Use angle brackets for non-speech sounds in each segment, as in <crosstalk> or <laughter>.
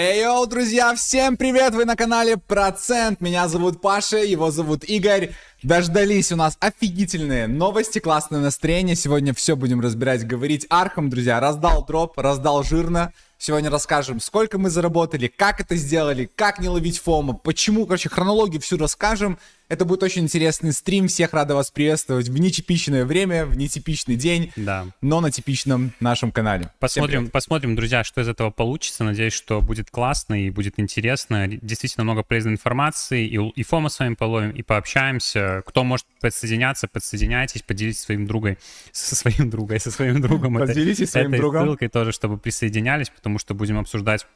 Эй, йоу, друзья, всем привет! Вы на канале Процент. Меня зовут Паша, его зовут Игорь. Дождались у нас офигительные новости, классное настроение. Сегодня все будем разбирать, говорить. Arkham, друзья, раздал дроп, раздал жирно. Сегодня расскажем, сколько мы заработали, как это сделали, как не ловить FOMO, почему, короче, хронологию всю расскажем. Это будет очень интересный стрим, всех рад вас приветствовать в нетипичное время, в нетипичный день, да. но на типичном нашем канале. Посмотрим, посмотрим, друзья, что из этого получится. Надеюсь, что будет классно и будет интересно. Действительно много полезной информации. И, и фома с вами половим, и пообщаемся. Кто может подсоединяться, подсоединяйтесь, поделитесь своим другом, со своим другом, со своим другом. Поделитесь своим другом. ссылкой тоже, чтобы присоединялись, потому что будем обсуждать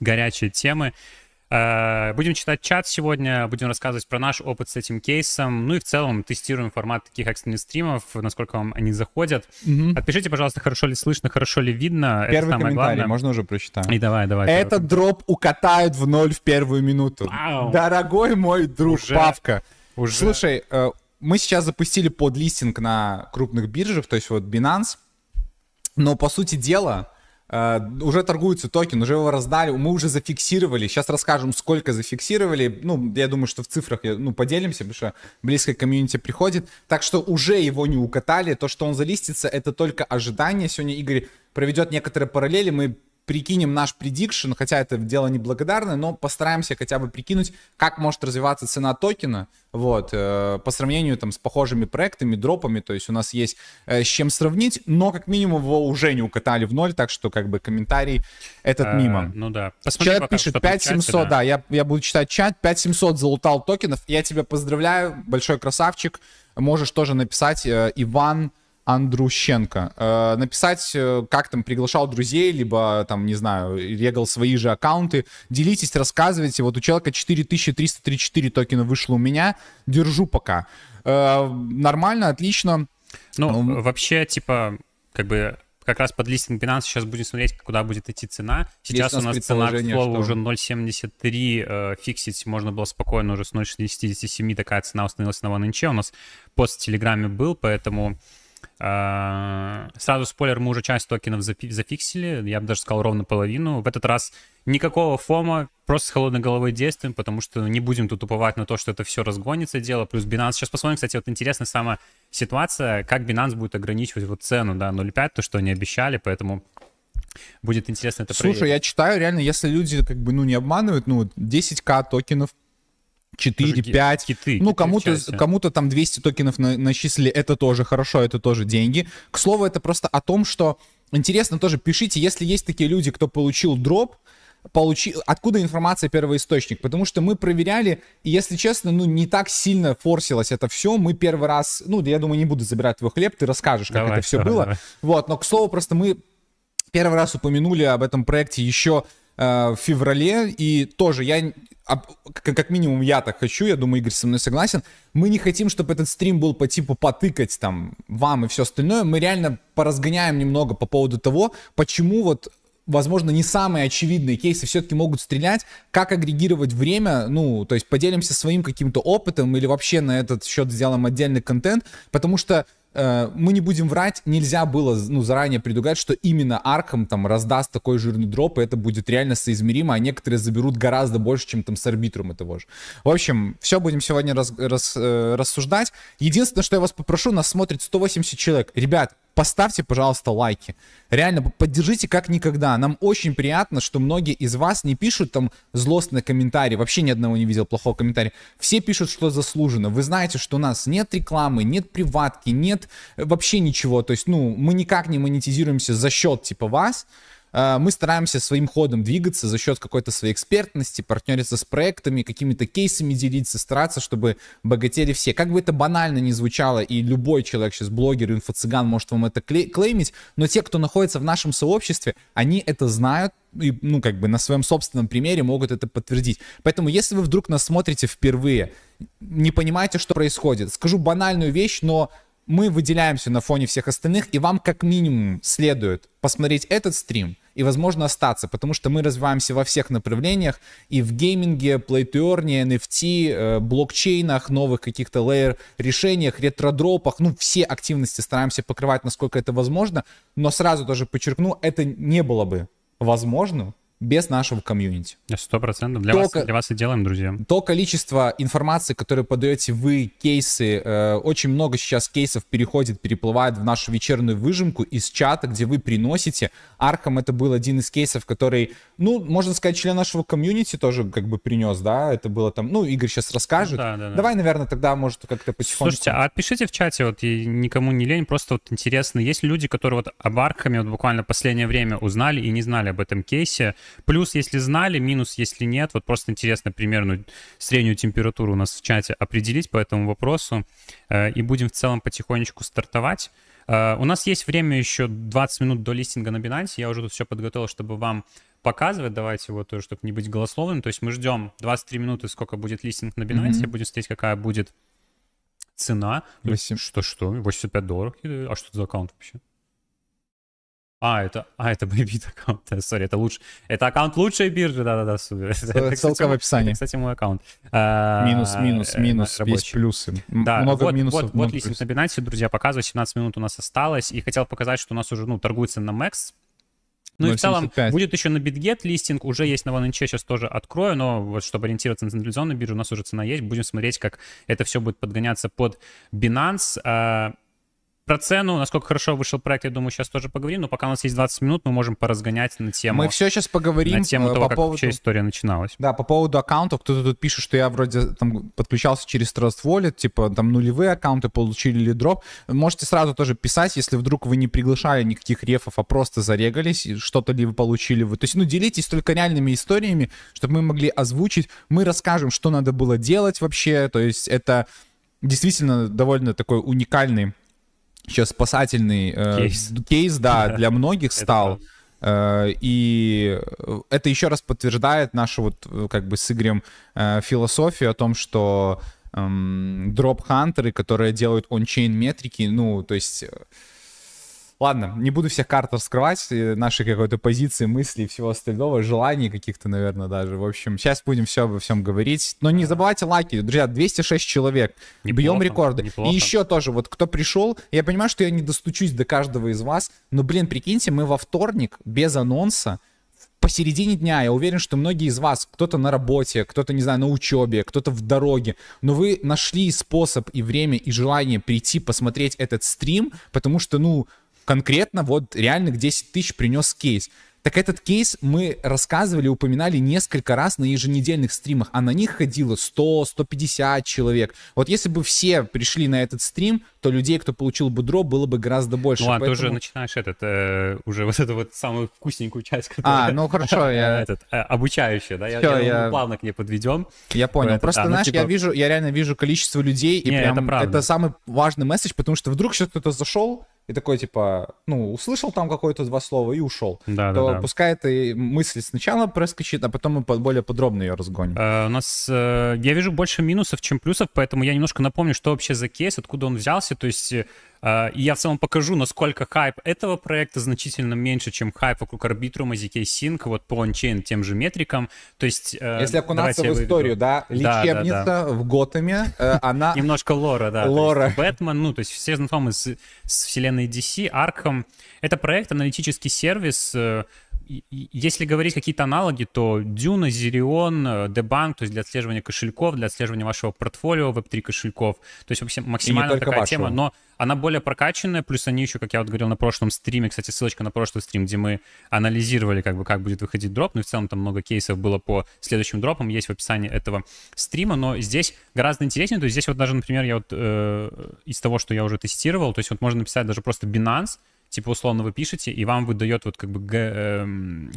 горячие темы. Э, будем читать чат сегодня, будем рассказывать про наш опыт с этим кейсом, ну и в целом тестируем формат таких экстренных стримов, насколько вам они заходят. Угу. Отпишите, пожалуйста, хорошо ли слышно, хорошо ли видно. Первый Это комментарий, главное. можно уже прочитать. И давай, давай. Этот дроп укатают в ноль в первую минуту. Вау. Дорогой мой друг уже, Павка. Уже. Слушай, э, мы сейчас запустили под листинг на крупных биржах, то есть вот Binance, но по сути дела Uh, уже торгуется токен, уже его раздали, мы уже зафиксировали. Сейчас расскажем, сколько зафиксировали. Ну, я думаю, что в цифрах ну, поделимся, потому что близко к комьюнити приходит. Так что уже его не укатали. То, что он залистится, это только ожидание. Сегодня Игорь проведет некоторые параллели. Мы прикинем наш предикшн, хотя это дело неблагодарное, но постараемся хотя бы прикинуть, как может развиваться цена токена, вот, э, по сравнению там с похожими проектами, дропами, то есть у нас есть э, с чем сравнить, но как минимум его уже не укатали в ноль, так что как бы комментарий этот а, мимо. Ну да. Посмотри, Человек пишет 5700, да, да я, я буду читать чат, 5700 залутал токенов, я тебя поздравляю, большой красавчик, можешь тоже написать э, Иван Андрущенко. Э, написать, э, как там приглашал друзей, либо там, не знаю, регал свои же аккаунты. Делитесь, рассказывайте. Вот у человека 4334 токена вышло у меня. Держу пока. Э, нормально, отлично. Ну, ну, вообще, типа, как бы как раз под листинг Binance сейчас будем смотреть, куда будет идти цена. Сейчас у нас, цена, к слову, что... уже 0.73 э, фиксить можно было спокойно, уже с 0.67 такая цена установилась на OneInch. У нас пост в Телеграме был, поэтому сразу спойлер, мы уже часть токенов зафиксили, я бы даже сказал ровно половину. В этот раз никакого фома, просто с холодной головой действуем, потому что не будем тут уповать на то, что это все разгонится дело. Плюс Binance, сейчас посмотрим, кстати, вот интересная сама ситуация, как Binance будет ограничивать вот цену, да, 0.5, то, что они обещали, поэтому будет интересно это Слушай, проверить. я читаю, реально, если люди как бы, ну, не обманывают, ну, 10к токенов 4, 5. Киты, ну, кому-то, кому-то там 200 токенов на, начислили, это тоже хорошо, это тоже деньги. К слову, это просто о том, что интересно тоже пишите, если есть такие люди, кто получил дроп, получи... откуда информация первоисточник? Потому что мы проверяли, и если честно, ну, не так сильно форсилось это все. Мы первый раз, ну, я думаю, не буду забирать твой хлеб, ты расскажешь, как давай, это все давай, <laughs> было. Давай. Вот, но, к слову, просто мы первый раз упомянули об этом проекте еще э, в феврале, и тоже я как минимум я так хочу, я думаю, Игорь со мной согласен, мы не хотим, чтобы этот стрим был по типу потыкать там вам и все остальное, мы реально поразгоняем немного по поводу того, почему вот возможно, не самые очевидные кейсы все-таки могут стрелять, как агрегировать время, ну, то есть поделимся своим каким-то опытом или вообще на этот счет сделаем отдельный контент, потому что Э, мы не будем врать, нельзя было ну, заранее предугадать, что именно Арком там раздаст такой жирный дроп, и это будет реально соизмеримо, а некоторые заберут гораздо больше, чем там с арбитром этого же. В общем, все будем сегодня раз, раз, э, рассуждать. Единственное, что я вас попрошу, нас смотрит 180 человек. Ребят, поставьте, пожалуйста, лайки. Реально, поддержите как никогда. Нам очень приятно, что многие из вас не пишут там злостные комментарии. Вообще ни одного не видел плохого комментария. Все пишут, что заслуженно. Вы знаете, что у нас нет рекламы, нет приватки, нет вообще ничего. То есть, ну, мы никак не монетизируемся за счет, типа, вас. А, мы стараемся своим ходом двигаться за счет какой-то своей экспертности, партнериться с проектами, какими-то кейсами делиться, стараться, чтобы богатели все. Как бы это банально не звучало, и любой человек сейчас, блогер, инфо-цыган, может вам это клеймить, но те, кто находится в нашем сообществе, они это знают, и, ну, как бы на своем собственном примере могут это подтвердить. Поэтому, если вы вдруг нас смотрите впервые, не понимаете, что происходит, скажу банальную вещь, но мы выделяемся на фоне всех остальных, и вам как минимум следует посмотреть этот стрим и, возможно, остаться, потому что мы развиваемся во всех направлениях, и в гейминге, плейтюрне, NFT, э, блокчейнах, новых каких-то лейер решениях, ретродропах, ну, все активности стараемся покрывать, насколько это возможно, но сразу тоже подчеркну, это не было бы возможно, без нашего комьюнити. Сто процентов. Для, вас, для вас и делаем, друзья. То количество информации, которое подаете вы, кейсы, э, очень много сейчас кейсов переходит, переплывает в нашу вечернюю выжимку из чата, где вы приносите. Arkham это был один из кейсов, который, ну, можно сказать, член нашего комьюнити тоже как бы принес, да, это было там, ну, Игорь сейчас расскажет. Да, да, да. Давай, наверное, тогда, может, как-то потихоньку. Слушайте, а отпишите в чате, вот и никому не лень, просто вот интересно, есть люди, которые вот об Arkham'е вот буквально последнее время узнали и не знали об этом кейсе, Плюс, если знали, минус, если нет. Вот просто интересно примерно среднюю температуру у нас в чате определить по этому вопросу. Э, и будем в целом потихонечку стартовать. Э, у нас есть время еще 20 минут до листинга на Binance. Я уже тут все подготовил, чтобы вам показывать. Давайте вот тоже, чтобы не быть голословным. То есть мы ждем 23 минуты, сколько будет листинг на Binance. Mm-hmm. Будем смотреть, какая будет цена. 8. Что, что? 85 долларов? А что это за аккаунт вообще? А, это, а, это <laughs> Bybit аккаунт. Сори, это лучше. Это аккаунт лучшей биржи, да-да-да. <laughs> Ссылка в описании. Это, кстати, мой аккаунт. Минус, а, минус, э, минус, есть плюсы. Да, много вот, минусов. Вот, вот листинг на Binance, друзья, показываю, 17 минут у нас осталось. И хотел показать, что у нас уже, ну, торгуется на Max. Ну 0, и в целом 75. будет еще на BitGet листинг, уже есть на OneInch, сейчас тоже открою, но вот чтобы ориентироваться на централизованную биржу, у нас уже цена есть, будем смотреть, как это все будет подгоняться под Binance. Про цену, насколько хорошо вышел проект, я думаю, сейчас тоже поговорим. Но пока у нас есть 20 минут, мы можем поразгонять на тему... Мы все сейчас поговорим на тему э, того, по как поводу... вообще история начиналась. Да, по поводу аккаунтов. Кто-то тут пишет, что я вроде там подключался через Trust Wallet, типа там нулевые аккаунты получили или дроп. Можете сразу тоже писать, если вдруг вы не приглашали никаких рефов, а просто зарегались, что-то ли вы получили вы. То есть, ну, делитесь только реальными историями, чтобы мы могли озвучить. Мы расскажем, что надо было делать вообще. То есть это действительно довольно такой уникальный сейчас спасательный э, кейс. кейс, <laughs> да, для многих стал. Э, и это еще раз подтверждает нашу вот э, как бы с Игорем э, философию о том, что эм, дроп-хантеры, которые делают он-чейн метрики, ну, то есть Ладно, не буду всех карт раскрывать, наши какой-то позиции, мысли и всего остального, желаний каких-то, наверное, даже. В общем, сейчас будем все обо всем говорить. Но не забывайте лайки, друзья, 206 человек. Неплохо, Бьем рекорды. Неплохо. И еще тоже, вот кто пришел, я понимаю, что я не достучусь до каждого из вас, но, блин, прикиньте, мы во вторник без анонса посередине дня, я уверен, что многие из вас, кто-то на работе, кто-то, не знаю, на учебе, кто-то в дороге, но вы нашли способ и время, и желание прийти посмотреть этот стрим, потому что, ну, конкретно вот реальных 10 тысяч принес кейс. Так этот кейс мы рассказывали, упоминали несколько раз на еженедельных стримах, а на них ходило 100-150 человек. Вот если бы все пришли на этот стрим, то людей, кто получил бы дроп, было бы гораздо больше. Ну, ладно, Поэтому... ты уже начинаешь этот, э, уже вот эту вот самую вкусненькую часть, которая... А, ну хорошо, <laughs> я... этот, э, обучающая, да? Я, Все, я, я... плавно к ней подведем. Я понял. Этот, Просто, а, ну, знаешь, типа... я вижу, я реально вижу количество людей, и Не, прям это, это самый важный месседж, потому что вдруг сейчас кто-то зашел, и такой, типа, ну, услышал там какое-то два слова и ушел, да, то да, да. пускай эта мысль сначала проскочит, а потом мы более подробно ее разгоним. Uh, у нас, uh, я вижу больше минусов, чем плюсов, поэтому я немножко напомню, что вообще за кейс, откуда он взялся, то есть Uh, и я в целом покажу, насколько хайп этого проекта значительно меньше, чем хайп вокруг Arbitrum, ZK Sync, вот по ончейн тем же метрикам. То есть, uh, Если окунаться в историю, да, лечебница да, да, да. в Готэме, uh, <laughs> она... Немножко лора, да. Лора. Бэтмен, ну, то есть все знакомы с, с вселенной DC, Arkham. Это проект, аналитический сервис, если говорить какие-то аналоги, то Дюна, Зерион, Дебанк, то есть для отслеживания кошельков, для отслеживания вашего портфолио, Web3 кошельков. То есть вообще максимально такая вашего. тема, но она более прокачанная, плюс они еще, как я вот говорил на прошлом стриме, кстати, ссылочка на прошлый стрим, где мы анализировали, как бы, как будет выходить дроп, ну и в целом там много кейсов было по следующим дропам, есть в описании этого стрима, но здесь гораздо интереснее, то есть здесь вот даже, например, я вот э, из того, что я уже тестировал, то есть вот можно написать даже просто Binance, типа условно вы пишете, и вам выдает вот как бы э,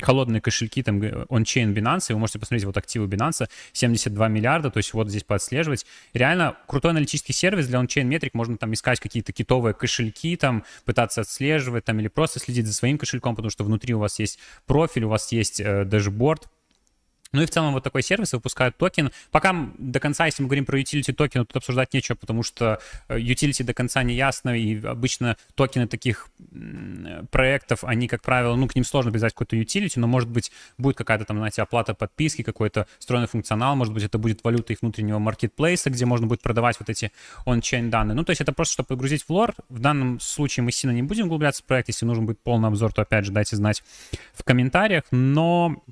холодные кошельки, там, он-чейн Binance, и вы можете посмотреть вот активы Binance, 72 миллиарда, то есть вот здесь поотслеживать. Реально крутой аналитический сервис для он-чейн метрик, можно там искать какие-то китовые кошельки, там, пытаться отслеживать, там, или просто следить за своим кошельком, потому что внутри у вас есть профиль, у вас есть э, дэшборд, ну и в целом вот такой сервис выпускают токен. Пока до конца, если мы говорим про utility токены, тут обсуждать нечего, потому что э, utility до конца не ясно, и обычно токены таких проектов, они, как правило, ну, к ним сложно привязать какой-то utility, но, может быть, будет какая-то там, знаете, оплата подписки, какой-то встроенный функционал, может быть, это будет валюта их внутреннего маркетплейса, где можно будет продавать вот эти он-чейн данные. Ну, то есть это просто, чтобы погрузить в лор. В данном случае мы сильно не будем углубляться в проект. Если нужен будет полный обзор, то, опять же, дайте знать в комментариях. Но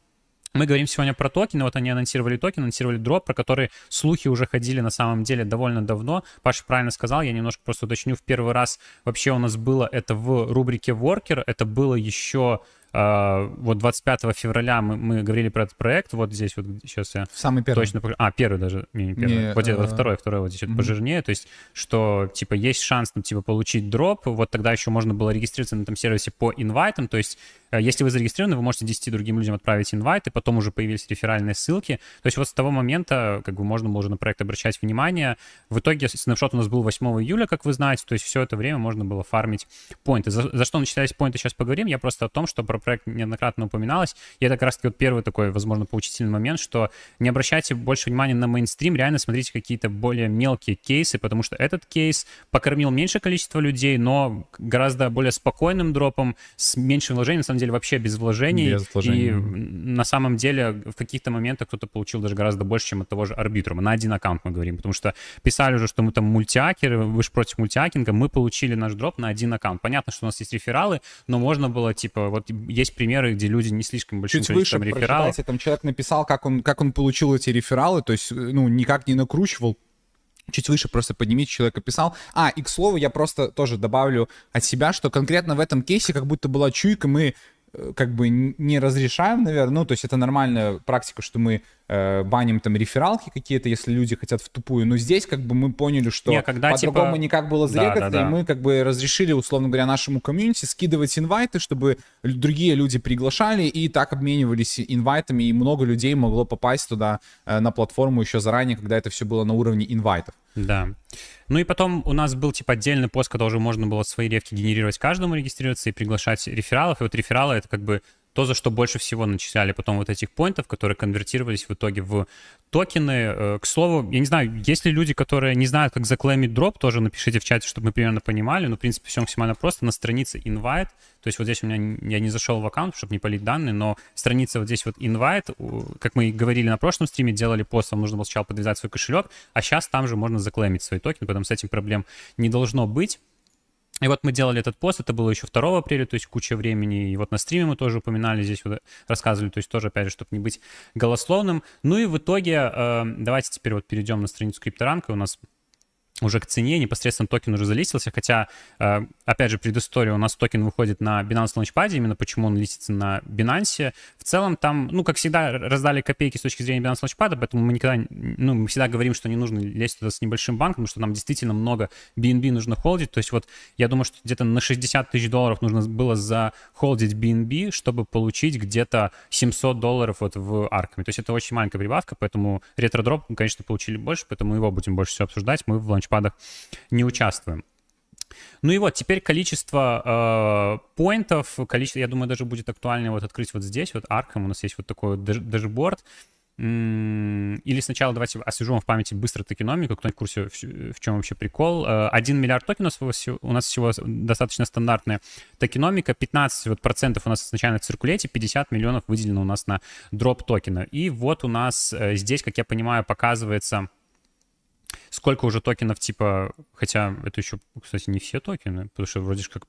мы говорим сегодня про токены, вот они анонсировали токен, анонсировали дроп, про который слухи уже ходили на самом деле довольно давно. Паша правильно сказал, я немножко просто уточню, в первый раз вообще у нас было это в рубрике Worker, это было еще вот 25 февраля мы, мы говорили про этот проект, вот здесь вот сейчас я Самый первый. точно покажу. А, первый даже, не, не первый. Не, вот, uh... вот второй, второй вот здесь mm-hmm. пожирнее, то есть, что, типа, есть шанс, ну, типа, получить дроп, вот тогда еще можно было регистрироваться на этом сервисе по инвайтам, то есть, э, если вы зарегистрированы, вы можете 10 другим людям отправить инвайты, потом уже появились реферальные ссылки, то есть вот с того момента, как бы, можно было уже на проект обращать внимание. В итоге снапшот у нас был 8 июля, как вы знаете, то есть все это время можно было фармить поинты. За, за что начинались поинты, сейчас поговорим, я просто о том, что про проект неоднократно упоминалось. И это как раз-таки вот первый такой, возможно, поучительный момент, что не обращайте больше внимания на мейнстрим, реально смотрите какие-то более мелкие кейсы, потому что этот кейс покормил меньшее количество людей, но гораздо более спокойным дропом, с меньшим вложением, на самом деле вообще без вложений. Без вложений. И на самом деле в каких-то моментах кто-то получил даже гораздо больше, чем от того же арбитрума. На один аккаунт мы говорим, потому что писали уже, что мы там мультиакеры, вы же против мультиакинга, мы получили наш дроп на один аккаунт. Понятно, что у нас есть рефералы, но можно было, типа, вот есть примеры, где люди не слишком большим Чуть выше рефералов. Там человек написал, как он, как он получил эти рефералы, то есть, ну, никак не накручивал, чуть выше просто поднимите, человек описал. А, и к слову, я просто тоже добавлю от себя, что конкретно в этом кейсе как будто была чуйка, мы Э, как бы не разрешаем, наверное, ну, то есть это нормальная практика, что мы баним там рефералки какие-то, если люди хотят в тупую, но здесь как бы мы поняли, что не, когда, по-другому типа... никак было зарегаться, да, да, да. и мы как бы разрешили, условно говоря, нашему комьюнити скидывать инвайты, чтобы другие люди приглашали и так обменивались инвайтами, и много людей могло попасть туда э, на платформу еще заранее, когда это все было на уровне инвайтов. Да. Ну и потом у нас был типа отдельный пост, когда уже можно было свои ревки генерировать каждому регистрироваться и приглашать рефералов. И вот рефералы это как бы то, за что больше всего начисляли потом вот этих поинтов, которые конвертировались в итоге в токены. Э, к слову, я не знаю, есть ли люди, которые не знают, как заклеймить дроп, тоже напишите в чате, чтобы мы примерно понимали. Ну, в принципе, все максимально просто. На странице invite, то есть вот здесь у меня, я не зашел в аккаунт, чтобы не полить данные, но страница вот здесь вот invite, как мы говорили на прошлом стриме, делали пост, вам нужно было сначала подвязать свой кошелек, а сейчас там же можно заклеймить свои токены, поэтому с этим проблем не должно быть. И вот мы делали этот пост, это было еще 2 апреля, то есть куча времени, и вот на стриме мы тоже упоминали, здесь вот рассказывали, то есть тоже, опять же, чтобы не быть голословным. Ну и в итоге, э, давайте теперь вот перейдем на страницу крипторанка, у нас уже к цене, непосредственно токен уже залистился, хотя, э, опять же, предыстория, у нас токен выходит на Binance Launchpad, именно почему он листится на Binance. В целом там, ну, как всегда, раздали копейки с точки зрения Binance Launchpad, поэтому мы никогда, ну, мы всегда говорим, что не нужно лезть туда с небольшим банком, потому что нам действительно много BNB нужно холдить, то есть вот я думаю, что где-то на 60 тысяч долларов нужно было захолдить BNB, чтобы получить где-то 700 долларов вот в Arkham'е, то есть это очень маленькая прибавка, поэтому ретро-дроп мы, конечно, получили больше, поэтому его будем больше всего обсуждать, мы в launchpad лаунчпадах не участвуем. Ну и вот, теперь количество э, поинтов, количество, я думаю, даже будет актуально вот открыть вот здесь, вот Arkham, у нас есть вот такой вот дэшборд, или сначала давайте освежу вам в памяти быстро токеномику, кто-нибудь в курсе, в, в чем вообще прикол. 1 э, миллиард токенов у нас всего достаточно стандартная токеномика, 15 вот процентов у нас изначально в circulate, 50 миллионов выделено у нас на дроп токена. И вот у нас э, здесь, как я понимаю, показывается сколько уже токенов, типа, хотя это еще, кстати, не все токены, потому что вроде как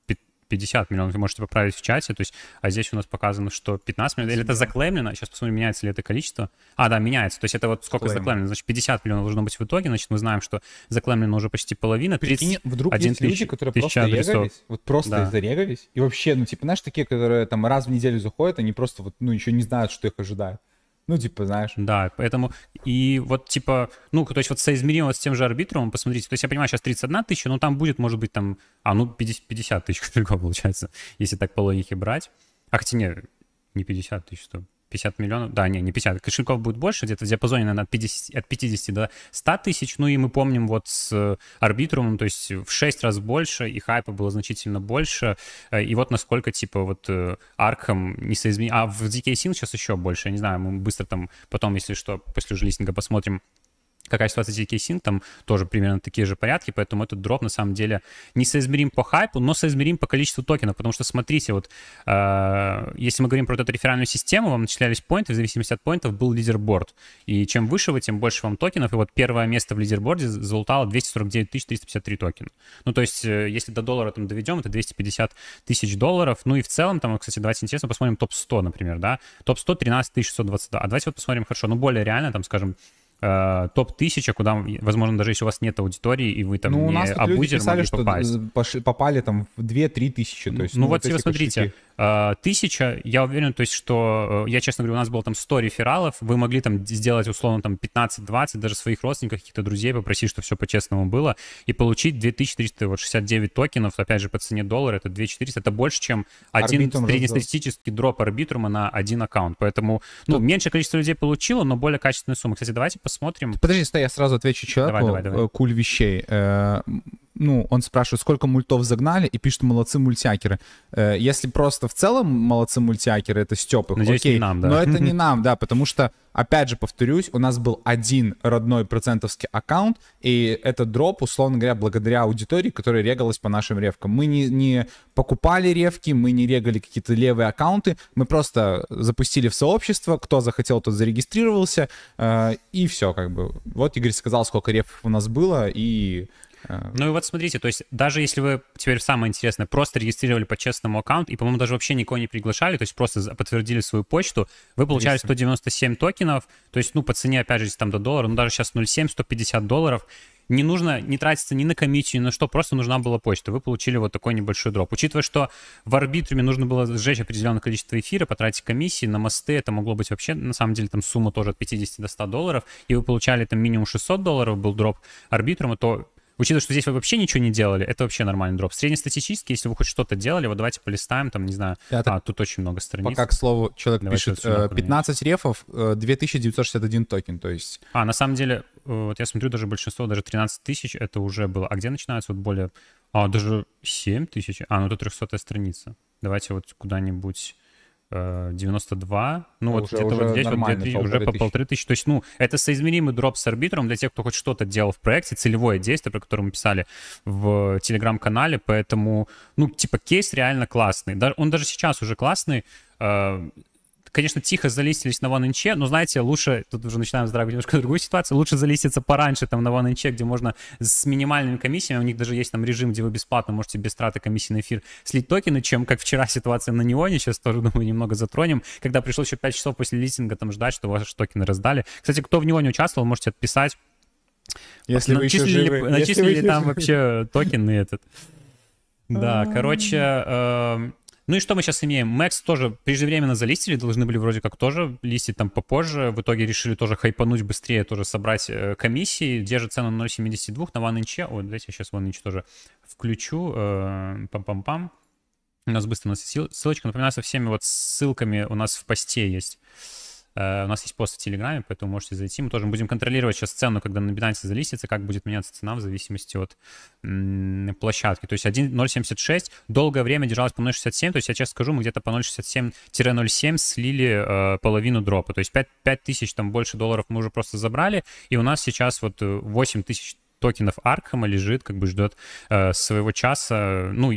50 миллионов, вы можете поправить в чате, то есть, а здесь у нас показано, что 15 миллионов, или это заклеймлено, сейчас посмотрим, меняется ли это количество. А, да, меняется, то есть это вот сколько Клейм. заклеймлено, значит, 50 миллионов должно быть в итоге, значит, мы знаем, что заклеймлено уже почти половина, 30, вдруг есть люди, которые просто регались, вот просто да. зарегались, и вообще, ну, типа, знаешь, такие, которые там раз в неделю заходят, они просто вот, ну, еще не знают, что их ожидает. Ну, типа, знаешь. Да, поэтому, и вот, типа, ну, то есть вот соизмеримо с тем же арбитрумом, посмотрите, то есть я понимаю, сейчас 31 тысяча, но там будет, может быть, там, а, ну, 50, 50 тысяч <laughs> кошельков получается, если так по логике брать. А хотя не, не 50 тысяч, что 50 миллионов, да, не, не 50, кошельков будет больше, где-то в диапазоне, наверное, от 50, от 50 до 100 тысяч, ну и мы помним вот с арбитрумом, то есть в 6 раз больше, и хайпа было значительно больше, э, и вот насколько, типа, вот Аркхам не соизменил, а в DK Sin сейчас еще больше, я не знаю, мы быстро там потом, если что, после уже листинга посмотрим, какая ситуация с ZK Sync, там тоже примерно такие же порядки, поэтому этот дроп на самом деле не соизмерим по хайпу, но соизмерим по количеству токенов, потому что смотрите, вот э, если мы говорим про эту реферальную систему, вам начислялись поинты, в зависимости от поинтов был лидерборд, и чем выше вы, тем больше вам токенов, и вот первое место в лидерборде залутало 249 353 токена. Ну, то есть, э, если до доллара там доведем, это 250 тысяч долларов, ну и в целом, там, кстати, давайте интересно, посмотрим топ-100, например, да, топ-100 13 622, а давайте вот посмотрим хорошо, ну, более реально, там, скажем, топ-1000, куда, возможно, даже если у вас нет аудитории, и вы там ну, не у нас абузер, писали, что попасть. попали там в 2-3 тысячи. То есть, ну, ну вот, вот смотрите, кошельки. А, тысяча, я уверен, то есть, что, э, я честно говорю, у нас было там 100 рефералов, вы могли там сделать, условно, там 15-20, даже своих родственников, каких-то друзей попросить, чтобы все по-честному было, и получить 2369 токенов, опять же, по цене доллара, это 2400, это больше, чем один Арбитрум среднестатистический дроп арбитрума на один аккаунт, поэтому, ну, Тут... меньшее количество людей получило, но более качественная сумма. Кстати, давайте посмотрим. Подожди, стой, я сразу отвечу человеку, давай, давай, давай. Э, куль вещей. Ну, он спрашивает, сколько мультов загнали, и пишет, молодцы мультякеры. Э, если просто в целом молодцы мультякеры, это Степы, Надеюсь, окей. не нам, да. Но это не <laughs> нам, да, потому что, опять же, повторюсь, у нас был один родной процентовский аккаунт, и это дроп, условно говоря, благодаря аудитории, которая регалась по нашим ревкам. Мы не, не покупали ревки, мы не регали какие-то левые аккаунты, мы просто запустили в сообщество, кто захотел, тот зарегистрировался, э, и все, как бы. Вот Игорь сказал, сколько ревков у нас было, и. Ну и вот смотрите, то есть даже если вы теперь самое интересное, просто регистрировали по честному аккаунт и, по-моему, даже вообще никого не приглашали, то есть просто подтвердили свою почту, вы получали 197 токенов, то есть, ну, по цене, опять же, там до доллара, ну, даже сейчас 0,7, 150 долларов, не нужно не тратиться ни на комиссию, ни на что, просто нужна была почта. Вы получили вот такой небольшой дроп. Учитывая, что в арбитруме нужно было сжечь определенное количество эфира, потратить комиссии на мосты, это могло быть вообще, на самом деле, там сумма тоже от 50 до 100 долларов, и вы получали там минимум 600 долларов был дроп арбитрума, то Учитывая, что здесь вы вообще ничего не делали, это вообще нормальный дроп. Среднестатистически, если вы хоть что-то делали, вот давайте полистаем, там, не знаю, это... а, тут очень много страниц. Пока, к слову, человек давайте пишет, 15 э, рефов, 2961 э, токен, то есть... А, на самом деле, э, вот я смотрю, даже большинство, даже 13 тысяч, это уже было. А где начинается вот более... А, даже 7 тысяч? А, ну это 300 страница. Давайте вот куда-нибудь... 92, ну вот где-то вот здесь вот где уже по полторы тысячи. То есть, ну, это соизмеримый дроп с арбитром для тех, кто хоть что-то делал в проекте, целевое действие, про которое мы писали в телеграм-канале, поэтому, ну, типа, кейс реально классный. Он даже сейчас уже классный, э, конечно, тихо залистились на OneInch, но, знаете, лучше, тут уже начинаем затрагивать немножко другую ситуацию, лучше залиститься пораньше там на OneInch, где можно с минимальными комиссиями, у них даже есть там режим, где вы бесплатно можете без траты комиссии на эфир слить токены, чем, как вчера ситуация на Неоне, сейчас тоже, <laughs> думаю, немного затронем, когда пришлось еще 5 часов после листинга там ждать, что ваши токены раздали. Кстати, кто в Неоне участвовал, можете отписать. Если вы еще живы. Начислили Если вы там вообще токены этот. Да, короче, ну и что мы сейчас имеем? Max тоже преждевременно залистили, должны были вроде как тоже листить там попозже. В итоге решили тоже хайпануть быстрее, тоже собрать э, комиссии. Держит цену на 0.72 на OneInch. Ой, давайте я сейчас OneInch тоже включу. Э, пам-пам-пам. У нас быстро у нас ссылочка. Напоминаю, со всеми вот ссылками у нас в посте есть. Э, у нас есть пост в Телеграме, поэтому можете зайти. Мы тоже будем контролировать сейчас цену, когда на Binance залистится, как будет меняться цена в зависимости от площадки. То есть 1.076 долгое время держалась по 0.67, то есть я честно скажу, мы где-то по 0.67-0.7 слили э, половину дропа. То есть 5, 5 тысяч, там больше долларов мы уже просто забрали, и у нас сейчас вот 8 э, тысяч токенов Аркхема лежит, как бы ждет э, своего часа. Ну,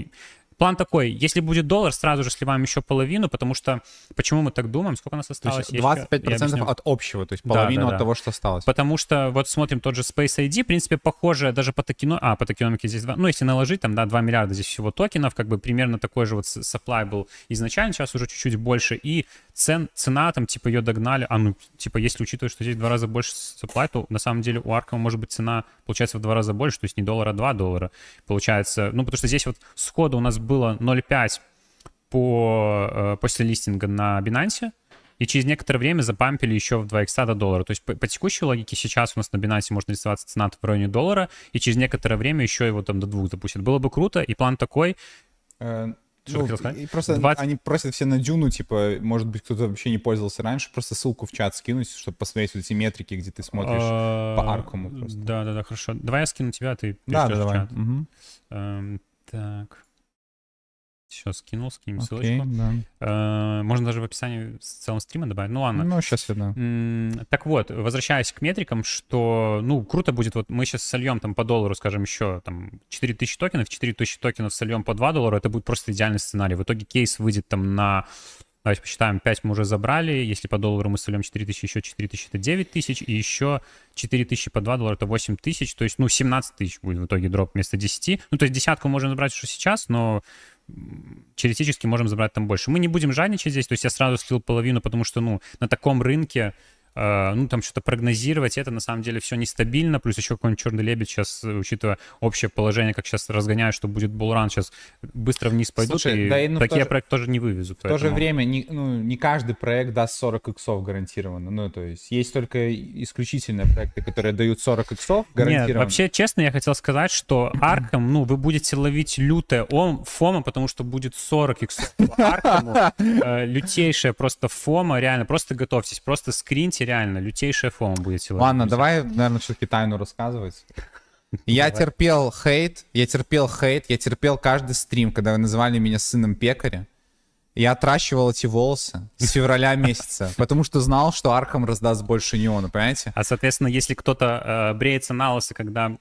План такой, если будет доллар, сразу же сливаем еще половину, потому что, почему мы так думаем, сколько у нас осталось? То есть 25% еще, от общего, то есть половину да, да, от да. того, что осталось. Потому что вот смотрим тот же Space ID, в принципе, похоже даже по токену, а, по токеномике здесь, 2, ну, если наложить, там, да, 2 миллиарда здесь всего токенов, как бы примерно такой же вот supply был изначально, сейчас уже чуть-чуть больше, и цен, цена там, типа, ее догнали, а, ну, типа, если учитывать, что здесь в два раза больше supply, то на самом деле у Аркома может быть цена, получается, в два раза больше, то есть не доллара, а 2 доллара, получается, ну, потому что здесь вот сходу у нас было 0,5 по, э, после листинга на Binance, и через некоторое время запампили еще в 2 икса до доллара. То есть по, по текущей логике сейчас у нас на Binance может рисоваться цена в районе доллара, и через некоторое время еще его там до двух запустят. Было бы круто, и план такой... Что ну, и просто 20... они просят все на дюну, типа, может быть, кто-то вообще не пользовался раньше, просто ссылку в чат скинуть, чтобы посмотреть вот эти метрики, где ты смотришь по аркому просто. Да, да, да, хорошо. Давай я скину тебя, а ты Да, давай. Эм, так. Сейчас скинул, скинем okay, ссылочку. Да. Э, можно даже в описании с целым стрима добавить. Ну ладно. Ну, сейчас я, да. Так вот, возвращаясь к метрикам, что, ну, круто будет, вот мы сейчас сольем там по доллару, скажем, еще там 4000 токенов, 4000 токенов сольем по 2 доллара, это будет просто идеальный сценарий. В итоге кейс выйдет там на Давайте посчитаем, 5 мы уже забрали, если по доллару мы сольем 4 тысячи, еще 4 тысячи это 9 тысяч, и еще 4 тысячи по 2 доллара это 8 тысяч, то есть, ну, 17 тысяч будет в итоге дроп вместо 10. Ну, то есть десятку можем забрать уже сейчас, но теоретически можем забрать там больше. Мы не будем жадничать здесь, то есть я сразу слил половину, потому что, ну, на таком рынке ну, там что-то прогнозировать, это на самом деле все нестабильно, плюс еще какой-нибудь черный лебедь сейчас, учитывая общее положение, как сейчас разгоняют, что будет булран, сейчас быстро вниз пойдут, Слушай, и да, и, ну, такие проекты тоже не вывезут. В поэтому... то же время не, ну, не каждый проект даст 40 иксов гарантированно, ну, то есть есть только исключительные проекты, которые дают 40 иксов гарантированно. Нет, вообще, честно, я хотел сказать, что Arkham, ну, вы будете ловить лютое FOMO, потому что будет 40 иксов Arkham'у, э, лютейшая просто FOMO, реально, просто готовьтесь, просто скриньте будете реально, лютейшая FOMO будете. Ладно, давай, наверное, все-таки тайну рассказывать. <laughs> Я терпел хейт, я терпел хейт, я терпел каждый стрим, когда вы называли меня сыном пекаря. Я отращивал эти волосы с февраля <laughs> месяца, потому что знал, что Arkham раздаст больше неона, понимаете? А, соответственно, если кто-то э, бреется на лысо, когда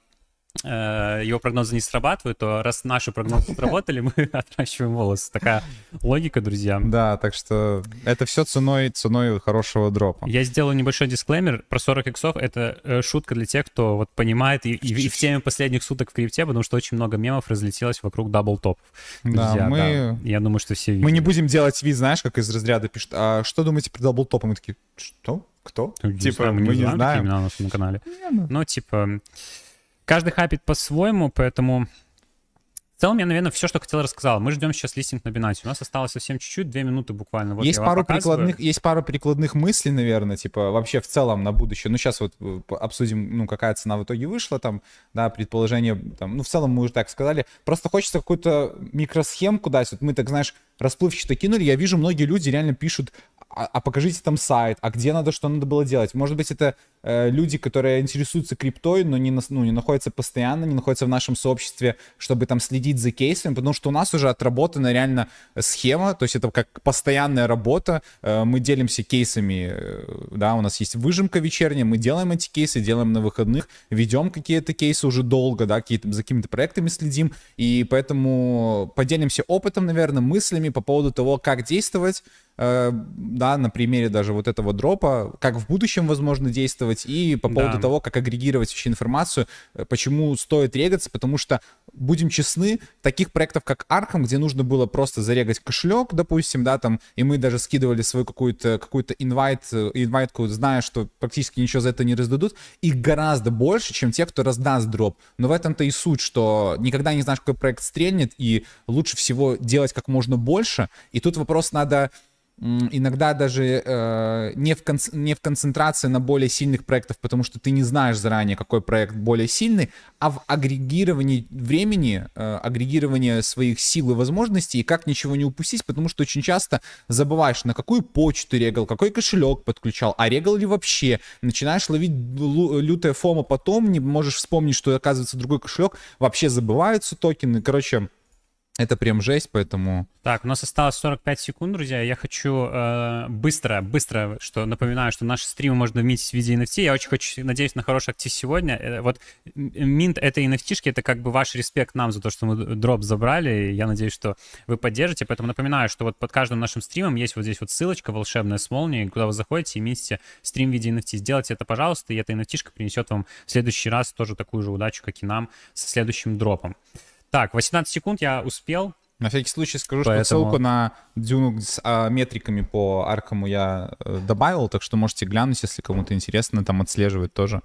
его прогнозы не срабатывают, то раз наши прогнозы <laughs> сработали, мы отращиваем волосы. Такая логика, друзья. Да, так что это все ценой, ценой хорошего дропа. Я сделаю небольшой дисклеймер. Про 40 иксов — это э, шутка для тех, кто вот понимает и, и, и в теме последних суток в крипте, потому что очень много мемов разлетелось вокруг double top'ов. Да, мы... Да, я думаю, что все видели. Мы не будем делать вид, знаешь, как из разряда пишут, а что думаете про double top'ы? Мы такие, что? Кто? Ну, типа, мы не знаем. И мемы у нас на канале. Ну, типа... Каждый хапит по-своему, поэтому... В целом, я, наверное, все, что хотел, рассказал. Мы ждем сейчас листинг на Binance. У нас осталось совсем чуть-чуть, две минуты буквально. Вот есть, пару прикладных, есть пару прикладных мыслей, наверное, типа вообще в целом на будущее. Ну, сейчас вот э, обсудим, ну, какая цена в итоге вышла там, да, предположение, там, ну, в целом мы уже так сказали. Просто хочется какую-то микросхемку дать. Вот мы так, знаешь, расплывчато кинули. Я вижу, многие люди реально пишут, а, а покажите там сайт, а где надо, что надо было делать. Может быть, это э, люди, которые интересуются криптой, но не, на, ну, не находятся постоянно, не находятся в нашем сообществе, чтобы там следить за кейсами, потому что у нас уже отработана реально схема, то есть это как постоянная работа, э, мы делимся кейсами, э, да, у нас есть выжимка вечерняя, мы делаем эти кейсы, делаем на выходных, ведем какие-то кейсы уже долго, да, какие-то, за какими-то проектами следим, и поэтому поделимся опытом, наверное, мыслями по поводу того, как действовать, Э, да, на примере даже вот этого дропа, как в будущем возможно действовать, и по поводу да. того, как агрегировать вообще информацию, э, почему стоит регаться, потому что, будем честны, таких проектов, как Arkham, где нужно было просто зарегать кошелек, допустим, да, там, и мы даже скидывали свою какую-то какую-то инвайт, э, инвайтку, зная, что практически ничего за это не раздадут, их гораздо больше, чем те, кто раздаст дроп. Но в этом-то и суть, что никогда не знаешь, какой проект стрельнет, и лучше всего делать как можно больше, и тут вопрос надо иногда даже э, не, в кон- не в концентрации на более сильных проектах, потому что ты не знаешь заранее, какой проект более сильный, а в агрегировании времени, э, агрегировании своих сил и возможностей, и как ничего не упустить, потому что очень часто забываешь, на какую почту регал, какой кошелек подключал, а регал ли вообще, начинаешь ловить лютое фома потом, не можешь вспомнить, что оказывается другой кошелек, вообще забываются токены, короче, это прям жесть, поэтому... Так, у нас осталось 45 секунд, друзья. Я хочу э, быстро, быстро, что напоминаю, что наши стримы можно вместить в виде NFT. Я очень хочу, надеюсь на хороший актив сегодня. Э, вот минт этой NFT, это как бы ваш респект нам за то, что мы дроп забрали. Я надеюсь, что вы поддержите. Поэтому напоминаю, что вот под каждым нашим стримом есть вот здесь вот ссылочка волшебная с молнией, куда вы заходите и минтите стрим в виде NFT. Сделайте это, пожалуйста, и эта NFT принесет вам в следующий раз тоже такую же удачу, как и нам, со следующим дропом. Так, 18 секунд я успел. На всякий случай скажу, Поэтому... что ссылку на дюну с а, метриками по аркаму я э, добавил, так что можете глянуть, если кому-то интересно, там отслеживать тоже.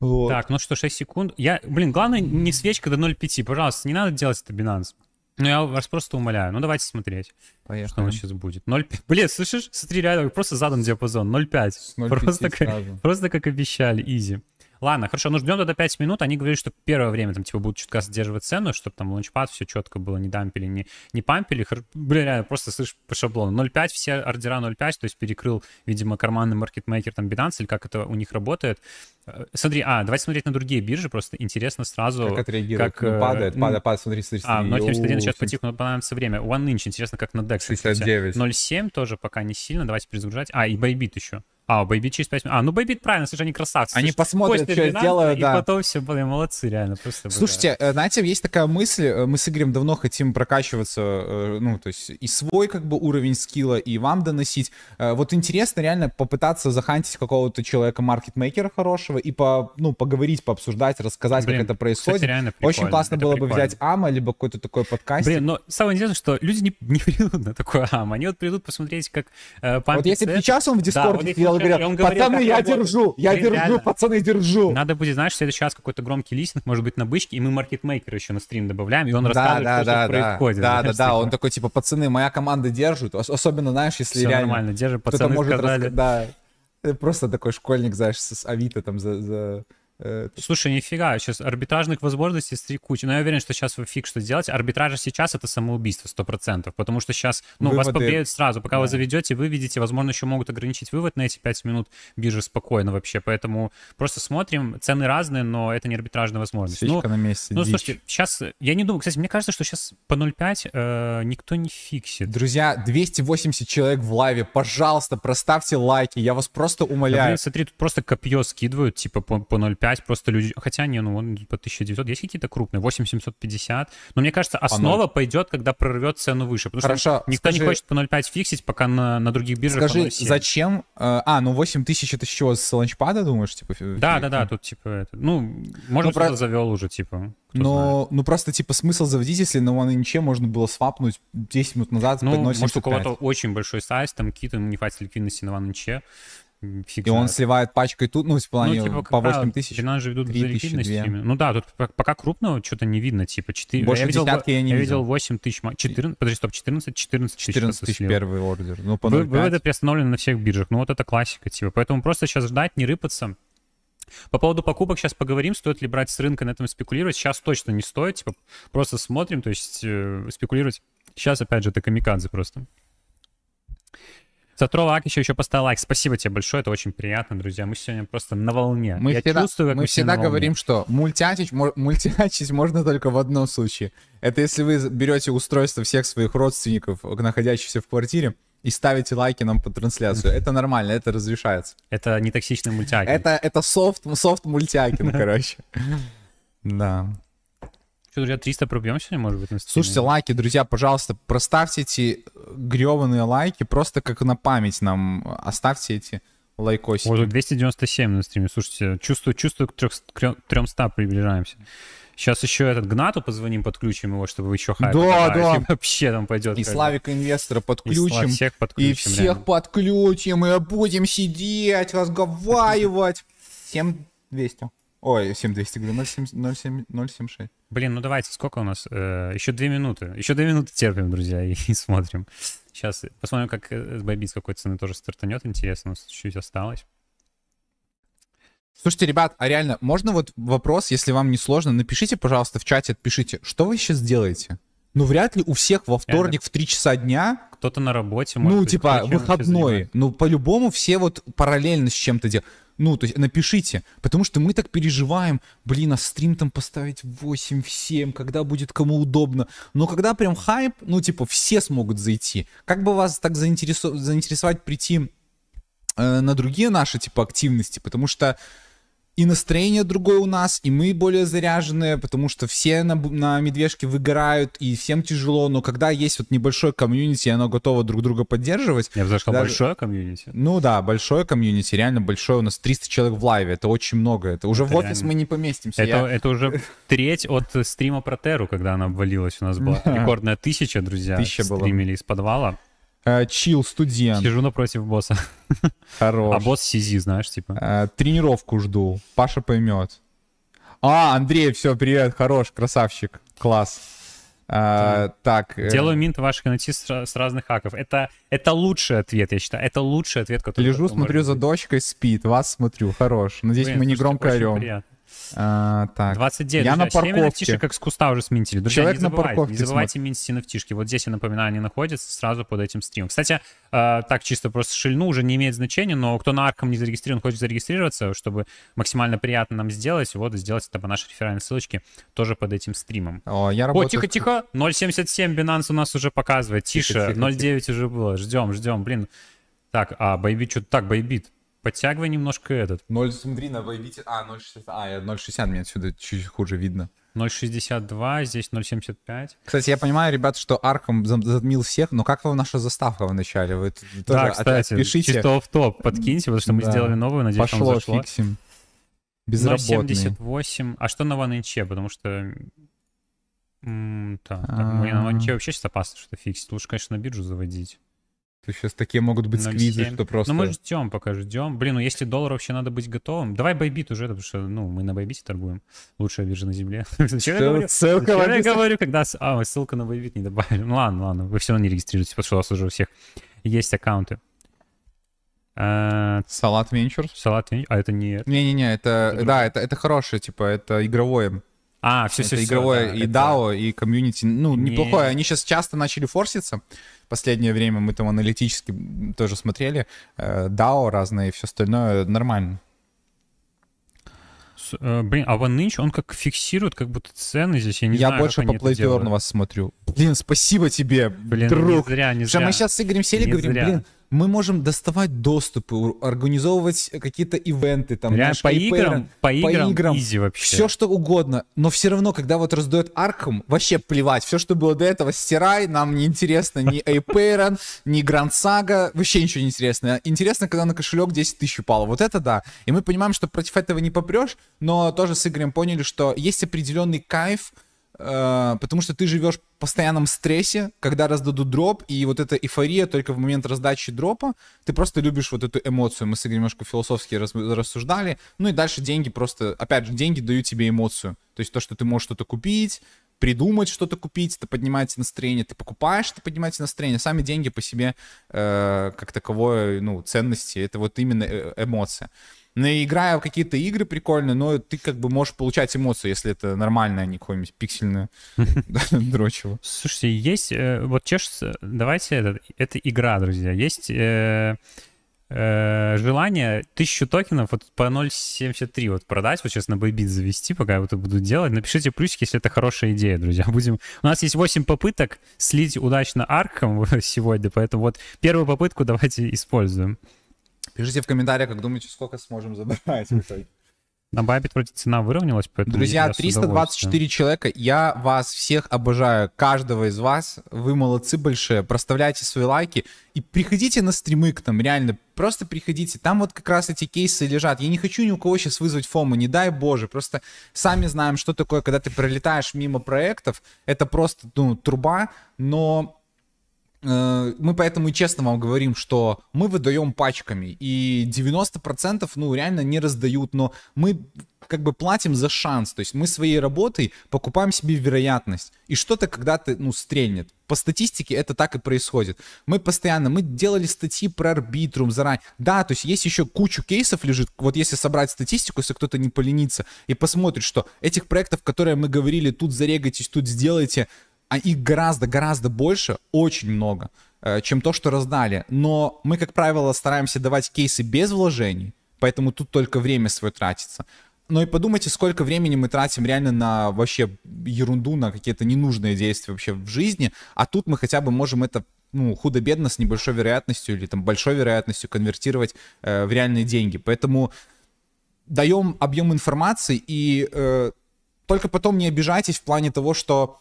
Вот. Так, ну что, 6 секунд. Я, блин, главное не свечка до 0.5, пожалуйста, не надо делать это Binance. Ну, я вас просто умоляю. Ну, давайте смотреть, Поехали. что у нас сейчас будет. 0,5. Блин, слышишь? Смотри, реально, просто задан диапазон. 0,5. Просто, как, просто как обещали, изи. Ладно, хорошо, ну ждем до 5 минут. Они говорят, что первое время там, типа, будут чутка сдерживать цену, чтобы там launchpad все четко было, не дампили, не, не пампили. Блин, реально, просто слэш по шаблону. 0.5, все ордера 0.5, то есть перекрыл, видимо, карманный market maker там Binance, или как это у них работает. Э, смотри, а, давайте смотреть на другие биржи, просто интересно сразу. Как отреагирует? Как, ну, падает, падает, падает, смотри, смотри. А, 0.71 сейчас потихо, но понадобится время. 1inch, интересно, как на DEX. 69. 0.7 тоже пока не сильно, давайте перезагружать. А, и Bybit еще. А, Bybit через 5 минут. А, ну Bybit правильно, слушай, они красавцы. Они слушай, посмотрят, что я сделаю, да. И потом все, блин, молодцы, реально. Просто, Слушайте, бля. Э, знаете, есть такая мысль, э, мы с Игорем давно хотим прокачиваться, э, ну, то есть и свой как бы уровень скилла, и вам доносить. Вот интересно реально попытаться захантить какого-то человека маркетмейкера хорошего и по, ну, поговорить, пообсуждать, рассказать, блин, как это происходит. Кстати, реально Очень классно это было прикольно. бы взять АМА, либо какой-то такой подкаст. Блин, но самое интересное, что люди не, <laughs> не придут на такое АМА, они вот придут посмотреть, как э, Вот если бы сейчас он в Дискорде да, говорил, потом пацаны, я держу, я держу, пацаны, держу. Надо будет, знаешь, в следующий раз какой-то громкий листинг, может быть, на бычке, и мы маркетмейкера еще на стрим добавляем, и он рассказывает, да, что да, да, происходит. Да, да, да, он такой, типа, пацаны, моя команда держит, особенно, знаешь, если реально... нормально, держит, пацаны может сказали. Да, просто такой школьник, знаешь, с Авито там за... Э, Слушай, нифига, сейчас арбитражных возможностей стри куча. Но я уверен, что сейчас вы фиг что делать. Арбитраж сейчас это самоубийство, сто процентов. Потому что сейчас, ну, Выводы... вас побреют сразу. Пока да. вы заведете, вы видите, возможно, еще могут ограничить вывод на эти 5 минут биржи спокойно вообще. Поэтому просто смотрим. Цены разные, но это не арбитражная возможность. Свечка ну, на месте, ну дичь. слушайте, сейчас, я не думаю, кстати, мне кажется, что сейчас по 0.5 э, никто не фиксит. Друзья, 280 человек в лайве, пожалуйста, проставьте лайки, я вас просто умоляю. Да, блин, смотри, тут просто копье скидывают, типа по, по 0.5, просто люди Хотя не, ну он по 1900, есть какие-то крупные, 8750. Но мне кажется, основа пойдет, когда прорвет цену выше. Потому Хорошо, что никто скажи, не хочет по 0,5 фиксить, пока на, на других биржах Скажи, зачем? Э, а, ну 8000 это с чего, с ланчпада, думаешь? Типа, да, да, да, тут типа, это, ну, можно ну, про... завел уже, типа. Но, ну просто типа смысл заводить, если на OneInch можно было свапнуть 10 минут назад ну, может, у кого-то очень большой сайз, там какие-то не хватит ликвидности на OneInch, Фиг и знает. он сливает пачкой тут, ну, в плане ну, типа, по 8 тысяч. Binance же ведут за. Ну да, тут пока крупного что-то не видно, типа 4... Больше я видел, я не я видел. 8 тысяч, 14, подожди, стоп, 14, 14 тысяч. 14 тысяч первый ордер. Ну, по Вы, выводы приостановлены на всех биржах, ну вот это классика, типа. Поэтому просто сейчас ждать, не рыпаться. По поводу покупок сейчас поговорим, стоит ли брать с рынка на этом спекулировать. Сейчас точно не стоит, типа просто смотрим, то есть э, спекулировать. Сейчас, опять же, это камикадзе просто. Сатрова Акича еще поставил лайк. Спасибо тебе большое, это очень приятно, друзья. Мы сегодня просто на волне. Мы Я всегда, чувствую, как мы, мы всегда говорим, что мультячить, мультячить можно только в одном случае. Это если вы берете устройство всех своих родственников, находящихся в квартире, и ставите лайки нам по трансляцию. <laughs> Это нормально, это разрешается. Это не токсичный мультяки. Это, это софт, софт мультякин, <laughs> короче. Да. Что, друзья, 300 пробьем сегодня, может быть, на стриме? Слушайте, лайки, друзья, пожалуйста, проставьте эти гребаные лайки, просто как на память нам оставьте эти лайкосики. Вот 297 на стриме, слушайте, чувствую, чувствую, к 300 приближаемся. Сейчас еще этот Гнату позвоним, подключим его, чтобы еще хайп. Да, да. И <laughs> вообще там пойдет. И Славика инвестора подключим. И всех подключим. И всех да. подключим, и будем сидеть, разговаривать. Всем 200. Ой, 7200, говорю, 076. Блин, ну давайте, сколько у нас? Э, еще две минуты. Еще две минуты терпим, друзья, и, <laughs> и смотрим. Сейчас посмотрим, как с Bybit с какой цены тоже стартанет. Интересно, у нас чуть-чуть осталось. Слушайте, ребят, а реально, можно вот вопрос, если вам не сложно, напишите, пожалуйста, в чате, отпишите, что вы сейчас делаете? Ну, вряд ли у всех во вторник в 3 часа дня... Кто-то на работе, может Ну, типа, выходной. Ну, по-любому все вот параллельно с чем-то делают. Ну, то есть напишите, потому что мы так переживаем, блин, а стрим там поставить 8 в 7, когда будет кому удобно. Но когда прям хайп, ну, типа, все смогут зайти. Как бы вас так заинтересов... заинтересовать прийти э, на другие наши, типа, активности? Потому что и настроение другое у нас, и мы более заряженные, потому что все на, на медвежке выгорают, и всем тяжело, но когда есть вот небольшое комьюнити, и оно готово друг друга поддерживать... Я бы даже сказал, большое комьюнити. Ну да, большое комьюнити, реально большое, у нас 300 человек в live'е, это очень много, это уже это в офис реально. мы не поместимся. Это, я... это уже <laughs> треть от стрима про Теру, когда она обвалилась у нас была. Рекордная тысяча, друзья, тысяча стримили из подвала. Э, чил, студент. Сижу напротив босса. Хорош. А босс сизи, знаешь, типа. Э, тренировку жду. Паша поймет. А, Андрей, все, привет, хорош, красавчик, класс. А, так. Делаю минт ваших NFT с, с разных хаков. Это, это лучший ответ, я считаю. Это лучший ответ, который... Лежу, смотрю за дочкой, спит. Вас смотрю. Хорош. Надеюсь, Блин, мы не громко орем. Приятно. А, так. 29. Я друзья, на парковке. 7 как с куста уже сминтили. Друзья, Человек не забывайте, на парковке не забывайте минтить nft Вот здесь, я напоминаю, они находятся сразу под этим стримом. Кстати, э, так чисто просто шильну уже не имеет значения, но кто на Арком не зарегистрирован, хочет зарегистрироваться, чтобы максимально приятно нам сделать, вот сделать это по нашей реферальной ссылочке тоже под этим стримом. О, я работаю... О, тихо-тихо, 0.77 Binance у нас уже показывает. Тише, 0.9 уже было. Ждем, ждем, блин. Так, а, Байбит, что-то так, Байбит. Подтягивай немножко этот. 0, смотри, на войдите. А, 0,60. А, 0,60 мне отсюда чуть хуже видно. 0,62, здесь 0,75. Кстати, я понимаю, ребят, что Arkham затмил всех, но как вам наша заставка в начале? Вы да, кстати, пишите. чисто в топ подкиньте, потому что мы да. сделали новую, надеюсь, Пошло, вам зашло. фиксим. Безработный. 0,78. А что на 1inch? Потому что... М- так, так, на 1inch вообще сейчас опасно что-то фиксить. Лучше, конечно, на биржу заводить. То сейчас такие могут быть 0,7. сквизы, что просто... Ну мы ждем, пока ждем. Блин, ну если доллар вообще надо быть готовым. Давай Bybit уже, потому что, ну, мы на Bybit'е торгуем. Лучшая биржа на земле. <laughs> Ссылка я говорю, когда... А, мы ссылка на Bybit не добавили. Ну ладно, ладно, вы все равно не регистрируетесь, потому что у вас уже у всех есть аккаунты. А, Salad Ventures? Salad Ventures? А это не... Не-не-не, это... Да, это, это хорошее, типа, это игровое. А, все, все, это игровое и DAO, и комьюнити. Ну, неплохое. Они сейчас часто начали форситься последнее время мы там аналитически тоже смотрели, э, DAO разные и все остальное нормально. Э, блин, а OneInch, он как фиксирует как будто цены здесь, я не я знаю, больше по Play вас смотрю. Блин, спасибо тебе, блин, друг. Не зря, не зря. мы сейчас с Игорем сели, говорим, зря. блин, мы можем доставать доступы, организовывать какие-то ивенты, там, Реально, по, играм, по играм, по играм, easy вообще. Все, что угодно. Но все равно, когда вот раздает Арkham, вообще плевать. Все, что было до этого, стирай, нам не интересно ни <laughs> Эйпейрон, ни Гранд Сага, вообще ничего не интересно. Интересно, когда на кошелек 10 тысяч упало. Вот это да. И мы понимаем, что против этого не попрешь, но тоже с Игорем поняли, что есть определенный кайф, потому что ты живешь в постоянном стрессе, когда раздадут дроп, и вот эта эйфория только в момент раздачи дропа, ты просто любишь вот эту эмоцию. Мы с Игорем немножко философски рассуждали. Ну и дальше деньги просто, опять же, деньги дают тебе эмоцию. То есть то, что ты можешь что-то купить, придумать что-то купить, это поднимает настроение, ты покупаешь, это поднимает настроение. Сами деньги по себе э, как таковое, ну, ценности, это вот именно э, эмоция играя в какие-то игры прикольные, но ты как бы можешь получать эмоции, если это нормальное, а не какое-нибудь пиксельное <laughs> дрочево. Слушайте, есть, э, вот чешется, давайте, это, игра, друзья, есть э, э, желание тысячу токенов вот по 0.73 вот продать, вот сейчас на Bybit завести, пока я вот это буду делать. Напишите плюсики, если это хорошая идея, друзья. <laughs> Будем... У нас есть 8 попыток слить удачно арком <laughs> сегодня, поэтому вот первую попытку давайте используем. Пишите в комментариях, как думаете, сколько сможем забрать в итоге. На Бабит вроде цена выровнялась, поэтому... Друзья, 324 человека. Я вас всех обожаю, каждого из вас. Вы молодцы большие. Проставляйте свои лайки. И приходите на стримы к нам, реально. Просто приходите. Там вот как раз эти кейсы лежат. Я не хочу ни у кого сейчас вызвать фому, не дай боже. Просто сами знаем, что такое, когда ты пролетаешь мимо проектов. Это просто, ну, труба. Но мы поэтому и честно вам говорим, что мы выдаем пачками, и 90% ну реально не раздают, но мы как бы платим за шанс, то есть мы своей работой покупаем себе вероятность, и что-то когда-то, ну, стрельнет. По статистике это так и происходит. Мы постоянно, мы делали статьи про арбитрум заранее. Да, то есть есть еще кучу кейсов лежит, вот если собрать статистику, если кто-то не поленится и посмотрит, что этих проектов, которые мы говорили, тут зарегайтесь, тут сделайте, а их гораздо-гораздо больше, очень много, э, чем то, что раздали. Но мы, как правило, стараемся давать кейсы без вложений, поэтому тут только время свое тратится. Но и подумайте, сколько времени мы тратим реально на вообще ерунду, на какие-то ненужные действия вообще в жизни, а тут мы хотя бы можем это ну, худо-бедно с небольшой вероятностью или там большой вероятностью конвертировать э, в реальные деньги. Поэтому даем объем информации и э, только потом не обижайтесь в плане того, что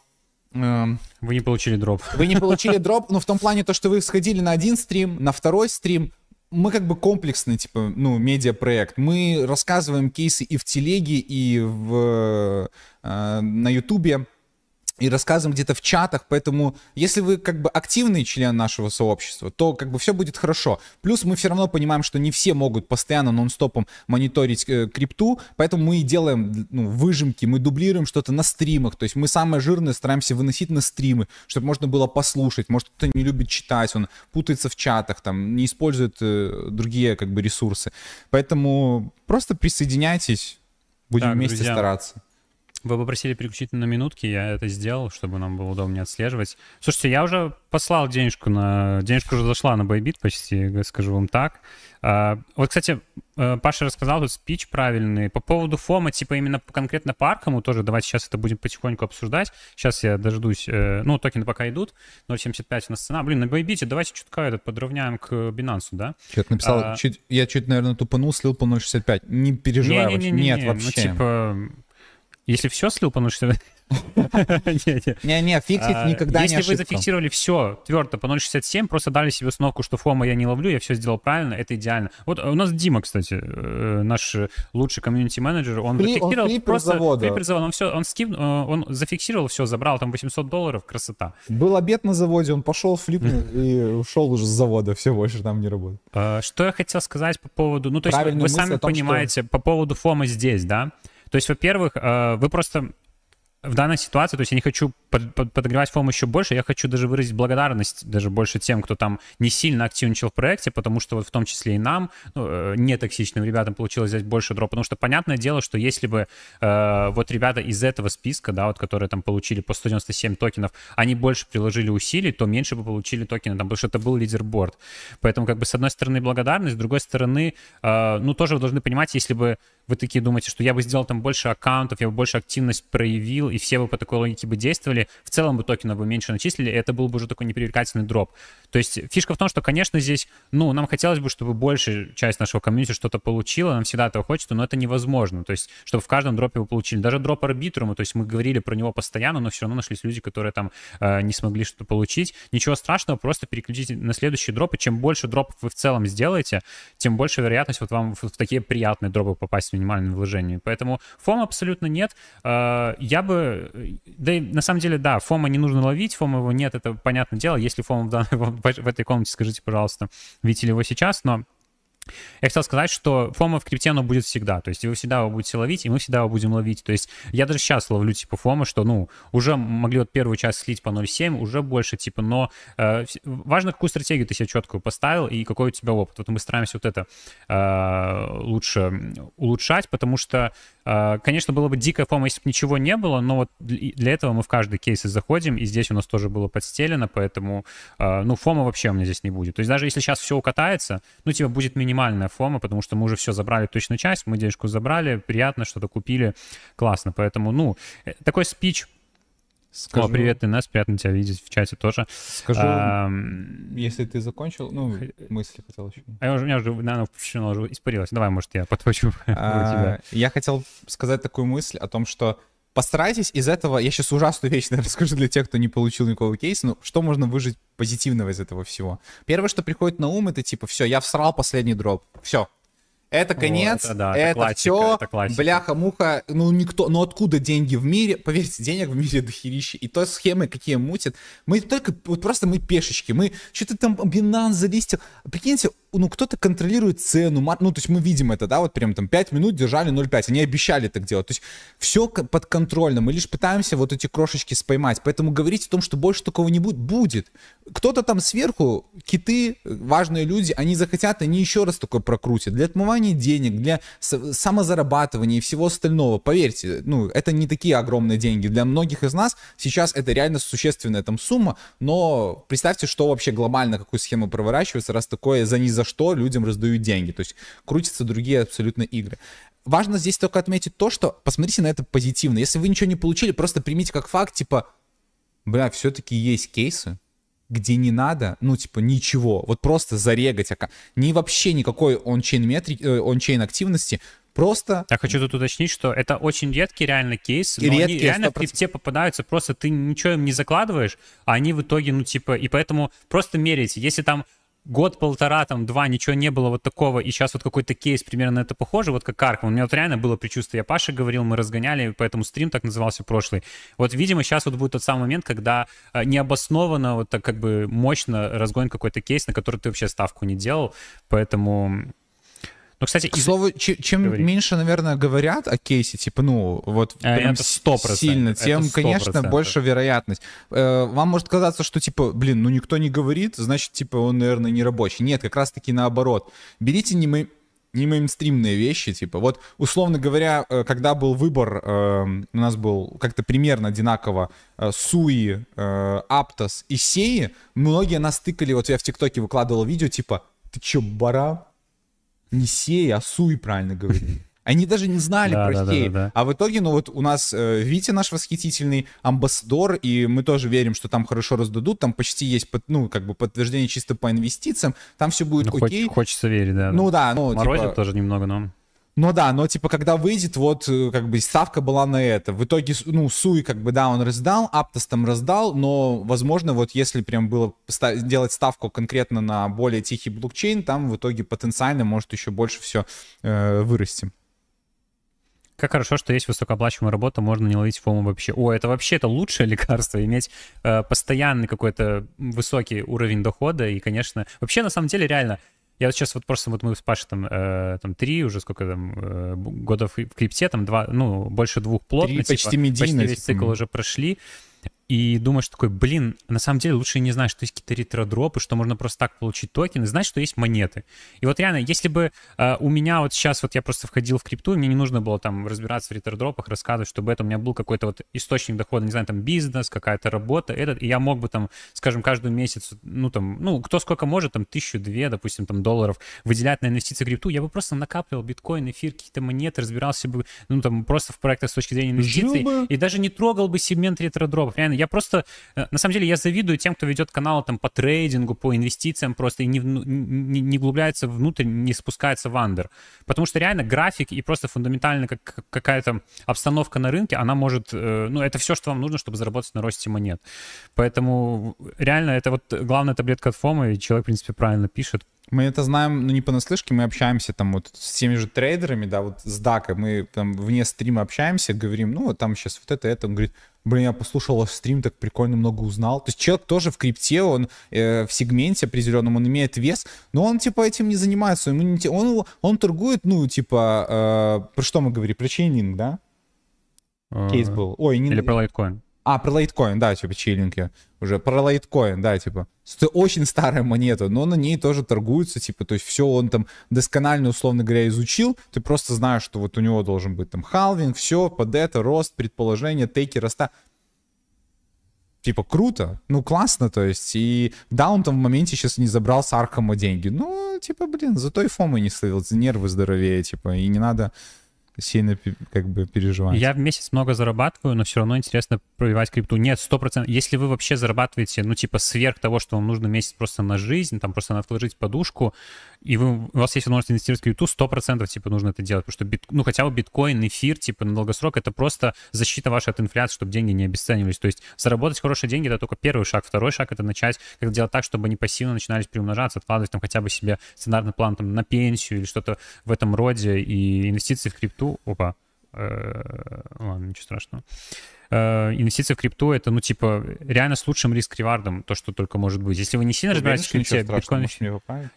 вы не получили дроп. Вы не получили дроп, но в том плане то, что вы сходили на один стрим, на второй стрим, мы как бы комплексный, типа, ну, медиапроект. Мы рассказываем кейсы и в телеге, и в, э, на ютубе. И рассказываем где-то в чатах, поэтому если вы как бы активный член нашего сообщества, то как бы все будет хорошо. Плюс мы все равно понимаем, что не все могут постоянно нон-стопом мониторить э, крипту, поэтому мы делаем ну, выжимки, мы дублируем что-то на стримах, то есть мы самое жирное стараемся выносить на стримы, чтобы можно было послушать, может кто-то не любит читать, он путается в чатах, там, не использует э, другие как бы ресурсы. Поэтому просто присоединяйтесь, будем так, вместе друзья, стараться. Вы попросили переключить на минутки, я это сделал, чтобы нам было удобнее отслеживать. Слушайте, я уже послал денежку на... Денежка уже зашла на Bybit почти, скажу вам так. А, вот, кстати, э, Паша рассказал тут спич правильный. По поводу фома, типа именно конкретно по Аркаму тоже, давайте сейчас это будем потихоньку обсуждать. Сейчас я дождусь, э, ну, токены пока идут, 0.75 у нас цена. Блин, на Bybit давайте чутка этот подровняем к Binance, да? Что-то написал, а... чуть, я чуть, наверное, тупанул, слил по 0.65. Не переживай, не, не, не, не, нет, не, вообще. Ну, типа, если все слил по 0,60... Не-не, фиксить а, никогда не Если вы зафиксировали все твердо по 0,67, просто дали себе установку, что фома я не ловлю, я все сделал правильно, это идеально. Вот у нас Дима, кстати, э, наш лучший комьюнити-менеджер, он зафиксировал просто... завода. он все, он скип, э, он зафиксировал все, забрал там 800 долларов, красота. Был обед на заводе, он пошел, флипнул и ушел уже с завода, все, больше там не работает. А, что я хотел сказать по поводу... Ну, то есть вы сами понимаете, по поводу фома здесь, да? То есть, во-первых, э, вы просто в данной ситуации, то есть я не хочу под, под, подогревать фом еще больше, я хочу даже выразить благодарность даже больше тем, кто там не сильно активничал в проекте, потому что вот в том числе и нам, ну, э, не токсичным ребятам получилось взять больше дроп, потому что понятное дело, что если бы э, вот ребята из этого списка, да, вот которые там получили по 197 токенов, они больше приложили усилий, то меньше бы получили токены, там, потому что это был лидерборд. Поэтому как бы с одной стороны благодарность, с другой стороны, э, ну тоже вы должны понимать, если бы вы такие думаете, что я бы сделал там больше аккаунтов, я бы больше активность проявил, и все бы по такой логике бы действовали, в целом бы токенов бы меньше начислили, и это был бы уже такой непривлекательный дроп. То есть фишка в том, что, конечно, здесь, ну, нам хотелось бы, чтобы большая часть нашего комьюнити что-то получила, нам всегда этого хочется, но это невозможно. То есть, чтобы в каждом дропе вы получили. Даже дроп арбитрума, то есть мы говорили про него постоянно, но все равно нашлись люди, которые там э, не смогли что-то получить. Ничего страшного, просто переключите на следующие дропы. Чем больше дропов вы в целом сделаете, тем больше вероятность вот вам в, в такие приятные дропы попасть с минимальными вложениями. Поэтому фом абсолютно нет. Э, я бы... Да и на самом деле, да, фома не нужно ловить, фома его нет, это понятное дело. Если фома в, данной, <laughs> в этой комнате, скажите, пожалуйста, видите ли его сейчас, но я хотел сказать, что фома в крипте, оно будет всегда. То есть вы всегда его будете ловить, и мы всегда его будем ловить. То есть я даже сейчас ловлю, типа, фома, что, ну, уже могли вот первую часть слить по 0.7, уже больше, типа, но э, важно, какую стратегию ты себе четкую поставил и какой у тебя опыт. Вот мы стараемся вот это э, лучше улучшать, потому что а, конечно, было бы дикая фома, если бы ничего не было, но вот для этого мы в каждый кейс и заходим, и здесь у нас тоже было подстелено, поэтому, а, ну, фома вообще у меня здесь не будет. То есть даже если сейчас все укатается, ну, типа будет минимальная фома, потому что мы уже все забрали точную часть, мы денежку забрали, приятно, что-то купили, классно. Поэтому, ну, э, такой спич Скажу... О, привет, Инесс, приятно тебя видеть в чате тоже. Скажу, а, если ты закончил, ну, мысли хотел еще. А я уже, у меня уже, наверное, впечатлено уже испарилось. Давай, может, я подхвачу <laughs> а, Я хотел сказать такую мысль о том, что постарайтесь из этого, я сейчас ужасную вещь, наверное, расскажу для тех, кто не получил никакого кейса, но что можно выжить позитивного из этого всего? Первое, что приходит на ум, это типа, все, я всрал последний дроп, все, это конец, О, это, да, это, это классика, все, это бляха-муха, ну никто, ну откуда деньги в мире, поверьте, денег в мире дохерища, и то схемы какие мутят, мы только, вот просто мы пешечки, мы что-то там Binance залистил, прикиньте, ну, кто-то контролирует цену, ну, то есть мы видим это, да, вот прям там 5 минут держали 0,5, они обещали так делать, то есть все подконтрольно, мы лишь пытаемся вот эти крошечки споймать, поэтому говорить о том, что больше такого не будет, будет. Кто-то там сверху, киты, важные люди, они захотят, они еще раз такое прокрутят, для отмывания денег, для самозарабатывания и всего остального, поверьте, ну, это не такие огромные деньги, для многих из нас сейчас это реально существенная там сумма, но представьте, что вообще глобально, какую схему проворачивается, раз такое за низа за что людям раздают деньги. То есть крутятся другие абсолютно игры. Важно здесь только отметить то, что посмотрите на это позитивно. Если вы ничего не получили, просто примите как факт, типа, бля, все-таки есть кейсы, где не надо, ну, типа, ничего, вот просто зарегать, не вообще никакой ончейн метрики, ончейн активности, просто... Я хочу тут уточнить, что это очень редкий реально кейс, но редкий, они реально 100%. в крипте попадаются, просто ты ничего им не закладываешь, а они в итоге, ну, типа, и поэтому просто меряйте, если там год-полтора, там, два, ничего не было вот такого, и сейчас вот какой-то кейс примерно на это похоже, вот как Арк. У меня вот реально было предчувствие, я Паша говорил, мы разгоняли, поэтому стрим так назывался прошлый. Вот, видимо, сейчас вот будет тот самый момент, когда э, необоснованно вот так как бы мощно разгонит какой-то кейс, на который ты вообще ставку не делал, поэтому ну, кстати, к слову, чем Говори. меньше, наверное, говорят о кейсе, типа, ну, вот а, прям 100%, сильно, тем, 100%. конечно, больше вероятность. Э, вам может казаться, что, типа, блин, ну никто не говорит, значит, типа, он, наверное, не рабочий. Нет, как раз-таки наоборот. Берите не мы не мейнстримные вещи, типа, вот, условно говоря, э, когда был выбор, э, у нас был как-то примерно одинаково э, Суи, э, Аптос и Сеи, многие нас тыкали, вот я в ТикТоке выкладывал видео, типа, ты чё, бара? Не сей, а суй, правильно говорить. <laughs> Они даже не знали да, про да, сей. Да, да, да. А в итоге, ну вот у нас э, Витя наш восхитительный амбассадор, и мы тоже верим, что там хорошо раздадут, там почти есть, ну, как бы подтверждение чисто по инвестициям, там все будет ну, окей. Хочется верить, да. Ну да, ну Морозит типа... тоже немного, но... Ну да, но типа когда выйдет, вот э, как бы ставка была на это. В итоге, ну, Суи как бы, да, он раздал, Аптос там раздал, но, возможно, вот если прям было делать ставку конкретно на более тихий блокчейн, там в итоге потенциально может еще больше все э, вырасти. Как хорошо, что есть высокооплачиваемая работа, можно не ловить фому вообще. О, это вообще это лучшее <laughs> лекарство, иметь э, постоянный какой-то высокий уровень дохода. И, конечно, вообще на самом деле реально я вот сейчас вот просто вот мы с Пашей там, э, там три уже сколько там э, годов в крипте, там два, ну, больше двух плотно. Три типа, почти медийно. Почти весь цикл уже прошли и думаешь такой, блин, на самом деле лучше не знать, что есть какие-то ретродропы, что можно просто так получить токены, знать, что есть монеты. И вот реально, если бы э, у меня вот сейчас вот я просто входил в крипту, мне не нужно было там разбираться в ретродропах, рассказывать, чтобы это у меня был какой-то вот источник дохода, не знаю, там бизнес, какая-то работа, этот, и я мог бы там, скажем, каждый месяц, ну там, ну кто сколько может, там тысячу, две, допустим, там долларов выделять на инвестиции в крипту, я бы просто накапливал биткоин, эфир, какие-то монеты, разбирался бы, ну там просто в проектах с точки зрения инвестиций, и даже не трогал бы сегмент ретродропов. Реально, я просто, э, на самом деле, я завидую тем, кто ведет каналы там по трейдингу, по инвестициям просто и не, не, не углубляется внутрь, не спускается в андер. Потому что реально график и просто фундаментально как, какая-то обстановка на рынке, она может, э, ну, это все, что вам нужно, чтобы заработать на росте монет. Поэтому реально это вот главная таблетка от ФОМа, и человек, в принципе, правильно пишет. Мы это знаем, ну, не понаслышке, мы общаемся там вот с теми же трейдерами, да, вот с Дака, мы там вне стрима общаемся, говорим, ну, вот там сейчас вот это, это, он говорит, блин, я послушал ваш стрим, так прикольно много узнал. То есть человек тоже в крипте, он э, в сегменте определенном, он имеет вес, но он, типа, этим не занимается, ему не, он, он торгует, ну, типа, э, про что мы говорим, про чейнинг, да? Кейс был. Ой, не... Или про лайткоин. А, про лайткоин, да, типа чилинги уже. Про лайткоин, да, типа. Это очень старая монета, но на ней тоже торгуются, типа, то есть все он там досконально, условно говоря, изучил. Ты просто знаешь, что вот у него должен быть там халвинг, все, под это, рост, предположение, тейки, роста. Типа, круто, ну, классно, то есть. И да, он там в моменте сейчас не забрал с Arkham'а деньги. Ну, типа, блин, зато и FOMO не словил, нервы здоровее, типа, и не надо сильно как бы переживать. Я в месяц много зарабатываю, но все равно интересно пробивать крипту. Нет, сто процентов. Если вы вообще зарабатываете, ну, типа, сверх того, что вам нужно месяц просто на жизнь, там просто надо вложить подушку, и вы, у вас есть возможность инвестировать в крипту, сто процентов, типа, нужно это делать, потому что, бит, ну, хотя бы биткоин, эфир, типа, на долгосрок, это просто защита ваша от инфляции, чтобы деньги не обесценивались. То есть заработать хорошие деньги — это только первый шаг. Второй шаг — это начать как делать так, чтобы они пассивно начинались приумножаться, откладывать там хотя бы себе сценарный план там на пенсию или что-то в этом роде, и инвестиции в крипту, опа, э, ладно, ничего страшного. Э, инвестиции в крипту это, ну, типа, реально с лучшим риск-ревардом, то, что только может быть. Если вы не сильно разбираетесь в крипте, биткоин...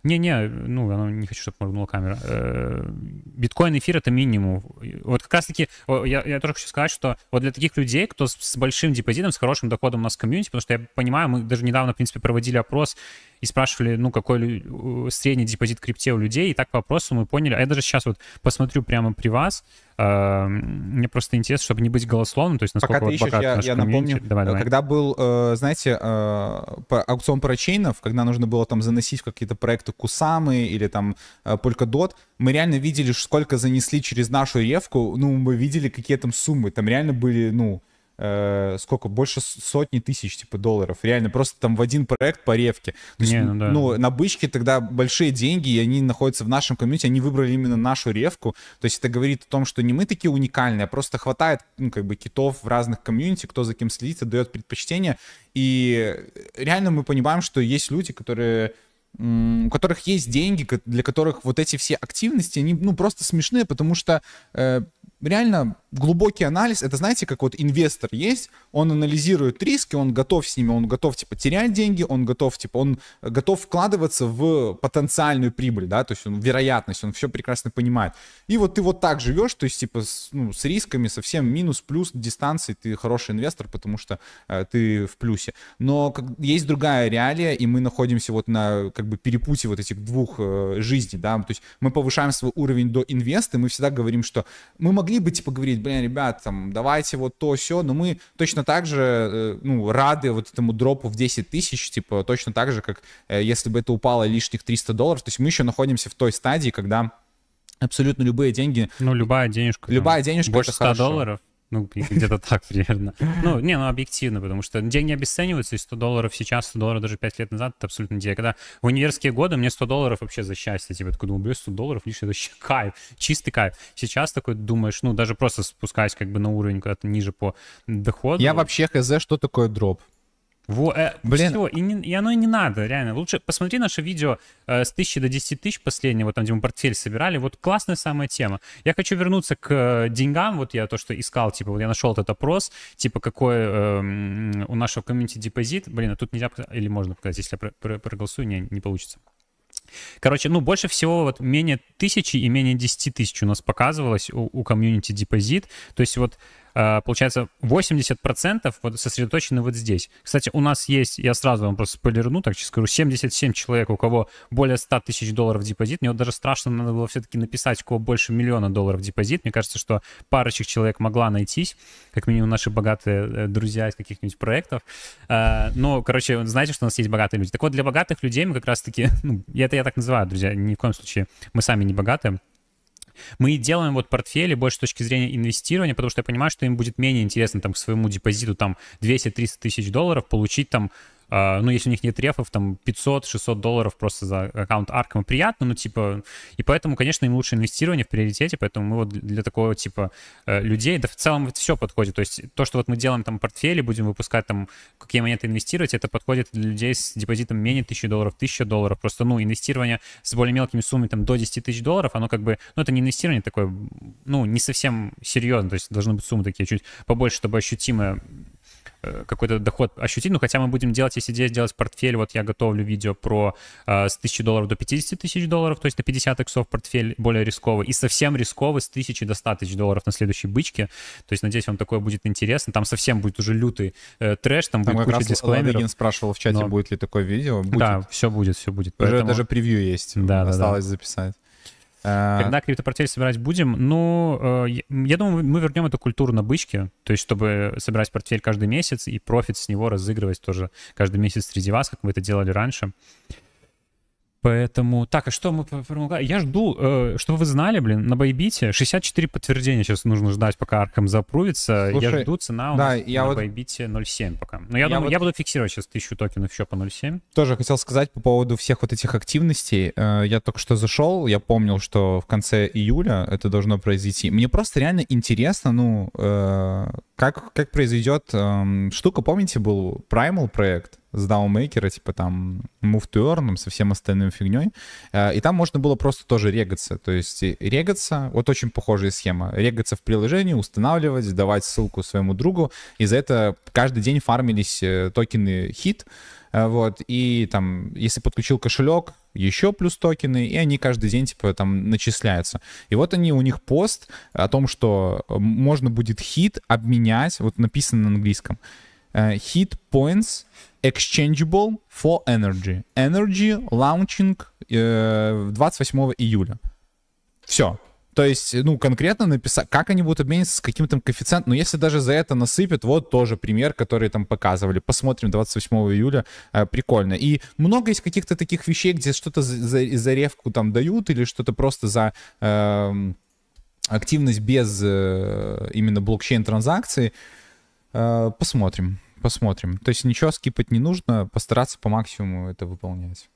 Не-не, ну, она не хочу, чтобы моргнула камера. Э, биткоин, эфир — это минимум. Вот как раз-таки, я, я тоже хочу сказать, что вот для таких людей, кто с, с большим депозитом, с хорошим доходом у нас в комьюнити, потому что я понимаю, мы даже недавно, в принципе, проводили опрос, и спрашивали, ну, какой средний депозит в крипте у людей, и так по опросу мы поняли, а я даже сейчас вот посмотрю прямо при вас, э, мне просто интересно, чтобы не быть голословным, то есть насколько Пока ты ищешь, я, я напомню, давай, давай. когда был, э, знаете, э, аукцион парачейнов, когда нужно было там заносить в какие-то проекты Кусамы или там э, Polkadot, мы реально видели, сколько занесли через нашу ревку, ну, мы видели какие там суммы, там реально были, ну, э, сколько, больше сотни тысяч, типа, долларов. Реально, просто там в один проект по ревке. То есть, Не, ну, да. ну, на бычке тогда большие деньги, и они находятся в нашем комьюнити, они выбрали именно нашу ревку. То есть это говорит о том, что не мы такие уникальные, а просто хватает, ну, как бы, китов в разных комьюнити, кто за кем следит, дает предпочтение. И реально мы понимаем, что есть люди, которые у которых есть деньги, для которых вот эти все активности, они, ну, просто смешные, потому что э, реально глубокий анализ, это знаете, как вот инвестор есть, он анализирует риски, он готов с ними, он готов, типа, терять деньги, он готов, типа, он готов вкладываться в потенциальную прибыль, да, то есть он, вероятность, он все прекрасно понимает. И вот ты вот так живешь, то есть, типа, с, ну, с рисками совсем минус, плюс дистанции, ты хороший инвестор, потому что э, ты в плюсе. Но как, есть другая реалия, и мы находимся вот на, как бы, перепутье вот этих двух э, жизней, да, то есть мы повышаем свой уровень до инвеста, и мы всегда говорим, что мы могли бы, типа, говорить, блин, ребят, там, давайте вот то, все, но мы точно так же, э, ну, рады вот этому дропу в 10 тысяч, типа, точно так же, как э, если бы это упало лишних 300 долларов, то есть мы еще находимся в той стадии, когда абсолютно любые деньги... Ну, любая денежка. Любая денежка Больше 100 хорошо. долларов. Ну, где-то так примерно. Ну, не, ну, объективно, потому что деньги обесцениваются, и 100 долларов сейчас, 100 долларов даже 5 лет назад, это абсолютно деньги. Когда в универские годы мне 100 долларов вообще за счастье, типа, такой думаю, блин, 100 долларов это вообще кайф, чистый кайф. Сейчас такой думаешь, ну, даже просто спускаясь как бы на уровень когда-то ниже по доходу. Я вообще хз, что такое дроп. Во, э, Блин. Все, и, не, и оно и не надо, реально. Лучше посмотри наше видео э, с 1000 до 10 тысяч последнего, там, где мы портфель собирали. Вот классная самая тема. Я хочу вернуться к э, деньгам. Вот я то, что искал, типа, вот я нашел этот опрос, типа, какой э, у нашего комьюнити депозит. Блин, а тут нельзя, или можно показать, если я про, про, проголосую, не, не получится. Короче, ну, больше всего вот менее тысячи и менее 10 тысяч у нас показывалось у, у комьюнити депозит. То есть вот получается, 80% вот сосредоточены вот здесь. Кстати, у нас есть, я сразу вам просто спойлерну, так сейчас скажу, 77 человек, у кого более 100 тысяч долларов депозит. Мне вот даже страшно надо было все-таки написать, у кого больше миллиона долларов депозит. Мне кажется, что парочек человек могла найтись, как минимум наши богатые э, друзья из каких-нибудь проектов. Э, но, короче, знаете, что у нас есть богатые люди. Так вот, для богатых людей мы как раз-таки, <laughs> ну, это я так называю, друзья, ни в коем случае мы сами не богатые, мы делаем вот портфели больше с точки зрения инвестирования, потому что я понимаю, что им будет менее интересно там к своему депозиту там 200-300 тысяч долларов получить там Uh, ну, если у них нет рефов, там 500-600 долларов просто за аккаунт Arkham приятно, ну, типа, и поэтому, конечно, им лучше инвестирование в приоритете, поэтому мы вот для такого, типа, э, людей, да в целом это все подходит, то есть то, что вот мы делаем там портфели, будем выпускать там, какие монеты инвестировать, это подходит для людей с депозитом менее 1000 долларов, 1000 долларов, просто, ну, инвестирование с более мелкими суммами, там, до 10 тысяч долларов, оно как бы, ну, это не инвестирование такое, ну, не совсем серьезно, то есть должны быть суммы такие чуть побольше, чтобы ощутимо какой-то доход ощутить, ну, хотя мы будем делать, если здесь делать портфель, вот я готовлю видео про э, с 1000 долларов до 50 тысяч долларов, то есть на 50 иксов портфель более рисковый, и совсем рисковый с 1000 до 100 тысяч долларов на следующей бычке, то есть, надеюсь, вам такое будет интересно, там совсем будет уже лютый э, трэш, там, там будет куча дисклеймеров. Ладыгин спрашивал в чате, но... будет ли такое видео. Будет. Да, все будет, все будет. Уже поэтому... даже превью есть, да, осталось да, да. записать. А, Когда криптопортфель собирать будем? Ну, э, я думаю, мы вернем эту культуру на бычке, то есть чтобы собирать портфель каждый месяц и профит с него разыгрывать тоже каждый месяц среди вас, как мы это делали раньше. Поэтому, так, а что мы примолкли? Я жду, э, чтобы вы знали, блин, на Bybit'е 64 подтверждения сейчас нужно ждать, пока Arkham за approve'ится. Слушай, я жду, цена у да, нас я на вот... Bybit'е 0.7 пока. Но я, я, думаю, вот... я буду фиксировать сейчас 1000 токенов еще по 0.7. Тоже хотел сказать по поводу всех вот этих активностей. Э, я только что зашел, я помнил, что в конце июля это должно произойти. Мне просто реально интересно, ну, э, как, как произойдет эм, штука, помните, был Primal проект? С DAO Maker'а, типа там Move to Earn, со всем остальным фигней. Э, и там можно было просто тоже регаться. То есть регаться, вот очень похожая схема. Регаться в приложении, устанавливать, давать ссылку своему другу. И за это каждый день фармились э, токены хит. Э, вот, и там, если подключил кошелек, еще плюс токены, и они каждый день, типа, там начисляются. И вот они, у них пост о том, что можно будет хит обменять, вот написано на английском, hit points Exchangeable for Energy. Energy launching э, 28 июля. Все. То есть, ну, конкретно написать, как они будут обмениваться с каким-то коэффициентом. Но если даже за это насыпят, вот тоже пример, который там показывали. Посмотрим 28 июля. Э, прикольно. И много есть каких-то таких вещей, где что-то за, за, за ревку там дают или что-то просто за... Э, активность без э, именно блокчейн-транзакций. Э, посмотрим посмотрим. То есть ничего скипать не нужно, постараться по максимуму это выполнять.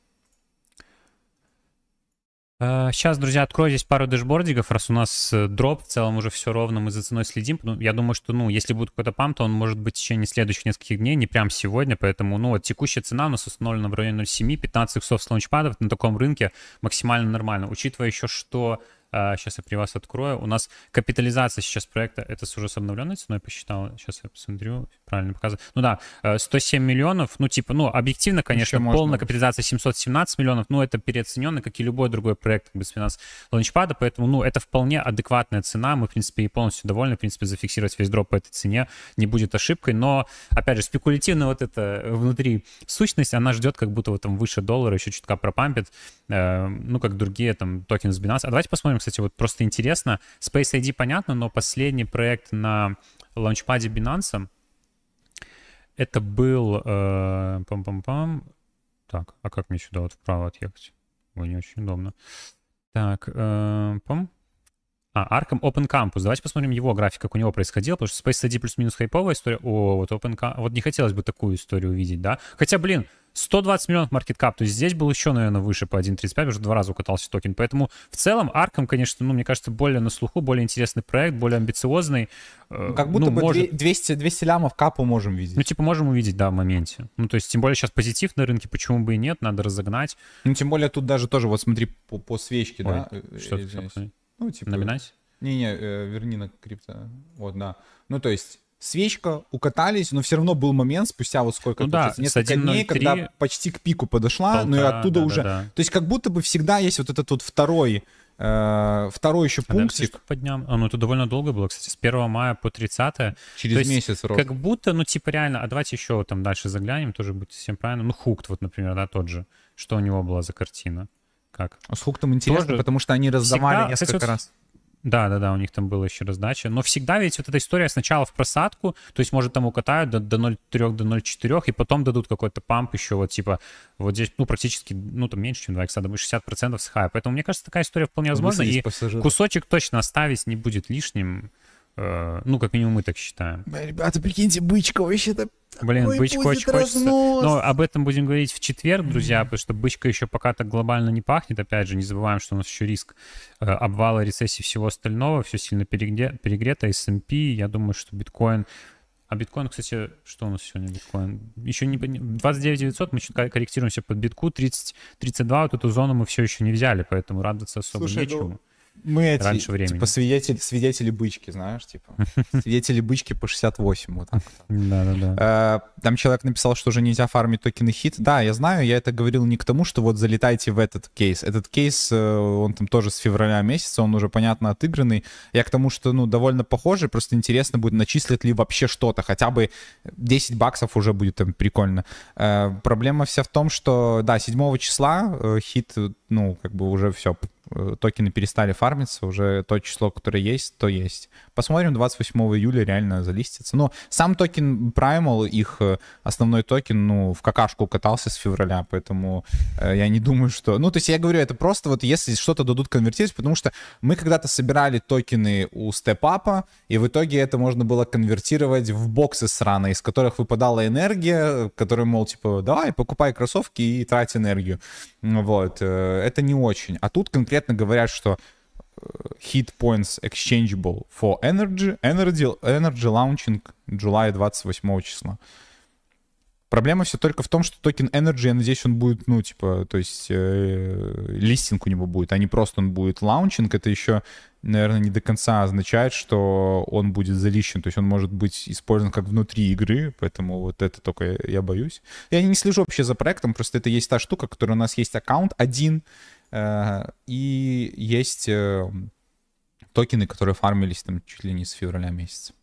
Сейчас, э, друзья, открою здесь пару дэшбордиков, раз у нас э, дроп, в целом уже все ровно, мы за ценой следим. Ну, я думаю, что, ну, если будет какой-то памп, то он может быть в течение следующих нескольких дней, не прям сегодня, поэтому, ну, вот текущая цена у нас установлена в районе 0,7, 15 иксов с лаунчпадов на таком рынке максимально нормально, учитывая еще, что Сейчас а, я при вас открою. У нас капитализация сейчас проекта, это уже с обновленной ценой посчитал. Сейчас я посмотрю, правильно показываю. Ну да, 107 э, миллионов, ну типа, ну объективно, конечно, Еще полная капитализация 717 миллионов, но это переоцененно, как и любой другой проект без финанс ланчпада, поэтому, ну, это вполне адекватная цена. Мы, в принципе, и полностью довольны. В принципе, зафиксировать весь дроп по этой цене не будет ошибкой. Но, опять же, спекулятивно вот это внутри сущность, она ждет, как будто вот там выше доллара еще чутка пропампит, э, ну, как другие там токены с Binance. А давайте посмотрим, кстати, вот просто интересно. Space ID понятно, но последний проект на лаунчпаде Binance это был... Э, пам-пам-пам. Так, а как мне сюда вот вправо отъехать? Ой, не очень удобно. Так, э, пам. А, Arkham Open Campus. Давайте посмотрим его график, как у него происходило, потому что Space ID плюс-минус хайповая история. О, вот Open Campus. Вот не хотелось бы такую историю увидеть, да? Хотя, блин, 120 миллионов маркет кап, то есть здесь был еще, наверное, выше по 1.35, уже два раза укатался токен. Поэтому в целом Арком, конечно, ну, мне кажется, более на слуху, более интересный проект, более амбициозный. Э, ну, как будто ну, бы может... 200, 200 лямов капу можем видеть. Ну, типа, можем увидеть, да, в моменте. Ну, то есть, тем более сейчас позитив на рынке, почему бы и нет, надо разогнать. Ну, тем более тут даже тоже, вот смотри, по, по свечке, Ой, да? Что ты, Ну, типа... На Binance? Не-не, э, верни на крипто. Вот, да. Ну, то есть свечка, укатались, но все равно был момент спустя вот сколько, ну, да, несколько дней, когда почти к пику подошла, но ну и оттуда да, уже... Да, да. То есть как будто бы всегда есть вот этот вот второй, э, второй еще а пунктик. по дням? А, ну это довольно долго было, кстати, с 1 мая по 30 Через То месяц есть, Как будто, ну типа реально, а давайте еще там дальше заглянем, тоже будет всем правильно. Ну Хукт вот, например, да, тот же. Что у него была за картина? Как? А с Хуктом интересно, тоже... потому что они раздавали всегда, несколько кстати, раз. Да, да, да, у них там была еще раздача. Но всегда ведь вот эта история сначала в просадку, то есть, может, там укатают до, до 0,3, до 0,4, и потом дадут какой-то памп еще, вот типа, вот здесь, ну, практически, ну, там меньше, чем 2 икса, думаю, 60% с хая. Поэтому, мне кажется, такая история вполне возможна, и пассажиров. кусочек точно оставить не будет лишним. Э, ну, как минимум, мы так считаем. Ребята, прикиньте, бычка вообще-то Блин, Ой, бычку очень разнос. хочется. Но об этом будем говорить в четверг, друзья, потому что бычка еще пока так глобально не пахнет. Опять же, не забываем, что у нас еще риск э, обвала, рецессии всего остального. Все сильно перегре... перегрето. S&P, я думаю, что биткоин... А биткоин, кстати, что у нас сегодня биткоин? Еще не 29 900, мы чуть корректируемся под битку, 30, 32, вот эту зону мы все еще не взяли, поэтому радоваться особо Слушай, нечему. Ну мы эти, раньше времени. Типа свидетели, свидетели бычки, знаешь, типа. <laughs> Свидетели бычки по 68, вот так. Да-да-да. Э, там человек написал, что уже нельзя фармить токены хит. Да, я знаю, я это говорил не к тому, что вот залетайте в этот кейс. Этот кейс, э, он там тоже с февраля месяца, он уже, понятно, отыгранный. Я к тому, что, ну, довольно похоже, просто интересно будет, начислят ли вообще что-то. Хотя бы 10 баксов уже будет там прикольно. Э, проблема вся в том, что, да, 7 числа хит, ну, как бы уже все, токены перестали фармиться, уже то число, которое есть, то есть. Посмотрим, 28 июля реально залистится. Но сам токен Primal, их э, основной токен, ну, в какашку катался с февраля, поэтому э, я не думаю, что... Ну, то есть я говорю, это просто вот если что-то дадут конвертировать, потому что мы когда-то собирали токены у STEPN'а, и в итоге это можно было конвертировать в боксы сраные, из которых выпадала энергия, которые, мол, типа, давай, покупай кроссовки и трать энергию. Вот. Э, это не очень. А тут конкретно говорят, что э, hit points exchangeable for energy, energy, energy launching July 28 числа. Проблема все только в том, что токен Energy, я надеюсь, он будет, ну, типа, то есть э, листинг у него будет, а не просто он будет launching. Это еще, наверное, не до конца означает, что он будет залищен. То есть он может быть использован как внутри игры, поэтому вот это только я боюсь. Я не слежу вообще за проектом, просто это есть та штука, которая у нас есть аккаунт один, и есть э, токены, которые фармились там чуть ли не с февраля месяца.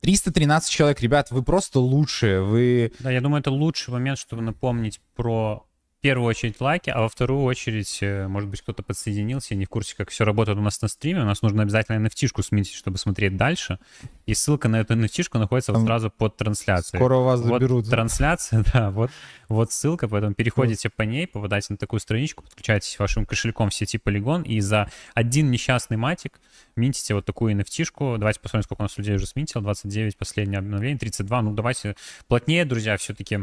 313 человек, ребят, вы просто лучшие, вы... Да, я думаю, это лучший момент, чтобы напомнить про в первую очередь лайки, а во вторую очередь, э, может быть, кто-то подсоединился, не в курсе, как все работает у нас на стриме. У нас нужно обязательно nft сменить, чтобы смотреть дальше. И ссылка на эту nft находится вот сразу под трансляцией. Скоро вас заберут. Вот трансляция, <laughs> да, вот, вот ссылка, поэтому переходите вот. по ней, попадаете на такую страничку, подключаетесь вашим кошельком в сети Polygon, и за один несчастный матик минтите вот такую nft -шку. Давайте посмотрим, сколько у нас людей уже сминтил. 29, последнее обновление, 32. Ну, давайте плотнее, друзья, все-таки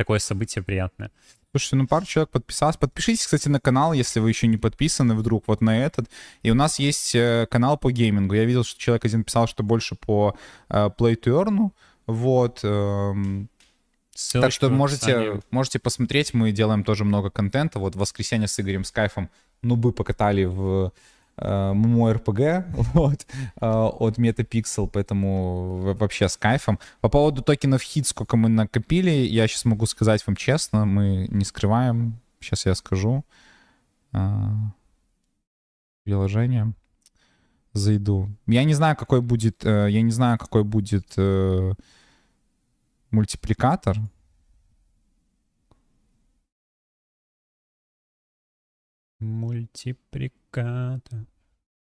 такое событие приятное. Слушайте, ну пару человек подписалось. Подпишитесь, кстати, на канал, если вы еще не подписаны вдруг вот на этот. И у нас есть э, канал по геймингу. Я видел, что человек один писал, что больше по э, Play to Earn. Вот. Эм, Ссылочку так что можете, можете посмотреть, мы делаем тоже много контента. Вот в воскресенье с Игорем Скайфом нубы покатали в э, ММО-РПГ <laughs> вот, э, от Metapixel, поэтому вообще с кайфом. По поводу токенов HIT, сколько мы накопили, я сейчас могу сказать вам честно, мы не скрываем. Сейчас я скажу. Э, приложение. Зайду. Я не знаю, какой будет, э, я не знаю, какой будет э, мультипликатор. Мультипликатор.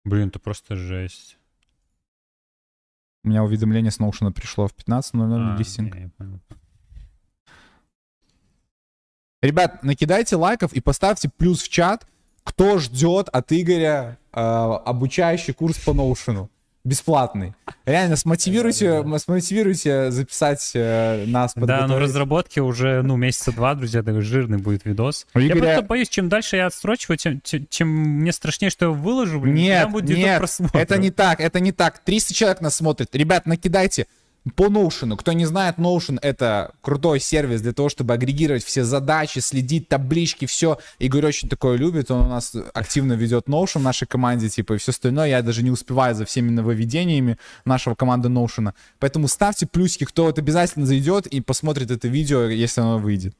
Блин, это просто жесть. У меня уведомление с Notion пришло в 15.00 а, листинг. Ребят, накидайте лайков и поставьте плюс в чат, кто ждет от Игоря э, обучающий курс по Notion бесплатный. Реально, смотивируйте, смотивируйте записать э, нас. Да, но в разработке уже, ну, месяца два, друзья, такой жирный будет видос. У Я просто боюсь, чем дальше я отстрочиваю, тем, чем мне страшнее, что я выложу, блин, нет, будет нет, это не так, это не так. 300 человек нас смотрит. Ребят, накидайте по Notion. Кто не знает, Notion — это крутой сервис для того, чтобы агрегировать все задачи, следить таблички, все. Игорь очень такое любит, он у нас активно ведет Notion в нашей команде, типа, и все остальное. Я даже не успеваю за всеми нововведениями нашего команды Notion. Поэтому ставьте плюсики, кто вот обязательно зайдет и посмотрит это видео, если оно выйдет.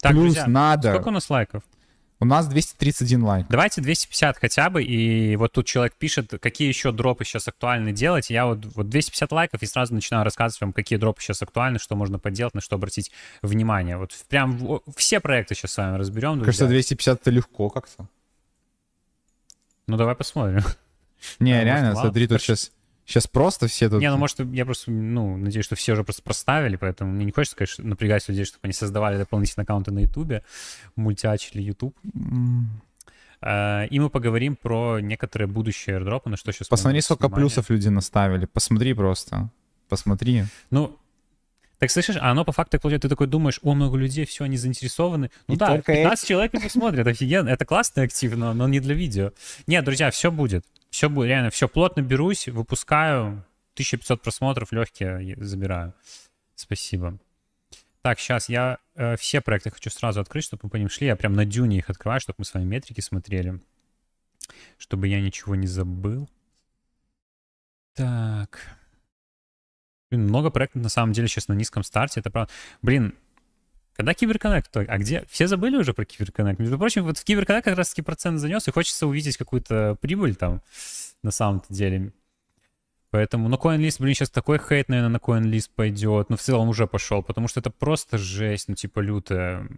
Так, Плюс друзья, надо. Сколько у нас лайков? У нас 231 лайк. Давайте 250 хотя бы, и вот тут человек пишет, какие еще дропы сейчас актуальны делать. Я вот, вот 250 лайков и сразу начинаю рассказывать вам, какие дропы сейчас актуальны, что можно поделать, на что обратить внимание. Вот прям все проекты сейчас с вами разберем. Друзья. Кажется, 250 это легко как-то. Ну давай посмотрим. Не, реально, смотри, тут сейчас Сейчас просто все тут... Не, ну может, я просто, ну, надеюсь, что все уже просто проставили, поэтому мне не хочется, конечно, напрягать людей, чтобы они создавали дополнительные аккаунты на Ютубе, мультячили Ютуб. Mm. И мы поговорим про некоторые будущие airdropы, на что сейчас... Посмотри, сколько внимание. плюсов люди наставили. Посмотри просто. Посмотри. Ну, так слышишь, а оно по факту получается, ты такой думаешь, о, много людей, все, они заинтересованы. Ну и да, 15 эти... человек и посмотрят, офигенно. Это классный актив, но, но не для видео. Нет, друзья, все будет. Все будет, реально, все плотно берусь, выпускаю. 1500 просмотров легкие забираю. Спасибо. Так, сейчас я э, все проекты хочу сразу открыть, чтобы мы по ним шли. Я прям на дюне их открываю, чтобы мы с вами метрики смотрели. Чтобы я ничего не забыл. Так. Блин, много проектов на самом деле сейчас на низком старте. Это правда. Блин, когда Киберконнект? А где? Все забыли уже про Киберконнект? Между прочим, вот в Киберконнект как раз таки процент занес, и хочется увидеть какую-то прибыль там на самом-то деле. Поэтому, ну, CoinList, блин, сейчас такой хейт, наверное, на CoinList пойдет. Ну, в целом уже пошел, потому что это просто жесть, ну, типа, лютая.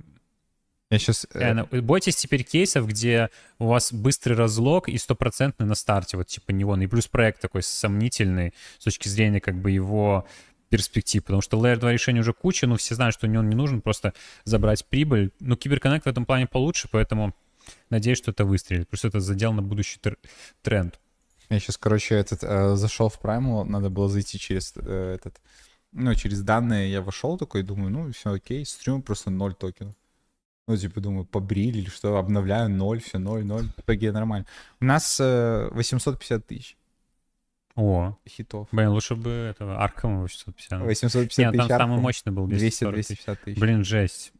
Я сейчас... Э... Ну, бойтесь теперь кейсов, где у вас быстрый разлог и стопроцентный на старте, вот типа него. И плюс проект такой сомнительный с точки зрения как бы его перспектив, потому что Layer 2 решения уже куча, но все знают, что он не нужен, просто забрать прибыль. Но Киберконнект в этом плане получше, поэтому надеюсь, что это выстрелит. Просто это задел на будущий тр- тренд. Я сейчас, короче, этот э, зашел в Primal, надо было зайти через э, этот, ну, через данные я вошел такой, думаю, ну, все окей, стрим просто ноль токенов. Ну, типа, думаю, побрили или что, обновляю ноль, все, ноль, ноль, в итоге нормально. У нас э, 850 тысяч. О, хитов. Блин, лучше бы этого Аркама 850. 850 Нет, там самый мощный был 200 250 тысяч. Блин, жесть.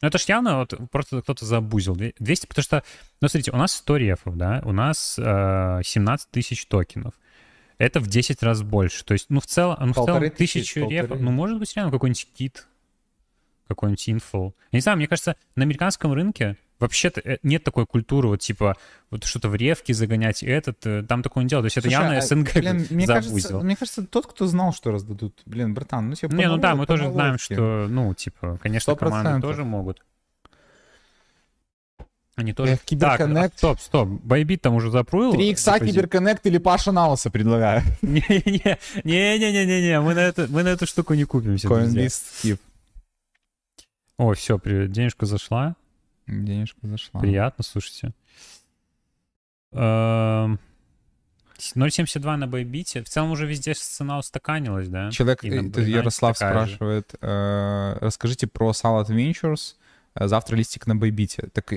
Ну, это ж явно вот просто кто-то забузил. 200, потому что, ну, смотрите, у нас 100 рефов, да, у нас э, 17 тысяч токенов. Это в 10 раз больше. То есть, ну, в целом, ну, в целом тысячу рефов, ну, может быть, реально какой-нибудь кит, какой-нибудь инфол. Я не знаю, мне кажется, на американском рынке Вообще-то э, нет такой культуры, вот типа вот что-то в ревки загонять этот, э, там такое не делают. То есть Слушай, это явно СНГ а, блин, мне <laughs> кажется, мне кажется, тот, кто знал, что раздадут, блин, братан, ну типа... Не, ну да, мы тоже знаем, что, ну, типа, конечно, 100%. команды тоже могут. Они тоже... Эх, Киберконнект... Так, стоп, стоп, Байбит там уже запруил? 3 икса Киберконнект или Паша Налоса предлагаю. <laughs> Не-не-не-не-не, мы на это, мы на эту штуку не купимся, Coinlist О, все, привет, денежка зашла. Денежка зашла. Приятно, слушайте. Эм, 0.72 на Байбите. В целом уже везде цена устаканилась, да? Человек, э, Ярослав спрашивает, э, расскажите про Salad Ventures. Э, завтра листик на Байбите. Так,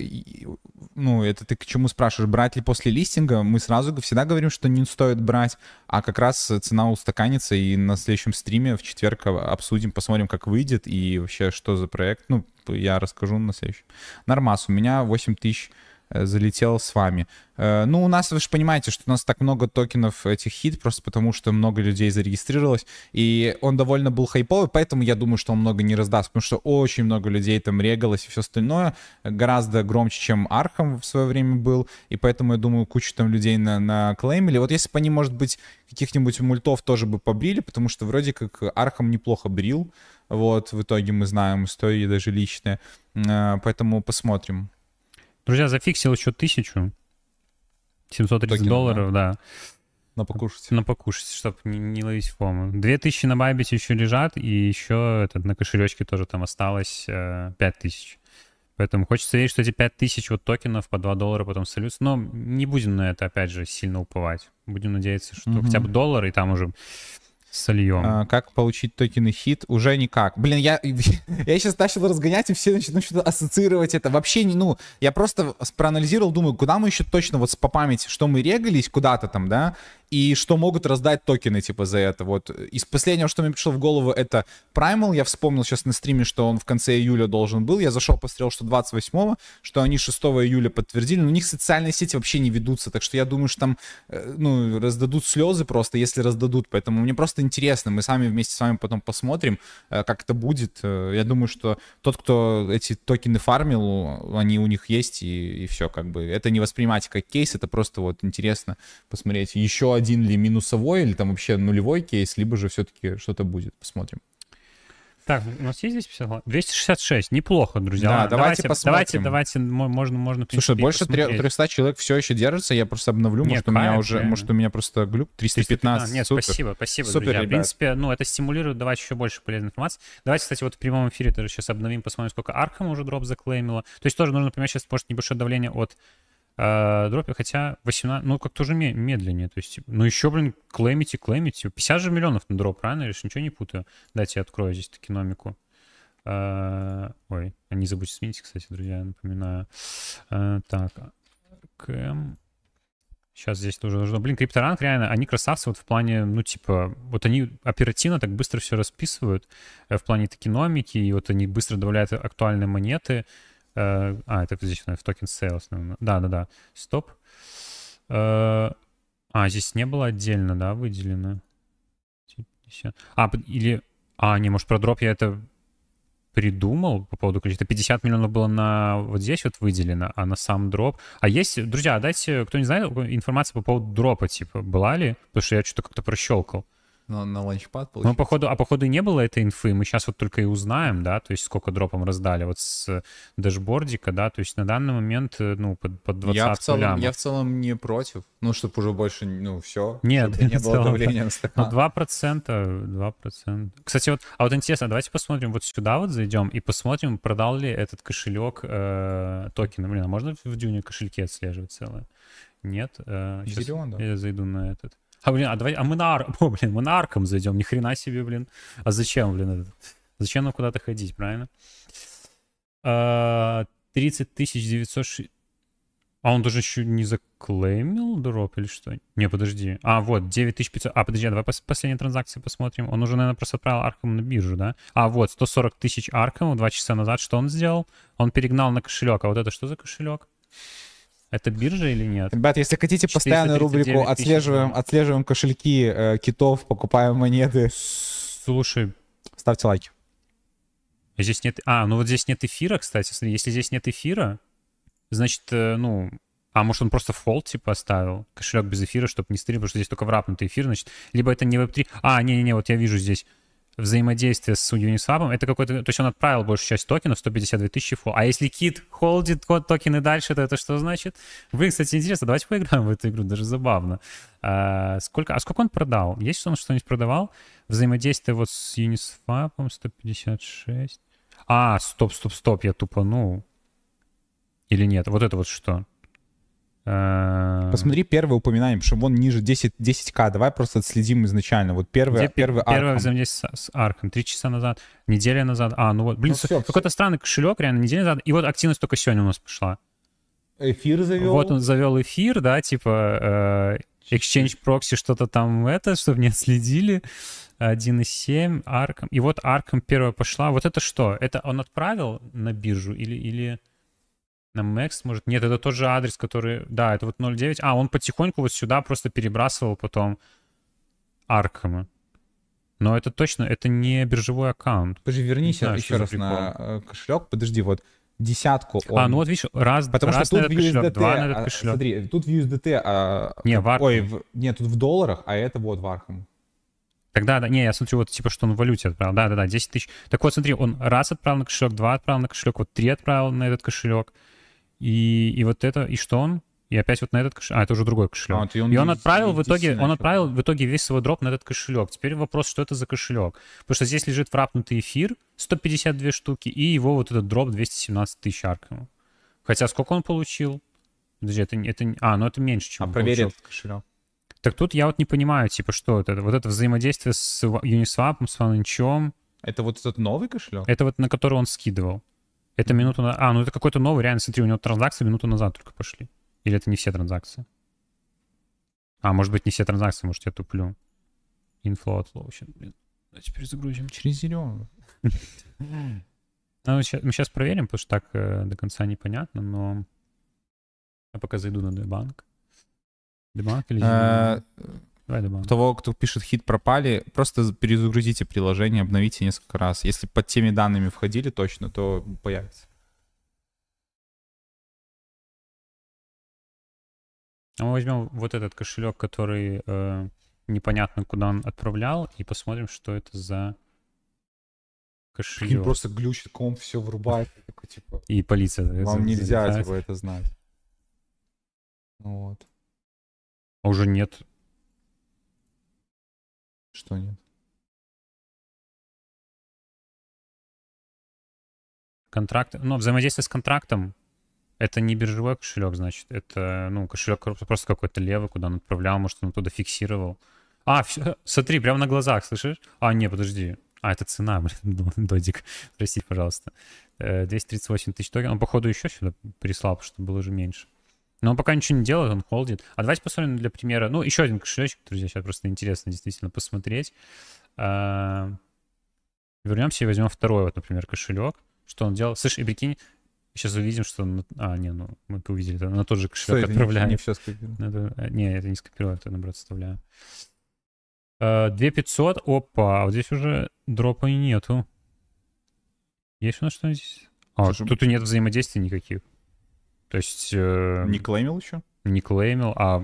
ну, это ты к чему спрашиваешь? Брать ли после листинга? Мы сразу всегда говорим, что не стоит брать, а как раз цена устаканится, и на следующем стриме в четверг обсудим, посмотрим, как выйдет, и вообще, что за проект. Ну, я расскажу на следующем. Нормас, у меня 8 тысяч 000 залетел с вами. Э, ну, у нас, вы же понимаете, что у нас так много токенов этих хит, просто потому что много людей зарегистрировалось, и он довольно был хайповый, поэтому я думаю, что он много не раздаст, потому что очень много людей там регалось и все остальное, гораздо громче, чем Arkham в свое время был, и поэтому, я думаю, кучу там людей на, на клеймили. Вот если бы они, может быть, каких-нибудь мультов тоже бы побрили, потому что вроде как Arkham неплохо брил, вот, в итоге мы знаем истории даже личные, э, поэтому посмотрим. Друзья, зафиксил еще тысячу. 730 Токен, долларов, да. да. На покушать. На покушать, чтобы не, не ловить фому. 2000 на Байбите еще лежат, и еще этот, на кошелечке тоже там осталось э, 5000. Поэтому хочется верить, что эти 5000 вот токенов по 2 доллара потом сольются. Но не будем на это, опять же, сильно уповать. Будем надеяться, что угу. хотя бы доллар, и там уже Сольем. А, как получить токены хит? Уже никак. Блин, я, <laughs> я сейчас начал разгонять, и все начнут ассоциировать это. Вообще, не, ну, я просто проанализировал, думаю, куда мы еще точно вот по памяти, что мы регались куда-то там, да, и что могут раздать токены, типа, за это. Вот из последнего, что мне пришло в голову, это Primal. Я вспомнил сейчас на стриме, что он в конце июля должен был. Я зашел, посмотрел, что 28-го, что они 6 июля подтвердили. Но у них социальные сети вообще не ведутся, так что я думаю, что там, э, ну, раздадут слезы просто, если раздадут. Поэтому мне просто интересно. Мы сами вместе с вами потом посмотрим, э, как это будет. Э, я думаю, что тот, кто эти токены фармил, они у них есть, и, и все, как бы. Это не воспринимать как кейс, это просто вот интересно посмотреть. Еще один ли минусовой, или там вообще нулевой кейс, либо же все-таки что-то будет. Посмотрим. Так, у нас есть здесь 50 266, неплохо, друзья. Да, давайте, давайте посмотрим. Давайте, давайте, можно, можно Слушай, больше посмотреть. 300 человек все еще держится, я просто обновлю, нет, может, у меня уже, реально. может, у меня просто глюк 315. 315. Нет, Супер. спасибо, спасибо, Супер, друзья. Ребят. В принципе, ну, это стимулирует давать еще больше полезной информации. Давайте, кстати, вот в прямом эфире тоже сейчас обновим, посмотрим, сколько Arkham уже дроп заклеймило. То есть тоже нужно понимать, сейчас может небольшое давление от э, дропа, хотя 18, ну, как-то уже медленнее. То есть, ну, еще, блин, клеймите, клеймите. 50 же миллионов на дроп, правильно? Же ничего не путаю. Дайте я открою здесь токеномику. Э, ой, а не забудьте сменить, кстати, друзья, напоминаю. Э, так, КМ. Сейчас здесь тоже нужно. Блин, крипторанг реально, они красавцы вот в плане, ну, типа, вот они оперативно так быстро все расписывают э, в плане токеномики, и вот они быстро добавляют актуальные монеты. А, это здесь в токен sales. Да-да-да. Стоп. Э, а, здесь не было отдельно, да, выделено. А, или... А, не, может, про дроп я это придумал по поводу количества. 50 миллионов было на вот здесь вот выделено, а на сам дроп. А есть, друзья, дайте, кто не знает, информация по поводу дропа, типа, была ли? Потому что я что-то как-то прощелкал на, на ланчпад, получается. Ну, походу, а походу не было этой инфы, мы сейчас вот только и узнаем, да, то есть сколько дропом раздали вот с дашбордика, да, то есть на данный момент, э, ну, под, под 20 я в целом, лямов. Я в целом не против, ну, чтобы уже больше, ну, все. Нет, не <laughs> было давления на стакан. Ну, 2%, 2%. Кстати, вот, а вот интересно, давайте посмотрим вот сюда вот зайдем и посмотрим, продал ли этот кошелек э, токены. Блин, а можно в Дюне кошельки отслеживать целое? Нет. Э, сейчас Зелен, да. я зайду на этот. А, блин, а давай, а мы на, Ар... О, блин, мы на Арком зайдем, ни хрена себе, блин. А зачем, блин, это? Зачем нам куда-то ходить, правильно? А, 30 906... А он даже еще не заклеймил дроп или что? Не, подожди. А, вот, 9500. А, подожди, давай пос последние транзакции посмотрим. Он уже, наверное, просто отправил Арком на биржу, да? А, вот, 140 тысяч Арком два часа назад. Что он сделал? Он перегнал на кошелек. А вот это что за кошелек? Это биржа или нет? Ребят, если хотите постоянную рубрику «Отслеживаем, отслеживаем кошельки э, китов, покупаем монеты», слушай, ставьте лайки. Здесь нет... А, ну вот здесь нет эфира, кстати. Если здесь нет эфира, значит, э, ну... А может он просто фолд типа оставил? Кошелек без эфира, чтобы не стримить, потому что здесь только врапнутый эфир, значит. Либо это не Web3... А, не-не-не, вот я вижу здесь взаимодействие с Uniswap, это какой-то, то есть он отправил большую часть токенов, 152 тысячи фол. А если кит холдит токены дальше, то это что значит? Вы, кстати, интересно, давайте поиграем в эту игру, даже забавно. А, сколько, а сколько он продал? Есть он что-нибудь продавал? Взаимодействие вот с Uniswap 156. А, стоп, стоп, стоп, я тупанул. Или нет? Вот это вот что? А, Посмотри первое упоминание, потому что вон ниже 10, 10к. Давай просто отследим изначально. Вот первое, Где первый Первое взаимодействие с, с Арком. Три часа назад, неделя назад. А, ну вот, блин, ну, какой-то странный кошелек, реально, неделя назад. И вот активность только сегодня у нас пошла. Эфир завел. Вот он завел эфир, да, типа э, Exchange Proxy что-то там это, чтобы не отследили. 1.7, Arkham. И вот Arkham первая пошла. Вот это что? Это он отправил на биржу или... или... На Max, может? Нет, это тот же адрес, который... Да, это вот 0.9. А, он потихоньку вот сюда просто перебрасывал потом Arkham'а. Но это точно, это не биржевой аккаунт. Подожди, вернись знаю, еще раз на э, кошелек. Подожди, вот десятку он... А, ну вот видишь, раз, Потому раз что тут в USDT, кошелек, два на этот а, кошелек. Смотри, тут в USDT... А, не, в Arkham. Ой, в, нет, тут в долларах, а это вот в Arkham. Тогда, да, не, я смотрю, вот типа, что он в валюте отправил. Да-да-да, 10 тысяч. Так вот, смотри, он раз отправил на кошелек, два отправил на кошелек, вот три отправил на этот кошелек. И, и вот это, и что он? И опять вот на этот кошелек. А, это уже другой кошелек. А, и он, и он отправил в итоге, он отправил в итоге весь свой дроп на этот кошелек. Теперь вопрос, что это за кошелек. Потому что здесь лежит врапнутый эфир, 152 штуки, и его вот этот дроп 217 тысяч арком. Хотя сколько он получил? Подожди, это, это... А, ну это меньше, чем а этот кошелек. Так тут я вот не понимаю, типа, что это? Вот это взаимодействие с Uniswap, с OneInchом. Это вот этот новый кошелек? Это вот на который он скидывал. Это минуту на... А, ну это какой-то новый, реально, смотри, у него транзакции минуту назад только пошли. Или это не все транзакции? А, может быть, не все транзакции, может, я туплю. Inflow, outflow. Сейчас, блин. Давайте перезагрузим. Через зеленую. Ну, мы сейчас проверим, потому что так э, до конца непонятно, но я пока зайду на Дебанк. Дебанк или Дебанк. Того, кто пишет хит пропали, просто перезагрузите приложение, обновите несколько раз. Если под теми данными входили точно, то появится. А мы возьмем вот этот кошелек, который э, непонятно куда он отправлял, и посмотрим, что это за кошелек. Прикинь, просто глючит, комп все врубает. Такой, типа, и полиция. Вам нельзя типа, это знать. Вот. А уже нет. Что нет? Контракт, ну, взаимодействие с контрактом это не биржевой кошелек, значит. Это, ну, кошелек просто какой-то левый, куда он отправлял, может, он туда фиксировал. А, все, <laughs> смотри, прямо на глазах, слышишь? А, не, подожди. А, это цена, <laughs> блин, додик. Прости, пожалуйста. 238 э, тысяч токенов. Он, походу, еще сюда прислал, потому что было уже меньше. Но он пока ничего не делает, он холдит. А давайте посмотрим для примера. Ну, еще один кошелечек, друзья, сейчас просто интересно действительно посмотреть. А, вернемся и возьмем второй, вот, например, кошелек. Что он делал? Слышь, и прикинь, Сейчас увидим, что... А, не, ну, мы увидели, это на тот же кошелек что, отправляем. Не, не все скопировал. Это, э, не, это не скопировал, это, наоборот, вставляю. 2500, опа, а вот здесь уже дропа и нету. Есть у нас что-нибудь здесь? А, Слушай, тут и нет взаимодействий никаких. То есть... Э, не клеймил еще? Не клеймил, а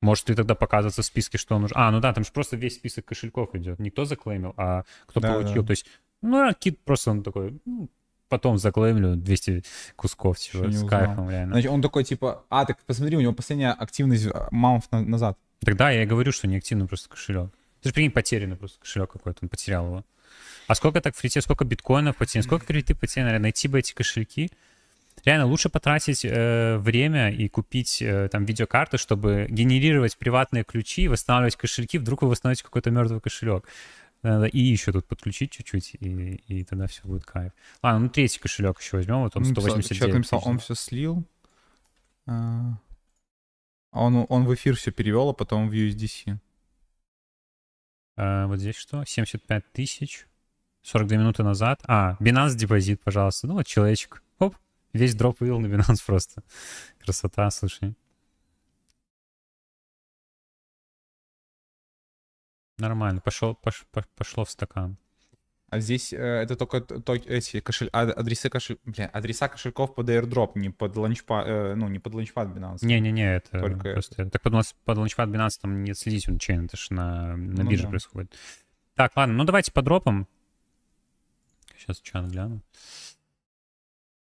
может ли тогда показываться в списке, что он уже... А, ну да, там же просто весь список кошельков идет. Не кто заклеймил, а кто да, получил. Да. То есть, ну, кит просто он такой, ну, потом заклеймлю 200 кусков, чего, с кайфом, реально. Значит, он такой, типа, а, так посмотри, у него последняя активность а, маунт на- назад. Тогда я и говорю, что не активный просто кошелек. Ты же прикинь, потерянный просто кошелек какой-то, он потерял его. А сколько так в фрите, сколько биткоинов потеряно, сколько кредиты потеряно, найти бы эти кошельки. Реально, лучше потратить э, время и купить э, там видеокарты, чтобы генерировать приватные ключи восстанавливать кошельки, вдруг вы восстановите какой-то мертвый кошелек. Надо и еще тут подключить чуть-чуть, и, и тогда все будет кайф. Ладно, ну третий кошелек еще возьмем, вот он 189 Человек написал, он все слил. А, он, он в эфир все перевел, а потом в USDC. А, вот здесь что? 75 тысяч. 42 минуты назад. А, Binance депозит, пожалуйста. Ну вот человечек. Весь дроп вывел на Binance просто. Красота, слушай. Нормально, пошел, пош, пошло в стакан. А здесь э, это только то, эти кошель, а, адресы кошель, бля, адреса кошельков под airdrop, не под ланчпад, э, ну не под ланчпад Binance. Не-не-не, это только просто, это. так под, под ланчпад Binance там не следить он чейн, это же на, на ну, бирже да. происходит. Так, ладно, ну давайте по дропам. Сейчас чат гляну. Э,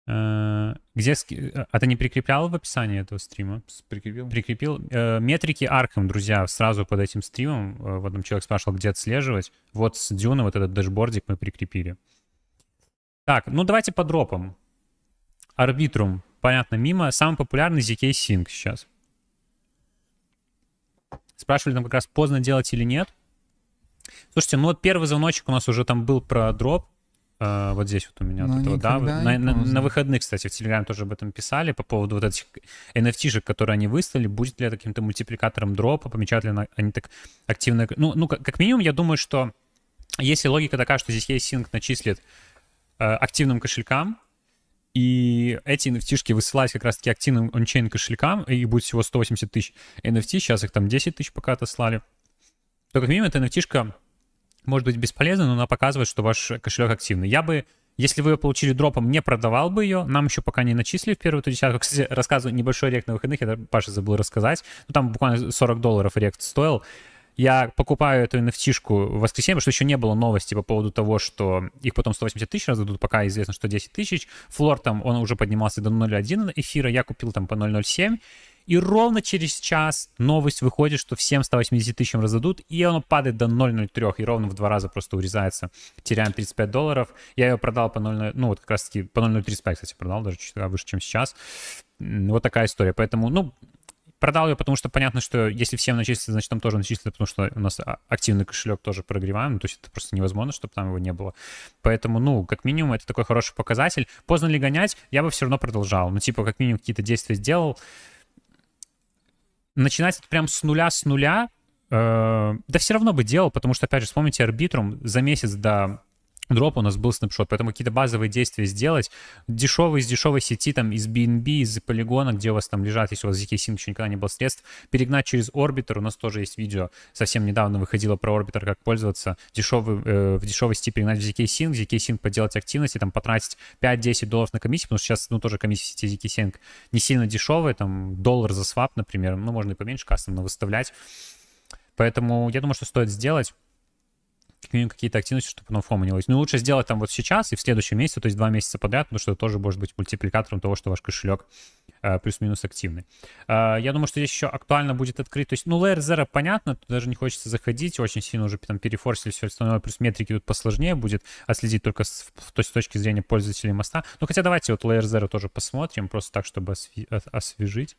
где... Э, а ты не прикреплял в описании этого стрима? Прикрепил. Прикрепил. Э, метрики Арком, друзья, сразу под этим стримом. В одном человек спрашивал, где отслеживать. Вот с Дюна вот этот дашбордик мы прикрепили. Так, ну давайте по дропам. Арбитрум, понятно, мимо. Самый популярный ZK Sync сейчас. Спрашивали там как раз поздно делать или нет. Слушайте, ну вот первый звоночек у нас уже там был про дроп. Uh, вот здесь вот у меня вот это, да, на, на, на выходных, кстати, в Телеграме тоже об этом писали по поводу вот этих NFT-шек, которые они выставили, будет ли это каким-то мультипликатором дропа, помечают ли они так активно... Ну, ну как, как минимум, я думаю, что если логика такая, что здесь есть синк начислит э, активным кошелькам, и эти NFT-шки высылать как раз-таки активным ончейн кошелькам, и будет всего 180 тысяч NFT, сейчас их там 10 тысяч пока отослали, то как минимум эта NFT-шка может быть бесполезна, но она показывает, что ваш кошелек активный. Я бы, если вы ее получили дропом, не продавал бы ее. Нам еще пока не начислили в первую эту десятку. Кстати, рассказываю небольшой рект на выходных, я Паша забыл рассказать. Ну, там буквально 40 долларов рект стоил. Я покупаю эту NFT-шку в воскресенье, потому что еще не было новости по поводу того, что их потом 180 тысяч раздадут, пока известно, что 10 тысяч. Флор там, он уже поднимался до 0.1 эфира, я купил там по 0.07. И ровно через час новость выходит, что всем 180 тысячам раздадут, и оно падает до 0,03, и ровно в два раза просто урезается. Теряем 35 долларов. Я ее продал по 0, ну вот как раз таки по 0,35, кстати, продал, даже чуть выше, чем сейчас. Вот такая история. Поэтому, ну, продал ее, потому что понятно, что если всем начислится, значит, там тоже начислится, потому что у нас а, активный кошелек тоже прогреваем, ну, то есть это просто невозможно, чтобы там его не было. Поэтому, ну, как минимум, это такой хороший показатель. Поздно ли гонять, я бы все равно продолжал. Ну, типа, как минимум, какие-то действия сделал, начинать это прям с нуля, с нуля, э, да все равно бы делал, потому что, опять же, вспомните арбитрум за месяц до дроп у нас был снапшот, поэтому какие-то базовые действия сделать. Дешевый из дешевой сети, там, из BNB, из полигона, где у вас там лежат, если у вас ZK Sync еще никогда не было средств, перегнать через Orbiter. У нас тоже есть видео, совсем недавно выходило про Orbiter, как пользоваться. Дешевый, э, в дешевой сети перегнать в ZK Sync, ZK Sync поделать активности, там, потратить 5-10 долларов на комиссию, потому что сейчас, ну, тоже комиссия сети ZK Sync не сильно дешевая, там, доллар за свап, например, ну, можно и поменьше кастомно выставлять. Поэтому я думаю, что стоит сделать как минимум какие-то активности, чтобы оно фоманилось. Ну, лучше сделать там вот сейчас и в следующем месяце, то есть два месяца подряд, потому что это тоже может быть мультипликатором того, что ваш кошелек э, плюс-минус активный. Э, я думаю, что здесь еще актуально будет открыть, то есть, ну, Layer Zero понятно, тут даже не хочется заходить, очень сильно уже там перефорсили все остальное, плюс метрики тут посложнее будет отследить только с, с точки зрения пользователей моста. Ну, хотя давайте вот Layer Zero тоже посмотрим, просто так, чтобы освежить.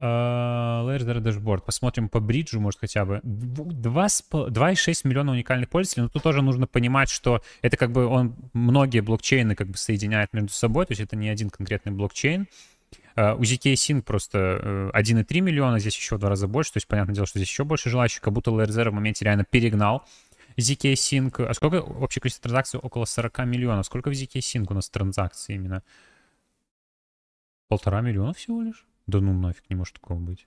Layers uh, Dashboard. Посмотрим по бриджу, может, хотя бы. 2,6 миллиона уникальных пользователей. Но тут тоже нужно понимать, что это как бы он многие блокчейны как бы соединяет между собой. То есть это не один конкретный блокчейн. Uh, у ZK Sync просто uh, 1,3 миллиона, здесь еще в два раза больше. То есть, понятное дело, что здесь еще больше желающих, как будто Layer в моменте реально перегнал ZK Sync. А сколько общее количество транзакций? Около 40 миллионов. Сколько в ZK Sync у нас транзакций именно? Полтора миллиона всего лишь? Да ну нафиг, не может такого быть.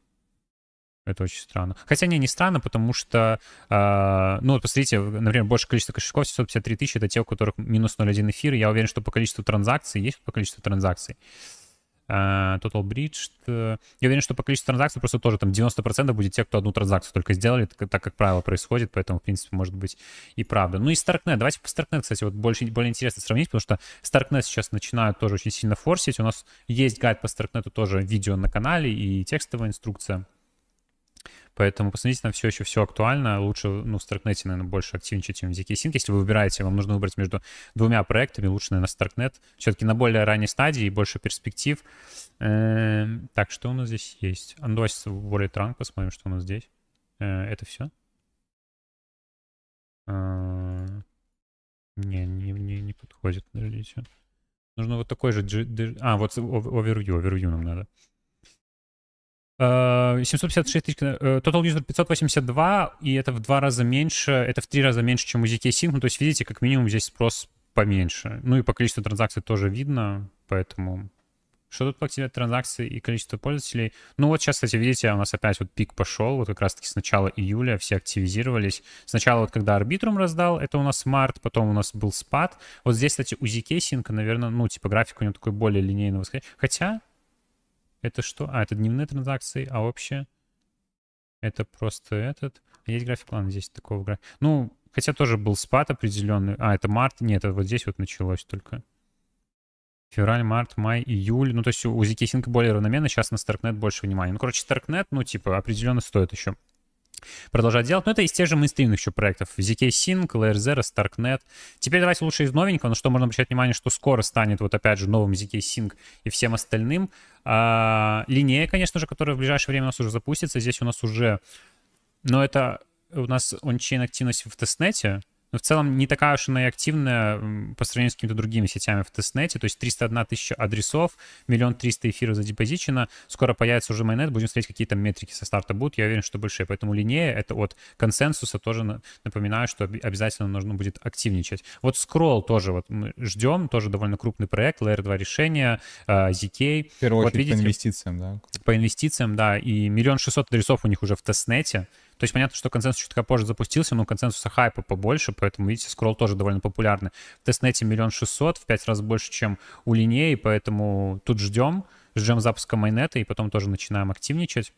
Это очень странно. Хотя не, не странно, потому что, э, ну вот посмотрите, например, большее количество кошельков, 753 тысячи, это те, у которых минус 0,1 эфир. Я уверен, что по количеству транзакций, есть по количеству транзакций? Total Bridge. Uh, я уверен, что по количеству транзакций просто тоже там 90% будет те, кто одну транзакцию только сделали, так как правило происходит, поэтому, в принципе, может быть и правда. Ну и Starknet. Давайте по Starknet, кстати, вот больше, более интересно сравнить, потому что Starknet сейчас начинают тоже очень сильно форсить. У нас есть гайд по Starknet, тоже видео на канале и текстовая инструкция. Поэтому посмотрите, там все еще все актуально. Лучше, ну, в Starknet, наверное, больше активничать, чем в ZK Sync. Если вы выбираете, вам нужно выбрать между двумя проектами, лучше, наверное, Starknet. Все-таки на более ранней стадии и больше перспектив. Эм, так, что у нас здесь есть? Давайте Wallet Rank посмотрим, что у нас здесь. Э, это все? А, не, не, не, не подходит, подождите. Нужно вот такой же... А, вот overview, overview нам надо. 756 тысяч, э, Total User 582, и это в два раза меньше, это в три раза меньше, чем у ZK Sync, ну, то есть, видите, как минимум здесь спрос поменьше. Ну, и по количеству транзакций тоже видно, поэтому... Что тут по активности транзакций и количество пользователей? Ну, вот сейчас, кстати, видите, у нас опять вот пик пошел, вот как раз-таки с начала июля все активизировались. Сначала вот когда Arbitrum раздал, это у нас март, потом у нас был спад. Вот здесь, кстати, у ZK Sync, наверное, ну, типа график у него такой более линейный восходящий. Хотя, это что? А, это дневные транзакции, а общее? Это просто этот. Есть график, плана здесь такого графика. Ну, хотя тоже был спад определенный. А, это март. Нет, это вот здесь вот началось только. Февраль, март, май, июль. Ну, то есть у ZK Sync более равномерно. Сейчас на Starknet больше внимания. Ну, короче, Starknet, ну, типа, определенно стоит еще продолжать делать. Но это из тех же мейнстримных еще проектов. ZK Sync, Layer Zero, StarkNet. Теперь давайте лучше из новенького, на что можно обращать внимание, что скоро станет вот опять же новым ZK Sync и всем остальным. А, линея, конечно же, которая в ближайшее время у нас уже запустится. Здесь у нас уже... Но это у нас ончейн активность в тестнете, но в целом не такая уж она и активная по сравнению с какими-то другими сетями в тестнете. То есть 301 тысяча адресов, миллион триста эфиров задепозичено. Скоро появится уже майонет, будем смотреть, какие там метрики со старта будут. Я уверен, что большие. Поэтому линея — это от консенсуса тоже напоминаю, что обязательно нужно будет активничать. Вот скролл тоже вот мы ждем, тоже довольно крупный проект, Layer 2 решения, ZK. В первую вот очередь видите, по инвестициям, да? По инвестициям, да. И миллион шестьсот адресов у них уже в тестнете. То есть понятно, что консенсус чуть позже запустился, но консенсуса хайпа побольше, поэтому, видите, скролл тоже довольно популярный. В тестнете миллион шестьсот, в пять раз больше, чем у линеи, поэтому тут ждем, ждем запуска майнета и потом тоже начинаем активничать.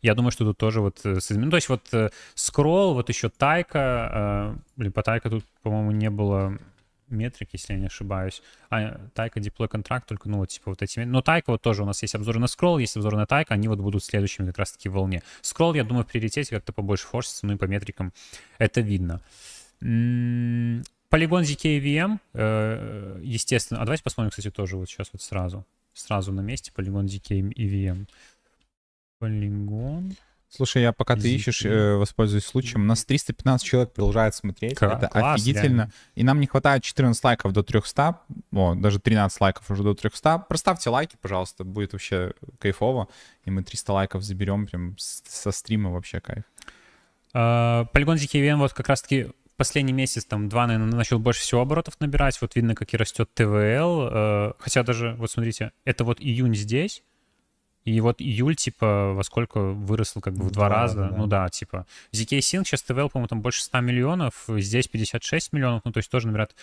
Я думаю, что тут тоже вот... Э, ну, то есть вот скролл, вот еще тайка, э, либо тайка тут, по-моему, не было метрик, если я не ошибаюсь. А, Тайка Deploy контракт, только, ну, вот, типа, вот эти... Но Тайка вот тоже у нас есть обзоры на скролл, есть обзоры на Тайка, они вот будут следующими как раз-таки в волне. Скролл, я думаю, в приоритете как-то побольше форсится, ну и по метрикам это видно. Полигон ZK VM, э, естественно. А давайте посмотрим, кстати, тоже вот сейчас вот сразу. Сразу на месте полигон ZK и VM. Полигон. Слушай, я пока ты ищешь, э, воспользуюсь случаем. У нас 315 человек продолжает смотреть. К- это класс, офигительно. Реально. И нам не хватает 14 лайков до 300. О, даже 13 лайков уже до 300. Проставьте лайки, пожалуйста. Будет вообще кайфово. И мы 300 лайков заберем прям со стрима вообще кайф. Uh, Polygon ZKVM вот как раз-таки последний месяц, там, два, наверное, начал больше всего оборотов набирать. Вот видно, как и растет ТВЛ. Uh, хотя даже, вот смотрите, это вот июнь здесь, и вот июль, типа, во сколько выросл как бы в два, два раза. Да. Ну да, типа. ZK Sync сейчас ТВЛ, по-моему, там больше 100 миллионов, здесь 56 миллионов, ну то есть тоже набирают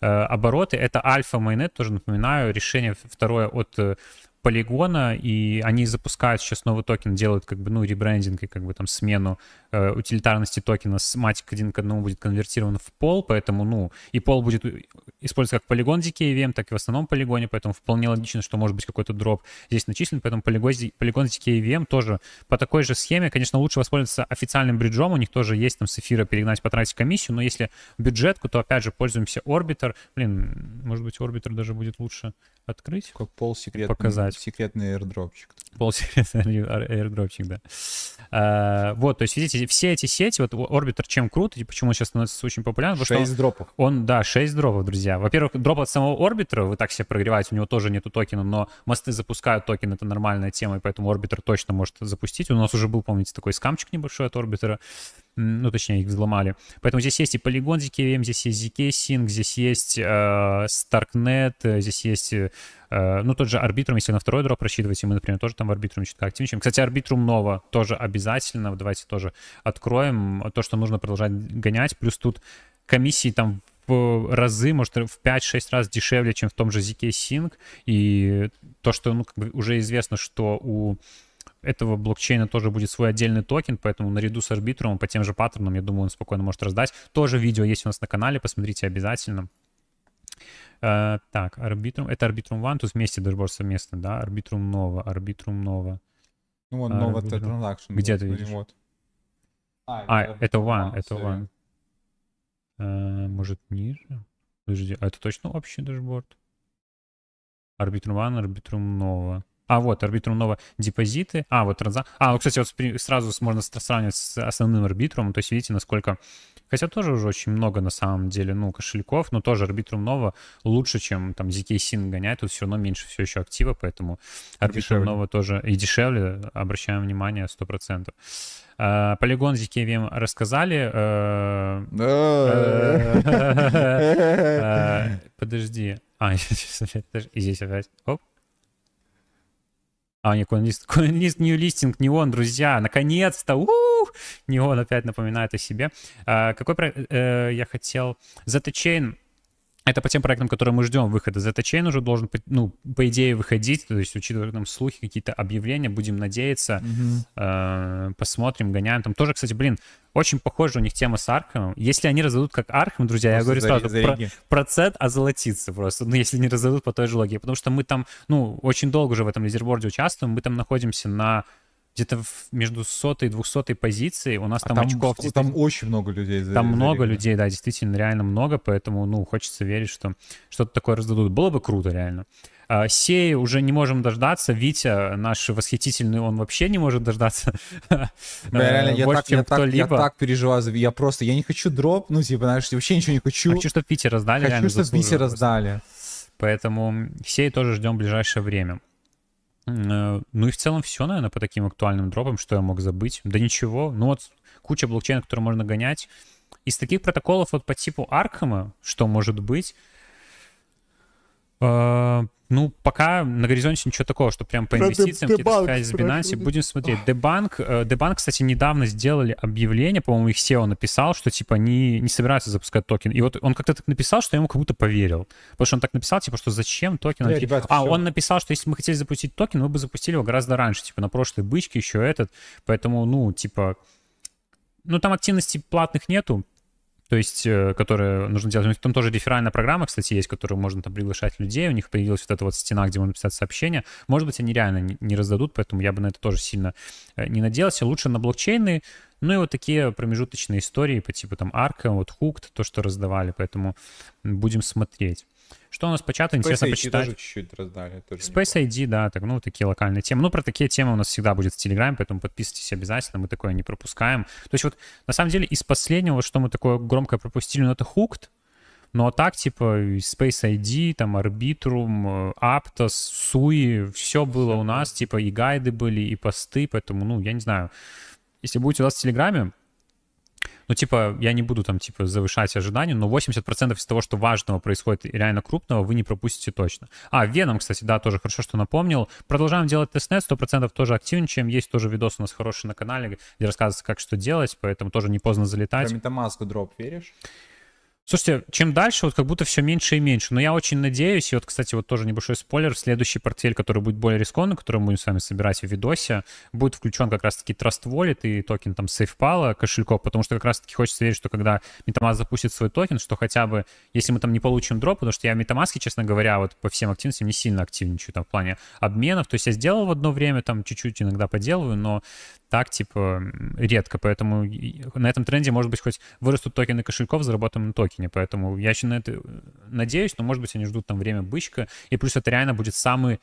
э, обороты. Это альфа майонет, тоже напоминаю, решение второе от э, полигона, и они запускают сейчас новый токен, делают как бы, ну, ребрендинг и как бы там смену э, утилитарности токена с матик один к одному будет конвертирован в пол, поэтому, ну, и пол будет использоваться как полигон DKVM, так и в основном полигоне, поэтому вполне логично, что может быть какой-то дроп здесь начислен, поэтому полигон, полигон DKVM тоже по такой же схеме, конечно, лучше воспользоваться официальным бриджом, у них тоже есть там с эфира перегнать, потратить комиссию, но если бюджетку, то опять же пользуемся Orbiter, блин, может быть, Orbiter даже будет лучше открыть. Как пол секретный, показать. Секретный airdropчик. Пол секретный airdropчик, да. А, вот, то есть, видите, все эти сети, вот Orbiter чем крут, и почему он сейчас становится очень популярным. 6 он, дропов. Он, да, 6 дропов, друзья. Во-первых, дроп от самого Orbiter, вы так себе прогреваете, у него тоже нету токена, но мосты запускают токен, это нормальная тема, и поэтому Orbiter точно может запустить. У нас уже был, помните, такой скамчик небольшой от Orbiter ну, точнее, их взломали. Поэтому здесь есть и Polygon ZKVM, здесь есть ZK Sync, здесь есть э, Starknet, э, здесь есть, э, ну, тот же Arbitrum, если на второй дроп рассчитываете, мы, например, тоже там в Arbitrum чуть активничаем. Кстати, Arbitrum Nova тоже обязательно, давайте тоже откроем то, что нужно продолжать гонять, плюс тут комиссии там в разы, может, в 5-6 раз дешевле, чем в том же ZK Sync, и то, что, ну, как бы уже известно, что у этого блокчейна тоже будет свой отдельный токен, поэтому наряду с Arbitrum'ом по тем же паттернам, я думаю, он спокойно может раздать. Тоже видео есть у нас на канале, посмотрите обязательно. Uh, так, Arbitrum, это Arbitrum One, тут вместе dashboard совместно, да, Arbitrum Nova, Arbitrum Nova. Ну вот Nova это transaction. Где ты видишь? Вот. А, а это, это One, это One. Uh, может ниже? Подожди, а это точно общий dashboard? Арбитрум One, арбитрум Nova. А, вот, арбитрум нового депозиты. А, вот транза... А, ну, кстати, вот сразу можно сравнивать с основным арбитрумом. То есть, видите, насколько... Хотя тоже уже очень много, на самом деле, ну, кошельков, но тоже арбитрум нового лучше, чем там ZK Sin гонять. Тут все равно меньше все еще актива, поэтому арбитрум нового тоже и дешевле, обращаем внимание, 100%. Uh, полигон ZKVM рассказали. Uh, uh, подожди. А, и здесь опять. Оп. А, не, CoinList, CoinList ну не он, друзья, наконец-то, у-у-у! не он опять напоминает о себе. А, какой проект э, я хотел? Zeta это по тем проектам, которые мы ждем выхода. Zeta уже должен, ну, по идее, выходить, то есть, учитывая там слухи, какие-то объявления, будем надеяться, mm-hmm. э, посмотрим, гоняем. Там тоже, кстати, блин, очень похоже у них тема с Arkham'ом. Если они раздадут как Arkham, друзья, просто я говорю сразу, про, процент озолотится просто, ну, если не раздадут по той же логике. Потому что мы там, ну, очень долго уже в этом лидерборде участвуем, мы там находимся на где-то между сотой и двухсотой позицией у нас а там, там очков... Там очень много людей. Там много людей, да, действительно, реально много, поэтому, ну, хочется верить, что что-то такое раздадут. Было бы круто, реально. А, Сей уже не можем дождаться. Витя, наш восхитительный, он вообще не может дождаться. <laughs> Да, реально, я, так, я, так, я так переживаю. Я просто, я не хочу дроп, ну, типа, знаешь, вообще ничего не хочу. Хочу, чтобы Витя раздали. Хочу, чтобы Витя раздали. Поэтому Сей тоже ждем в ближайшее время. Э, ну и в целом все, наверное, по таким актуальным дропам, что я мог забыть. Да ничего. Ну вот куча блокчейнов, которые можно гонять. Из таких протоколов вот по типу Arkham'а, что может быть, э, ну, пока на горизонте ничего такого, что прям по инвестициям какие-то связи с Binance. Будем смотреть. DeBank, э, DeBank, кстати, недавно сделали объявление, по-моему, их CEO написал, что, типа, не, не собираются запускать токен. И вот он как-то так написал, что я ему как будто поверил. Потому что он так написал, типа, что зачем токен? Ребят, а, все. он написал, что если мы хотели запустить токен, мы бы запустили его гораздо раньше, типа, на прошлой бычке еще этот. Поэтому, ну, типа, ну, там активности платных нету, то есть, э, которые нужно делать. Там тоже реферальная программа, кстати, есть, которую можно там приглашать людей. У них появилась вот эта вот стена, где можно писать сообщения. Может быть, они реально не раздадут, поэтому я бы на это тоже сильно э, не надеялся. Лучше на блокчейны, ну и вот такие промежуточные истории по типу там Арка, вот Hooked, то, что раздавали, поэтому будем смотреть. Что у нас по чату? Интересно Space почитать. тоже чуть-чуть раздали. Тоже Space. ID, да, так, ну, такие локальные темы. Ну, про такие темы у нас всегда будет в Телеграме, поэтому подписывайтесь обязательно, мы такое не пропускаем. То есть вот, на самом деле, из последнего, что мы такое громко пропустили, ну, это Hooked, ну, а так, типа, Space ID, там, Arbitrum, Aptos, Sui, все было у нас, типа, и гайды были, и посты, поэтому, ну, я не знаю. Если будете у нас в Телеграме, ну, типа, я не буду там, типа, завышать ожидания, но 80% из того, что важного происходит и реально крупного, вы не пропустите точно. А, Веном, кстати, да, тоже хорошо, что напомнил. Продолжаем делать тестнет, 100% тоже активничаем. Есть тоже видос у нас хороший на канале, где рассказывается, как что делать, поэтому тоже не поздно залетать. Про MetaMask дроп веришь? Слушайте, чем дальше, вот как будто все меньше и меньше. Но я очень надеюсь, и вот, кстати, вот тоже небольшой спойлер, следующий портфель, который будет более рискованный, который мы будем с вами собирать в видосе, будет включен как раз-таки Trust Wallet и токен там SafePal кошельков, потому что как раз-таки хочется верить, что когда MetaMask запустит свой токен, что хотя бы, если мы там не получим дроп, потому что я в MetaMask, честно говоря, вот по всем активностям не сильно активничаю там в плане обменов, то есть я сделал в одно время, там чуть-чуть иногда поделываю, но так, типа, редко, поэтому на этом тренде, может быть, хоть вырастут токены кошельков, заработаем на токене, поэтому я еще на это надеюсь, но, может быть, они ждут там время бычка, и плюс это реально будет самый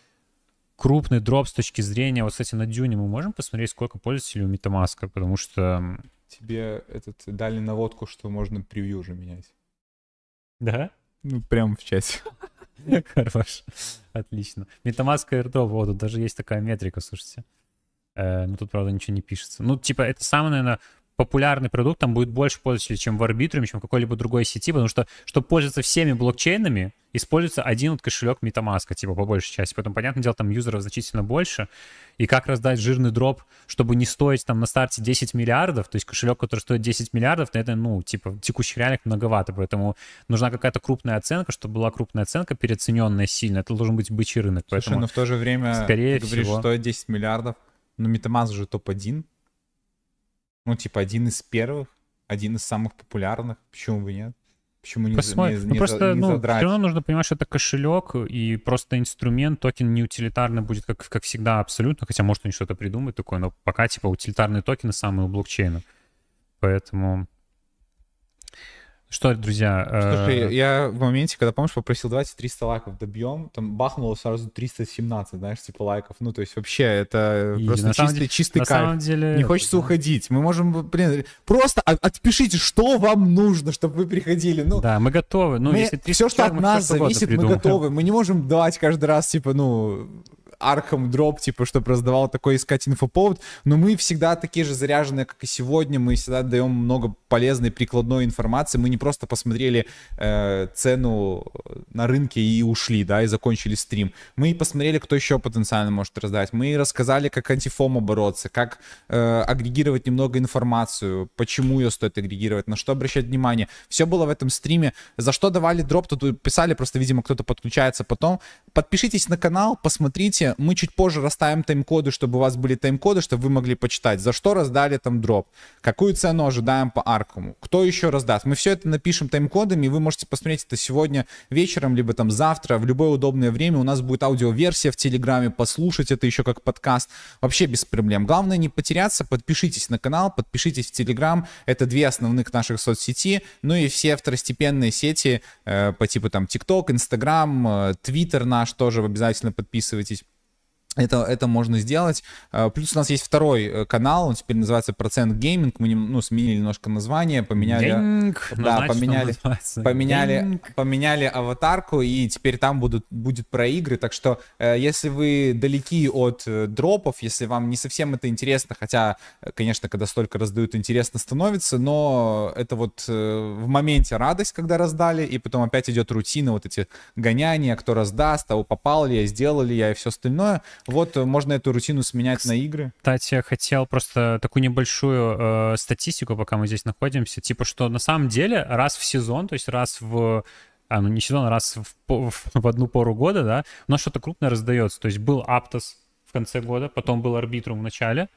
крупный дроп с точки зрения, вот, кстати, на Дюне мы можем посмотреть, сколько пользователей у MetaMask, потому что... Тебе этот дали наводку, что можно превью уже менять. Да? Ну, прямо в чате. <laughs> Хорош. Отлично. MetaMask airdrop, вот, тут даже есть такая метрика, слушайте. Э, ну, тут, правда, ничего не пишется. Ну, типа, это самый, наверное, популярный продукт, там будет больше пользователей, чем в Arbitrum, чем в какой-либо другой сети, потому что, чтобы пользоваться всеми блокчейнами, используется один вот кошелек MetaMask, типа, по большей части. Поэтому, понятное дело, там юзеров значительно больше. И как раздать жирный дроп, чтобы не стоить там на старте 10 миллиардов, то есть кошелек, который стоит 10 миллиардов, на это, ну, типа, текущих реалиях многовато, поэтому нужна какая-то крупная оценка, чтобы была крупная оценка, переоцененная сильно. Это должен быть бычий рынок. Слушай, поэтому, но в то же время, скорее ты говоришь, всего... стоит 10 миллиардов, ну, MetaMask же топ-1. Ну, типа, один из первых, один из самых популярных. Почему бы нет? Почему не, Посмотрим. не, ну, не, просто, не ну, задрать? Все равно нужно понимать, что это кошелек и просто инструмент, токен не утилитарный будет, как, как всегда, абсолютно, хотя, может, они что-то придумают такое, но пока, типа, утилитарные токены самые у блокчейна. Поэтому что, друзья? Слушай, э... я в моменте, когда, помнишь, попросил, давайте 300 лайков добьем, там бахнуло сразу 317, знаешь, типа лайков. Ну, то есть вообще это и просто чистый, деле, чистый на кайф. Самом деле, Не хочется да. уходить. Мы можем, блин, просто отпишите, что вам нужно, чтобы вы приходили. Ну, да, мы готовы. Ну, мы, если все, что от нас зависит, мы готовы. Мы не можем давать каждый раз, типа, ну, Arkham Drop, типа, чтобы раздавал такой искать инфоповод, но мы всегда такие же заряженные, как и сегодня, мы всегда даем много полезной прикладной информации, мы не просто посмотрели э, цену на рынке и ушли, да, и закончили стрим, мы посмотрели, кто еще потенциально может раздать, мы рассказали, как антифома бороться, как э, агрегировать немного информацию, почему ее стоит агрегировать, на что обращать внимание, все было в этом стриме, за что давали дроп, тут писали, просто, видимо, кто-то подключается потом, подпишитесь на канал, посмотрите, мы чуть позже расставим тайм-коды, чтобы у вас были тайм-коды, чтобы вы могли почитать, за что раздали там дроп, какую цену ожидаем по аркому, кто еще раздаст. Мы все это напишем тайм-кодами, и вы можете посмотреть это сегодня вечером, либо там завтра, в любое удобное время. У нас будет аудиоверсия в Телеграме, послушать это еще как подкаст. Вообще без проблем. Главное не потеряться, подпишитесь на канал, подпишитесь в Телеграм. Это две основных наших соцсети. Ну и все второстепенные сети э, по типу там ТикТок, Инстаграм, Твиттер наш тоже обязательно подписывайтесь. Это, это можно сделать. А, плюс у нас есть второй э, канал, он теперь называется Процент Gaming. Мы ну, сменили немножко название, поменяли. Gaming, да, поменяли, поменяли, поменяли аватарку, и теперь там будут, будет про игры. Так что, э, если вы далеки от э, дропов, если вам не совсем это интересно, хотя, конечно, когда столько раздают, интересно становится, но это вот в моменте радость, когда раздали, и потом опять идет рутина, вот эти гоняния, кто раздаст, того попал ли я, сделал ли я и все остальное вот э, можно эту рутину сменять на игры. Кстати, я хотел просто такую небольшую э, статистику, пока мы здесь находимся, типа, что на самом деле раз в сезон, то есть раз в а, ну не сезон, а раз в, в, в одну пору года, да, у нас что-то крупное раздается. То есть был Аптос в конце года, потом был Арбитрум в начале,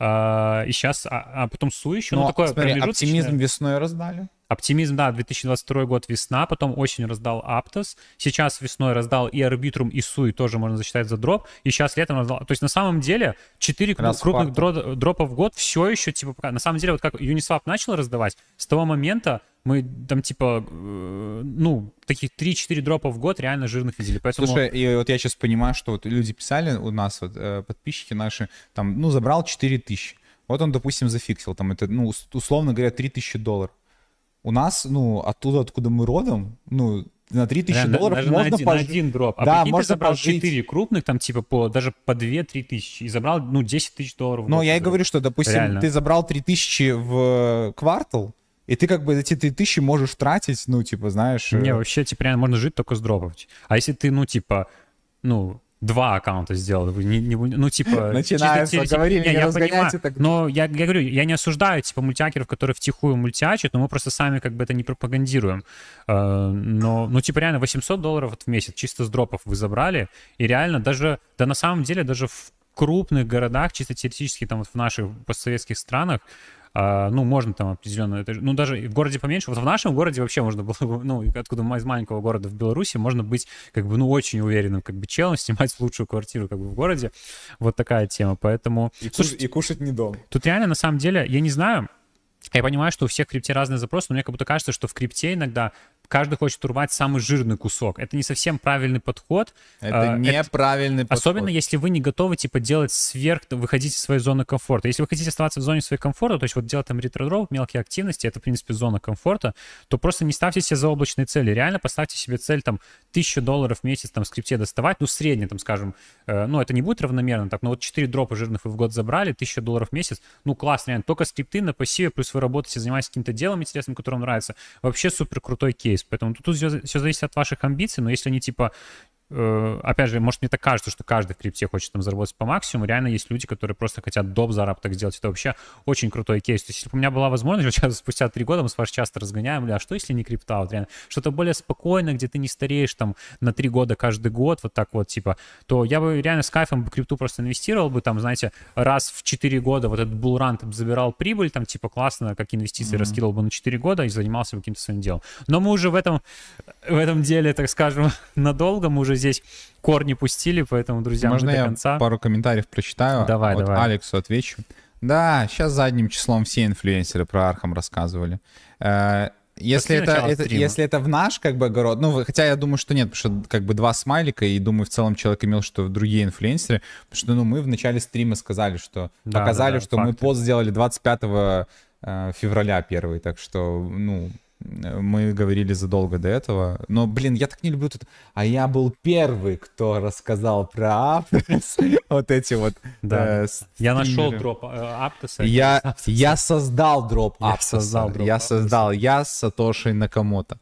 а, и сейчас, а, а потом Су еще, ну, ну такое смотри, оптимизм весной раздали. Оптимизм, да, 2022 год весна, потом осенью раздал Аптос, сейчас весной раздал и Арбитрум, и Суй, тоже можно засчитать за дроп, и сейчас летом раздал. То есть на самом деле 4 Раз крупных дро- дропа в год все еще, типа, пока... на самом деле, вот как Uniswap начал раздавать, с того момента мы там, типа, э, ну, таких 3-4 дропа в год реально жирных видели. Поэтому... Слушай, и вот я сейчас понимаю, что вот люди писали у нас, вот, э, подписчики наши, там, ну, забрал 4 тысячи. Вот он, допустим, зафиксил, там, это, ну, условно говоря, 3 тысячи долларов. У нас, ну, оттуда, откуда мы родом, ну, на 3000 да, долларов даже можно на один, пож... на один дроп. А да, прикинь, можно ты забрал пожить. 4 крупных, там типа по даже по 2-3 тысячи, и забрал, ну, 10 тысяч долларов. Но я и говорю, что, допустим, Реально. ты забрал 3 тысячи в квартал, и ты как бы эти 3 тысячи можешь тратить, ну, типа, знаешь... Не, э, вообще, типа, реально можно жить только с дропов. А если ты, ну, типа, ну, два аккаунта сделал. Не, не, ну, типа... <laughs> Начинается, говорили, не, не я понимаю, так... Но я, я говорю, я не осуждаю, типа, мультиакеров, которые втихую мультиачат, но мы просто сами как бы это не пропагандируем. Э, но, ну, типа, реально, 800 долларов в месяц чисто с дропов вы забрали, и реально даже, да на самом деле даже в крупных городах, чисто теоретически, там вот в наших постсоветских странах, а, ну, можно там определенно, ну, даже в городе поменьше, вот в нашем городе вообще можно было, ну, откуда из маленького города в Беларуси, можно быть, как бы, ну, очень уверенным, как бы, челом, <laughs> снимать лучшую квартиру, как бы, в городе, вот такая тема, поэтому... И, Слушайте, куш- и кушать не дом. Тут реально, на самом деле, я не знаю, я понимаю, что у всех в крипте разные запросы, но мне как будто кажется, что в крипте иногда каждый хочет урвать самый жирный кусок. Это не совсем правильный подход. Это а, неправильный подход. Особенно, если вы не готовы, типа, делать сверх, выходить из своей зоны комфорта. Если вы хотите оставаться в зоне своей комфорта, то есть вот делать там ретродроп, мелкие активности, это, в принципе, зона комфорта, то просто не ставьте себе заоблачные цели. Реально поставьте себе цель, там, 1000 долларов в месяц, там, в скрипте доставать, ну, средне, там, скажем, э, ну, это не будет равномерно, так, но вот 4 дропа жирных вы в год забрали, 1000 долларов в месяц, ну, класс, реально, только скрипты на пассиве, плюс вы работаете, занимаетесь каким-то делом интересным, которое вам нравится, вообще супер крутой кейс. Поэтому тут все, все зависит от ваших амбиций, но если они типа опять же, может, мне так кажется, что каждый в крипте хочет там заработать по максимуму. Реально есть люди, которые просто хотят доп. заработок сделать. Это вообще очень крутой кейс. То есть, если бы у меня была возможность, <laughs> вот сейчас спустя три года мы с вами часто разгоняем, а что если не крипта? Вот реально, что-то более спокойное, где ты не стареешь там на три года каждый год, вот так вот, типа, то я бы реально с кайфом бы крипту просто инвестировал бы, там, знаете, раз в четыре года вот этот булран там забирал прибыль, там, типа, классно, как инвестиции mm-hmm. раскидывал бы на четыре года и занимался бы каким-то своим делом. Но мы уже в этом, в этом деле, так скажем, <laughs> надолго, мы уже здесь корни пустили, поэтому, друзья, Можно мы до конца. я пару комментариев прочитаю? Давай, вот давай. Алексу отвечу. Да, сейчас задним числом все инфлюенсеры про Arkham рассказывали. Э, если это, это, если это в наш как бы огород, ну, хотя я думаю, что нет, потому что как бы два смайлика, и думаю, в целом человек имел, что другие инфлюенсеры, потому что, ну, мы в начале стрима сказали, что, да, показали, да, да, что факты. мы пост сделали 25 э, февраля первый, так что, ну, мы говорили задолго до этого. Но, блин, я так не люблю тут. А я был первый, кто рассказал про Aptos. <laughs> Вот эти вот. Да. Э, я нашел дроп Аптоса. Я, я создал дроп. Я создал. Я создал. Я с Сатошей Накамото.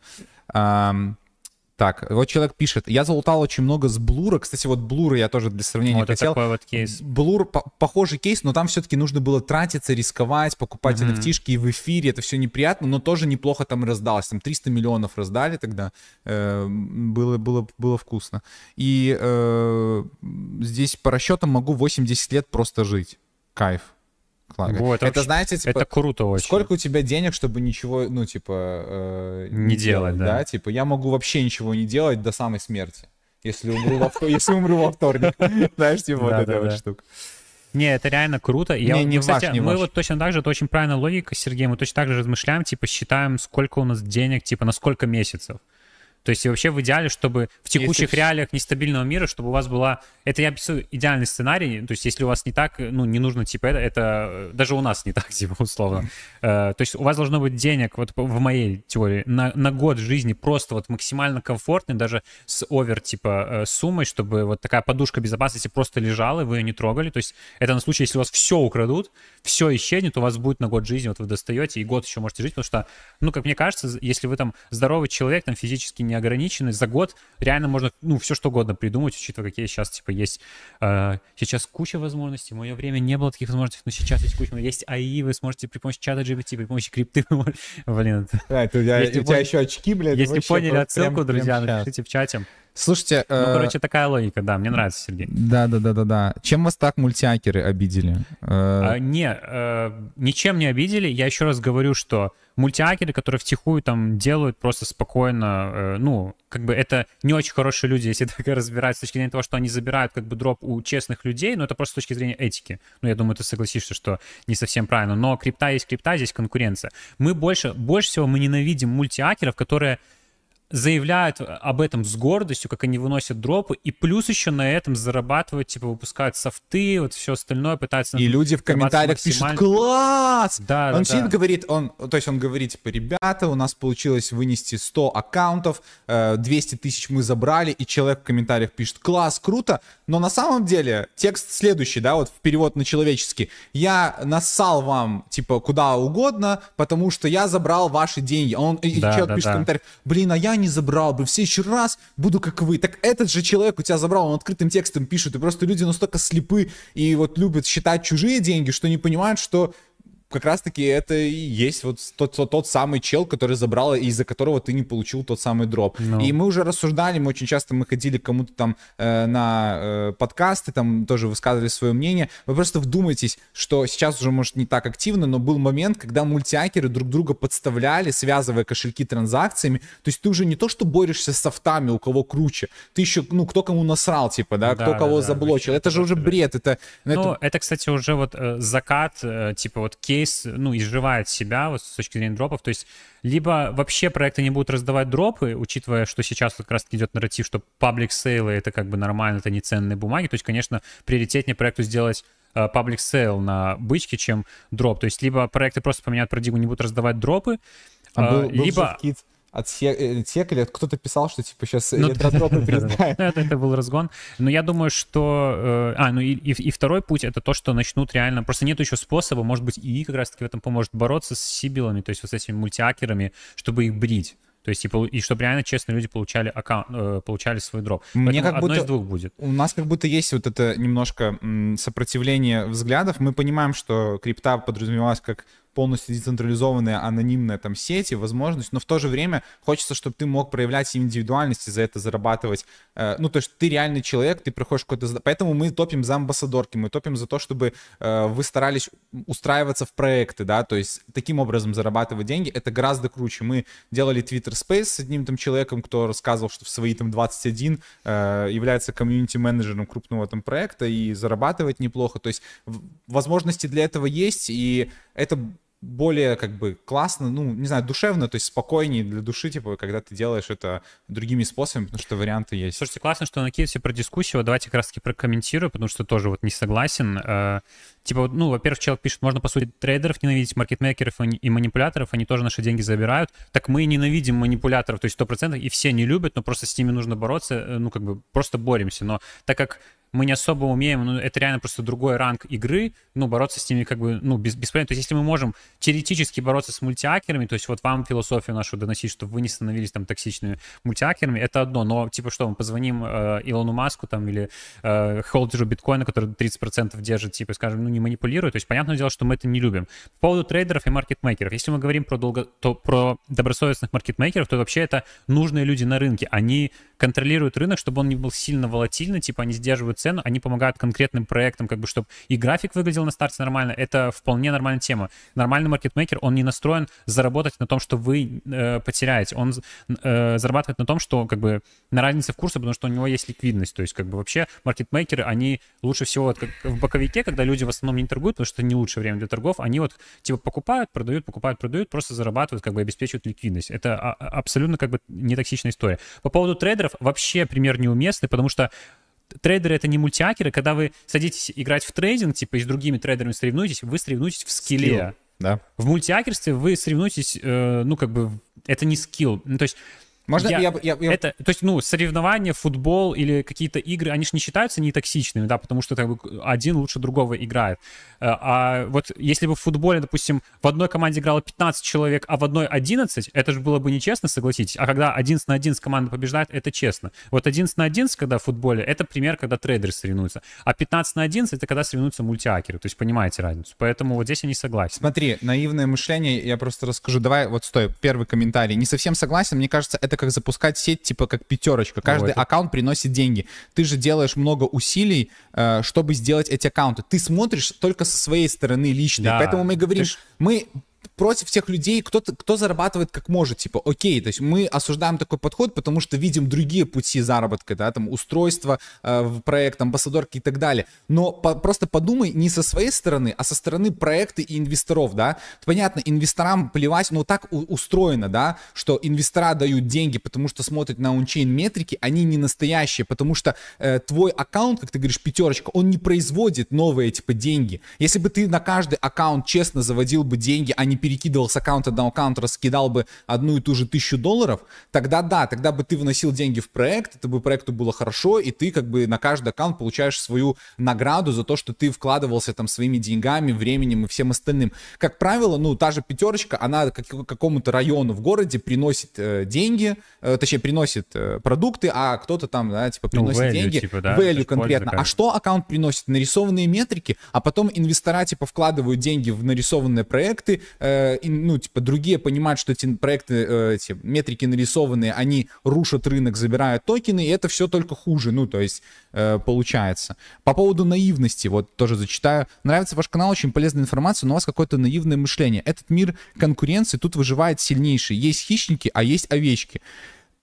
Так, вот человек пишет, я залутал очень много с Блура. Кстати, вот Блура я тоже для сравнения вот хотел. такой вот кейс. Блур по похожий кейс, но там все-таки нужно было тратиться, рисковать, покупать mm-hmm. nft и в эфире. Это все неприятно, но тоже неплохо там раздалось. Там 300 миллионов раздали тогда. Э, было, было, было вкусно. И э, здесь по расчетам могу 80 лет просто жить. Кайф. Вот, это, вообще, знаете, типа, это круто очень. Сколько у тебя денег, чтобы ничего, ну, типа... Э, не, не делать, да. да. Типа, я могу вообще ничего не делать до самой смерти, если умру во, <laughs> если умру во вторник. <laughs> Знаешь, типа, вот эта вот штука. Не, это реально круто. Не, я, не кстати, ваш, не мы ваш. вот точно так же, это очень правильная логика, Сергей, мы точно так же размышляем, типа, считаем, сколько у нас денег, типа, на сколько месяцев. То есть вообще в идеале, чтобы в текущих если... реалиях нестабильного мира, чтобы у вас была... Это я описываю идеальный сценарий. То есть если у вас не так, ну, не нужно, типа, это... это даже у нас не <laughs> так, типа, условно. Uh, то есть у вас должно быть денег, вот в моей теории, на, на год жизни просто вот максимально комфортный, даже с овер, типа, э, суммой, чтобы вот такая подушка безопасности просто лежала, и вы ее не трогали. То есть это на случай, если у вас все украдут, все исчезнет, у вас будет на год жизни, вот вы достаете, и год еще можете жить, потому что, ну, как мне кажется, если вы там здоровый человек, там физически не ограничены, за год реально можно, ну, все что угодно придумать, учитывая, какие сейчас, типа, есть э, сейчас куча возможностей, в мое время не было таких возможностей, но сейчас есть куча, есть АИ, вы сможете при помощи чата GPT, при помощи крипты, <laughs> блин. А, это у тебя, у тебя еще очки, блядь. Если поняли отсылку, друзья, напишите в чате. Слушайте, ну, э... короче, такая логика, да, мне нравится, Сергей. Да, да, да, да, да. Чем вас так мультиакеры обидели? Э... А, не, э, ничем не обидели. Я еще раз говорю, что мультиакеры, которые втихую там делают просто спокойно, э, ну, как бы это не очень хорошие люди, <laughs> если так разбирать с точки зрения того, что они забирают как бы дроп у честных людей, но это просто с точки зрения этики. Ну, я думаю, ты согласишься, что не совсем правильно. Но крипта есть крипта, здесь конкуренция. Мы больше, больше всего мы ненавидим мультиакеров, которые заявляют об этом с гордостью, как они выносят дропы, и плюс еще на этом зарабатывают, типа, выпускают софты, вот все остальное, пытаются... И люди в комментариях пишут, класс! Да, он да, сидит, да. говорит, он, то есть он говорит, типа, ребята, у нас получилось вынести 100 аккаунтов, 200 э, тысяч мы забрали, и человек в комментариях пишет, класс, круто, но на самом деле текст следующий, да, вот в перевод на человеческий. Я нассал вам, типа, куда угодно, потому что я забрал ваши деньги. Он, да, и человек да, пишет да. в комментариях, блин, а я не забрал бы, в следующий раз буду как вы. Так этот же человек у тебя забрал, он открытым текстом пишет, и просто люди настолько слепы и вот любят считать чужие деньги, что не понимают, что как раз-таки это и есть вот тот, тот, тот самый чел, который забрал, из-за которого ты не получил тот самый дроп. No. Ну. И мы уже рассуждали, мы очень часто мы ходили кому-то там э, на э, подкасты, там тоже высказывали свое мнение. Вы просто вдумайтесь, что сейчас уже, может, не так активно, но был момент, когда мультиакеры друг друга подставляли, связывая кошельки транзакциями. То есть ты уже не то, что борешься с софтами, у кого круче, ты еще, ну, кто кому насрал, типа, да, да кто кого да, заблочил. Это же уже бред. Это, ну, это... это, кстати, уже вот э, закат, э, типа вот кейс кейс, ну, изживает себя вот, с точки зрения дропов. То есть либо вообще проекты не будут раздавать дропы, учитывая, что сейчас как раз идет нарратив, что public sale ы это как бы нормально, это не ценные бумаги. То есть, конечно, приоритетнее проекту сделать public uh, sale на бычке, чем дроп. То есть либо проекты просто поменяют парадигму, не будут раздавать дропы, а был, был либо от SEC, от SEC или кто-то писал, что типа сейчас ну, ретродропы признают. это, это был разгон. Но я думаю, что... Э, а, ну и, и, и второй путь — это то, что начнут реально... Просто нет еще способа, может быть, и как раз-таки в этом поможет бороться с сибилами, то есть вот с этими мультиакерами, чтобы их брить. То есть, и, и чтобы реально честно люди получали аккаунт, э, получали свой дроп. Мне как одно будто, из двух будет. У нас как будто есть вот это немножко сопротивление взглядов. Мы понимаем, что крипта подразумевалась как полностью децентрализованная, анонимная там сеть и возможность, но в то же время хочется, чтобы ты мог проявлять индивидуальность и за это зарабатывать. Э, ну, то есть ты реальный человек, ты проходишь какой-то... Поэтому мы топим за амбассадорки, мы топим за то, чтобы э, вы старались устраиваться в проекты, да, то есть таким образом зарабатывать деньги, это гораздо круче. Мы делали Twitter Space с одним там человеком, кто рассказывал, что в свои там 21 э, является комьюнити-менеджером крупного там проекта и зарабатывать неплохо. То есть возможности для этого есть, и это более как бы классно, ну, не знаю, душевно, то есть спокойнее для души, типа, когда ты делаешь это другими способами, потому что варианты есть. Слушайте, классно, что накидываете про дискуссию, давайте как раз-таки прокомментирую, потому что тоже вот не согласен. Э, типа, ну, во-первых, человек пишет, можно, по сути, трейдеров ненавидеть, маркетмейкеров и манипуляторов, они тоже наши деньги забирают. Так мы ненавидим манипуляторов, то есть 100%, и все не любят, но просто с ними нужно бороться, э, ну, как бы просто боремся. Но так как мы не особо умеем, ну, это реально просто другой ранг игры, ну, бороться с ними как бы, ну, без, бесполезно. То есть если мы можем теоретически бороться с мультиакерами, то есть вот вам философию нашу доносить, чтобы вы не становились там токсичными мультиакерами, это одно, но типа что, мы позвоним э, Илону Маску там или э, холдеру биткоина, который 30% держит, типа, скажем, ну, не манипулирует, то есть понятное дело, что мы это не любим. По поводу трейдеров и маркетмейкеров, если мы говорим про, долго, то, про добросовестных маркетмейкеров, то вообще это нужные люди на рынке, они контролируют рынок, чтобы он не был сильно волатильный, типа они сдерживают цену, они помогают конкретным проектам, как бы, чтобы и график выглядел на старте нормально, это вполне нормальная тема. Нормальный маркетмейкер, он не настроен заработать на том, что вы э, потеряете, он э, зарабатывает на том, что, как бы, на разнице в курсе, потому что у него есть ликвидность, то есть, как бы, вообще маркетмейкеры, они лучше всего, вот, как в боковике, когда люди в основном не торгуют, потому что это не лучшее время для торгов, они вот, типа, покупают, продают, покупают, продают, просто зарабатывают, как бы, обеспечивают ликвидность. Это а, абсолютно, как бы, не токсичная история. По поводу трейдеров, вообще пример неуместный, потому что трейдеры это не мультиакеры. Когда вы садитесь играть в трейдинг, типа и с другими трейдерами соревнуетесь, вы соревнуетесь в скилле. Скилл, да. В мультиакерстве вы соревнуетесь, э, ну, как бы, это не скилл. Ну, то есть можно я, я, я, я... Это, то есть, ну, соревнования, футбол или какие-то игры, они же не считаются нетоксичными, да, потому что как один лучше другого играет. Э, а вот если бы в футболе, допустим, в одной команде играло 15 человек, а в одной 11, это же было бы нечестно, согласитесь. А когда 11 на 11 команда побеждает, это честно. Вот 11 на 11, когда в футболе, это пример, когда трейдеры соревнуются. А 15 на 11, это когда соревнуются мультиакеры. То есть, понимаете разницу. Поэтому вот здесь я не согласен. Смотри, наивное мышление, я просто расскажу. Давай, вот стой, первый комментарий. Не совсем согласен, мне кажется, это как запускать сеть, типа как пятерочка. Каждый вот. аккаунт приносит деньги. Ты же делаешь много усилий, э, чтобы сделать эти аккаунты. Ты смотришь только со своей стороны личной. Да. Поэтому мы говорим, ж... мы против тех людей, кто, кто зарабатывает как может, типа, окей, то есть мы осуждаем такой подход, потому что видим другие пути заработка, да, там, устройство э, в проект, амбассадорки и так далее, но по, просто подумай не со своей стороны, а со стороны проекта и инвесторов, да, понятно, инвесторам плевать, но так у, устроено, да, что инвестора дают деньги, потому что смотрят на ончейн метрики, они не настоящие, потому что э, твой аккаунт, как ты говоришь, пятерочка, он не производит новые, типа, деньги. Если бы ты на каждый аккаунт честно заводил бы деньги, а не перекидывал с аккаунта на аккаунт, раскидал бы одну и ту же тысячу долларов, тогда да, тогда бы ты вносил деньги в проект, это бы проекту было хорошо, и ты как бы на каждый аккаунт получаешь свою награду за то, что ты вкладывался там своими деньгами, временем и всем остальным. Как правило, ну, та же пятерочка, она как, какому-то району в городе приносит э, деньги, э, точнее, приносит э, продукты, а кто-то там, да, типа, ну, приносит ну, value, деньги, типа, да, value конкретно. А что аккаунт приносит? Нарисованные метрики, а потом инвестора, типа, вкладывают деньги в нарисованные проекты, э, ну, типа, другие понимают, что эти проекты, э, эти метрики нарисованные, они рушат рынок, забирают токены, и это все только хуже, ну, то есть, э, получается. По поводу наивности, вот тоже зачитаю. Нравится ваш канал, очень полезная информация, но у вас какое-то наивное мышление. Этот мир конкуренции, тут выживает сильнейший. Есть хищники, а есть овечки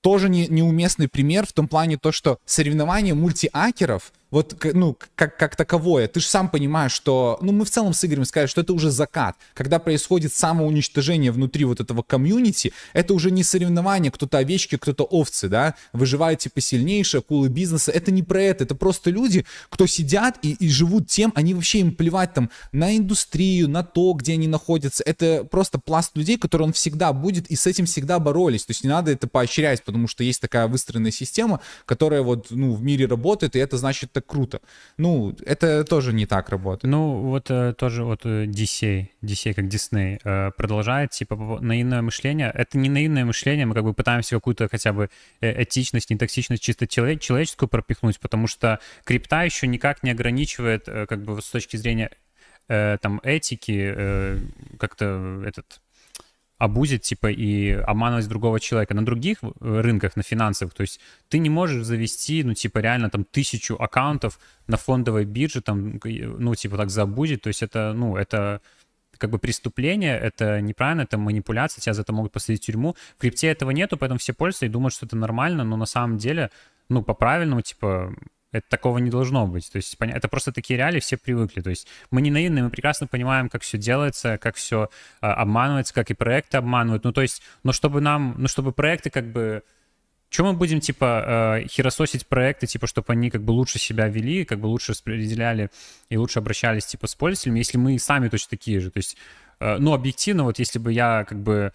тоже не, неуместный пример в том плане то, что соревнования мультиакеров вот, ну, как, как таковое, ты же сам понимаешь, что, ну, мы в целом с Игорем сказали, что это уже закат. Когда происходит самоуничтожение внутри вот этого комьюнити, это уже не соревнование, кто-то овечки, кто-то овцы, да, выживают типа сильнейшие, акулы бизнеса, это не про это, это просто люди, кто сидят и, и живут тем, они вообще им плевать там на индустрию, на то, где они находятся, это просто пласт людей, который он всегда будет, и с этим всегда боролись, то есть не надо это поощрять, потому что есть такая выстроенная система, которая вот, ну, в мире работает, и это значит это круто. Ну, это тоже не так работает. Ну, вот э, тоже вот э, DC, DC как Disney э, продолжает, типа, наивное мышление. Это не наивное мышление, мы как бы пытаемся какую-то хотя бы этичность, нетоксичность чисто человеческую пропихнуть, потому что крипта еще никак не ограничивает, как бы с точки зрения там этики, как-то этот обузить, типа, и обманывать другого человека. На других э, рынках, на финансовых, то есть ты не можешь завести, ну, типа, реально там тысячу аккаунтов на фондовой бирже, там, ну, типа, так забудет, то есть это, ну, это как бы преступление, это неправильно, это манипуляция, тебя за это могут посадить в тюрьму. В крипте этого нету, поэтому все пользуются и думают, что это нормально, но на самом деле, ну, по-правильному, типа, это такого не должно быть. То есть это просто такие реалии, все привыкли. То есть мы не наивные, мы прекрасно понимаем, как все делается, как все э, а, обманывается, как и проекты обманывают. Ну, то есть, но чтобы нам, ну, чтобы проекты как бы... Чем мы будем, типа, э, херососить проекты, типа, чтобы они как бы лучше себя вели, как бы лучше распределяли и лучше обращались, типа, с пользователями, если мы сами точно такие же. То есть, э, ну, объективно, вот если бы я, как бы,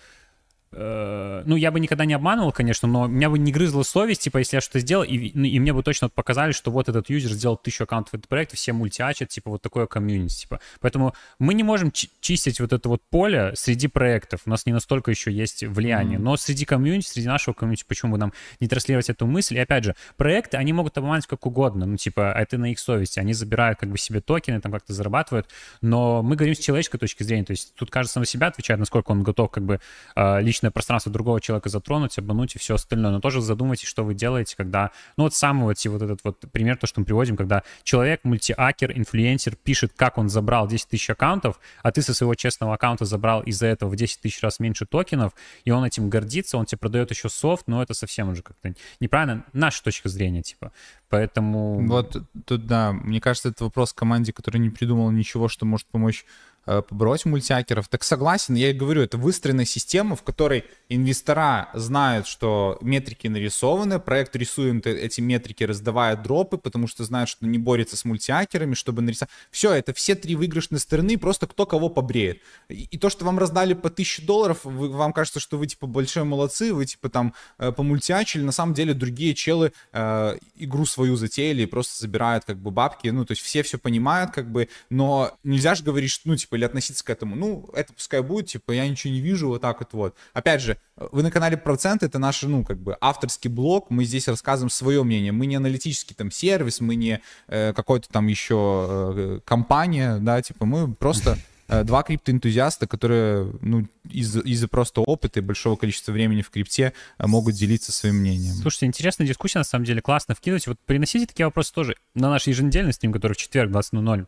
ну, я бы никогда не обманывал, конечно, но меня бы не грызла совесть, типа, если я что-то сделал, и, ну, и мне бы точно показали, что вот этот юзер сделал тысячу аккаунтов в этот проект, и все мультиачат, типа, вот такое комьюнити, типа. Поэтому мы не можем чистить вот это вот поле среди проектов, у нас не настолько еще есть влияние, mm-hmm. но среди комьюнити, среди нашего комьюнити, почему бы нам не транслировать эту мысль? И опять же, проекты, они могут обмануть как угодно, ну, типа, это на их совести, они забирают как бы себе токены, там как-то зарабатывают, но мы говорим с человеческой точки зрения, то есть тут кажется на себя отвечает, насколько он готов как бы а, личное пространство другого человека затронуть, обмануть и все остальное. Но тоже задумайтесь, что вы делаете, когда... Ну вот самый вот, вот этот вот пример, то, что мы приводим, когда человек, мультиакер, инфлюенсер, пишет, как он забрал 10 тысяч аккаунтов, а ты со своего честного аккаунта забрал из-за этого в 10 тысяч раз меньше токенов, и он этим гордится, он тебе продает еще софт, но это совсем уже как-то неправильно. Наша точка зрения, типа. Поэтому... Вот тут, да, мне кажется, это вопрос команде, которая не придумала ничего, что может помочь Э, побороть мультиакеров. Так согласен, я и говорю, это выстроенная система, в которой инвестора знают, что метрики нарисованы, проект рисует эти метрики, раздавая дропы, потому что знают, что не борется с мультиакерами, чтобы нарисовать. Все, это все три выигрышные стороны, просто кто кого побреет. И, и то, что вам раздали по 1000 долларов, вы, вам кажется, что вы, типа, большие молодцы, вы, типа, там, э, помультиачили, на самом деле другие челы э, игру свою затеяли и просто забирают, как бы, бабки, ну, то есть все все понимают, как бы, но нельзя же говорить, ну, типа, или относиться к этому, ну, это пускай будет, типа, я ничего не вижу, вот так вот вот. Опять же, вы на канале Процент, это наш, ну, как бы авторский блог, мы здесь рассказываем свое мнение, мы не аналитический там сервис, мы не э, какой-то там еще э, компания, да, типа, мы просто два криптоэнтузиаста, которые, ну, из- из-за просто опыта и большого количества времени в крипте э, могут делиться своим мнением. Слушайте, интересная дискуссия, на самом деле, классно вкинуть. Вот приносите такие вопросы тоже на наш еженедельный стрим, который в четверг 20.00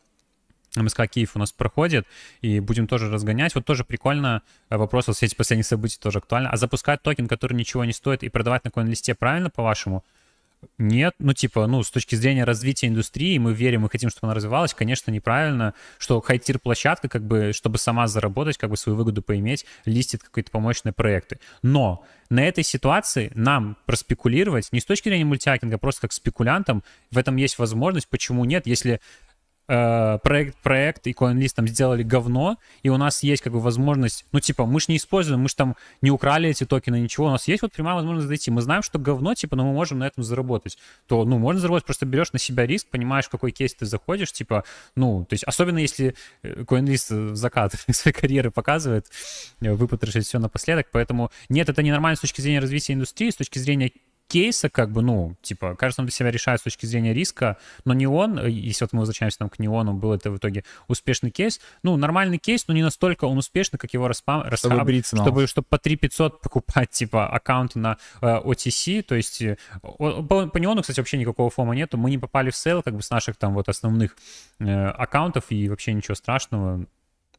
МСК Киев у нас проходит, и будем тоже разгонять. Вот тоже прикольно, э, вопрос вот эти последние события тоже актуально. А запускать токен, который ничего не стоит, и продавать на CoinList е, правильно, по-вашему? Нет, ну типа, ну с точки зрения развития индустрии, мы верим, мы хотим, чтобы она развивалась, конечно, неправильно, что high-tier площадка, как бы, чтобы сама заработать, как бы свою выгоду поиметь, листит какие-то помойные проекты. Но на этой ситуации нам проспекулировать не с точки зрения мультиакинга, а просто как спекулянтам, в этом есть возможность, почему нет, если Э, проект, проект и CoinList там сделали говно, и у нас есть как бы возможность, ну типа, мы же не используем, мы же там не украли эти токены, ничего, у нас есть вот прямая возможность зайти, мы знаем, что говно, типа, но мы можем на этом заработать, то, ну, можно заработать, просто берешь на себя риск, понимаешь, в какой кейс ты заходишь, типа, ну, то есть, особенно если э, CoinList закат <laughs> своей карьеры показывает, э, выпотрошить все напоследок, поэтому нет, это ненормально с точки зрения развития индустрии, с точки зрения кейса, как бы, ну, типа, кажется, он для себя решает с точки зрения риска, но не он, э, если вот мы возвращаемся там к неону, был это в итоге успешный кейс, ну, нормальный кейс, но не настолько он успешный, как его распам... Чтобы, распам... чтобы, чтобы по 3500 <laughs> покупать, типа, аккаунты на э, OTC, то есть э, по, по неону, кстати, вообще никакого FOMO нету, мы не попали в сейл, как бы, с наших там вот основных э, аккаунтов, и вообще ничего страшного,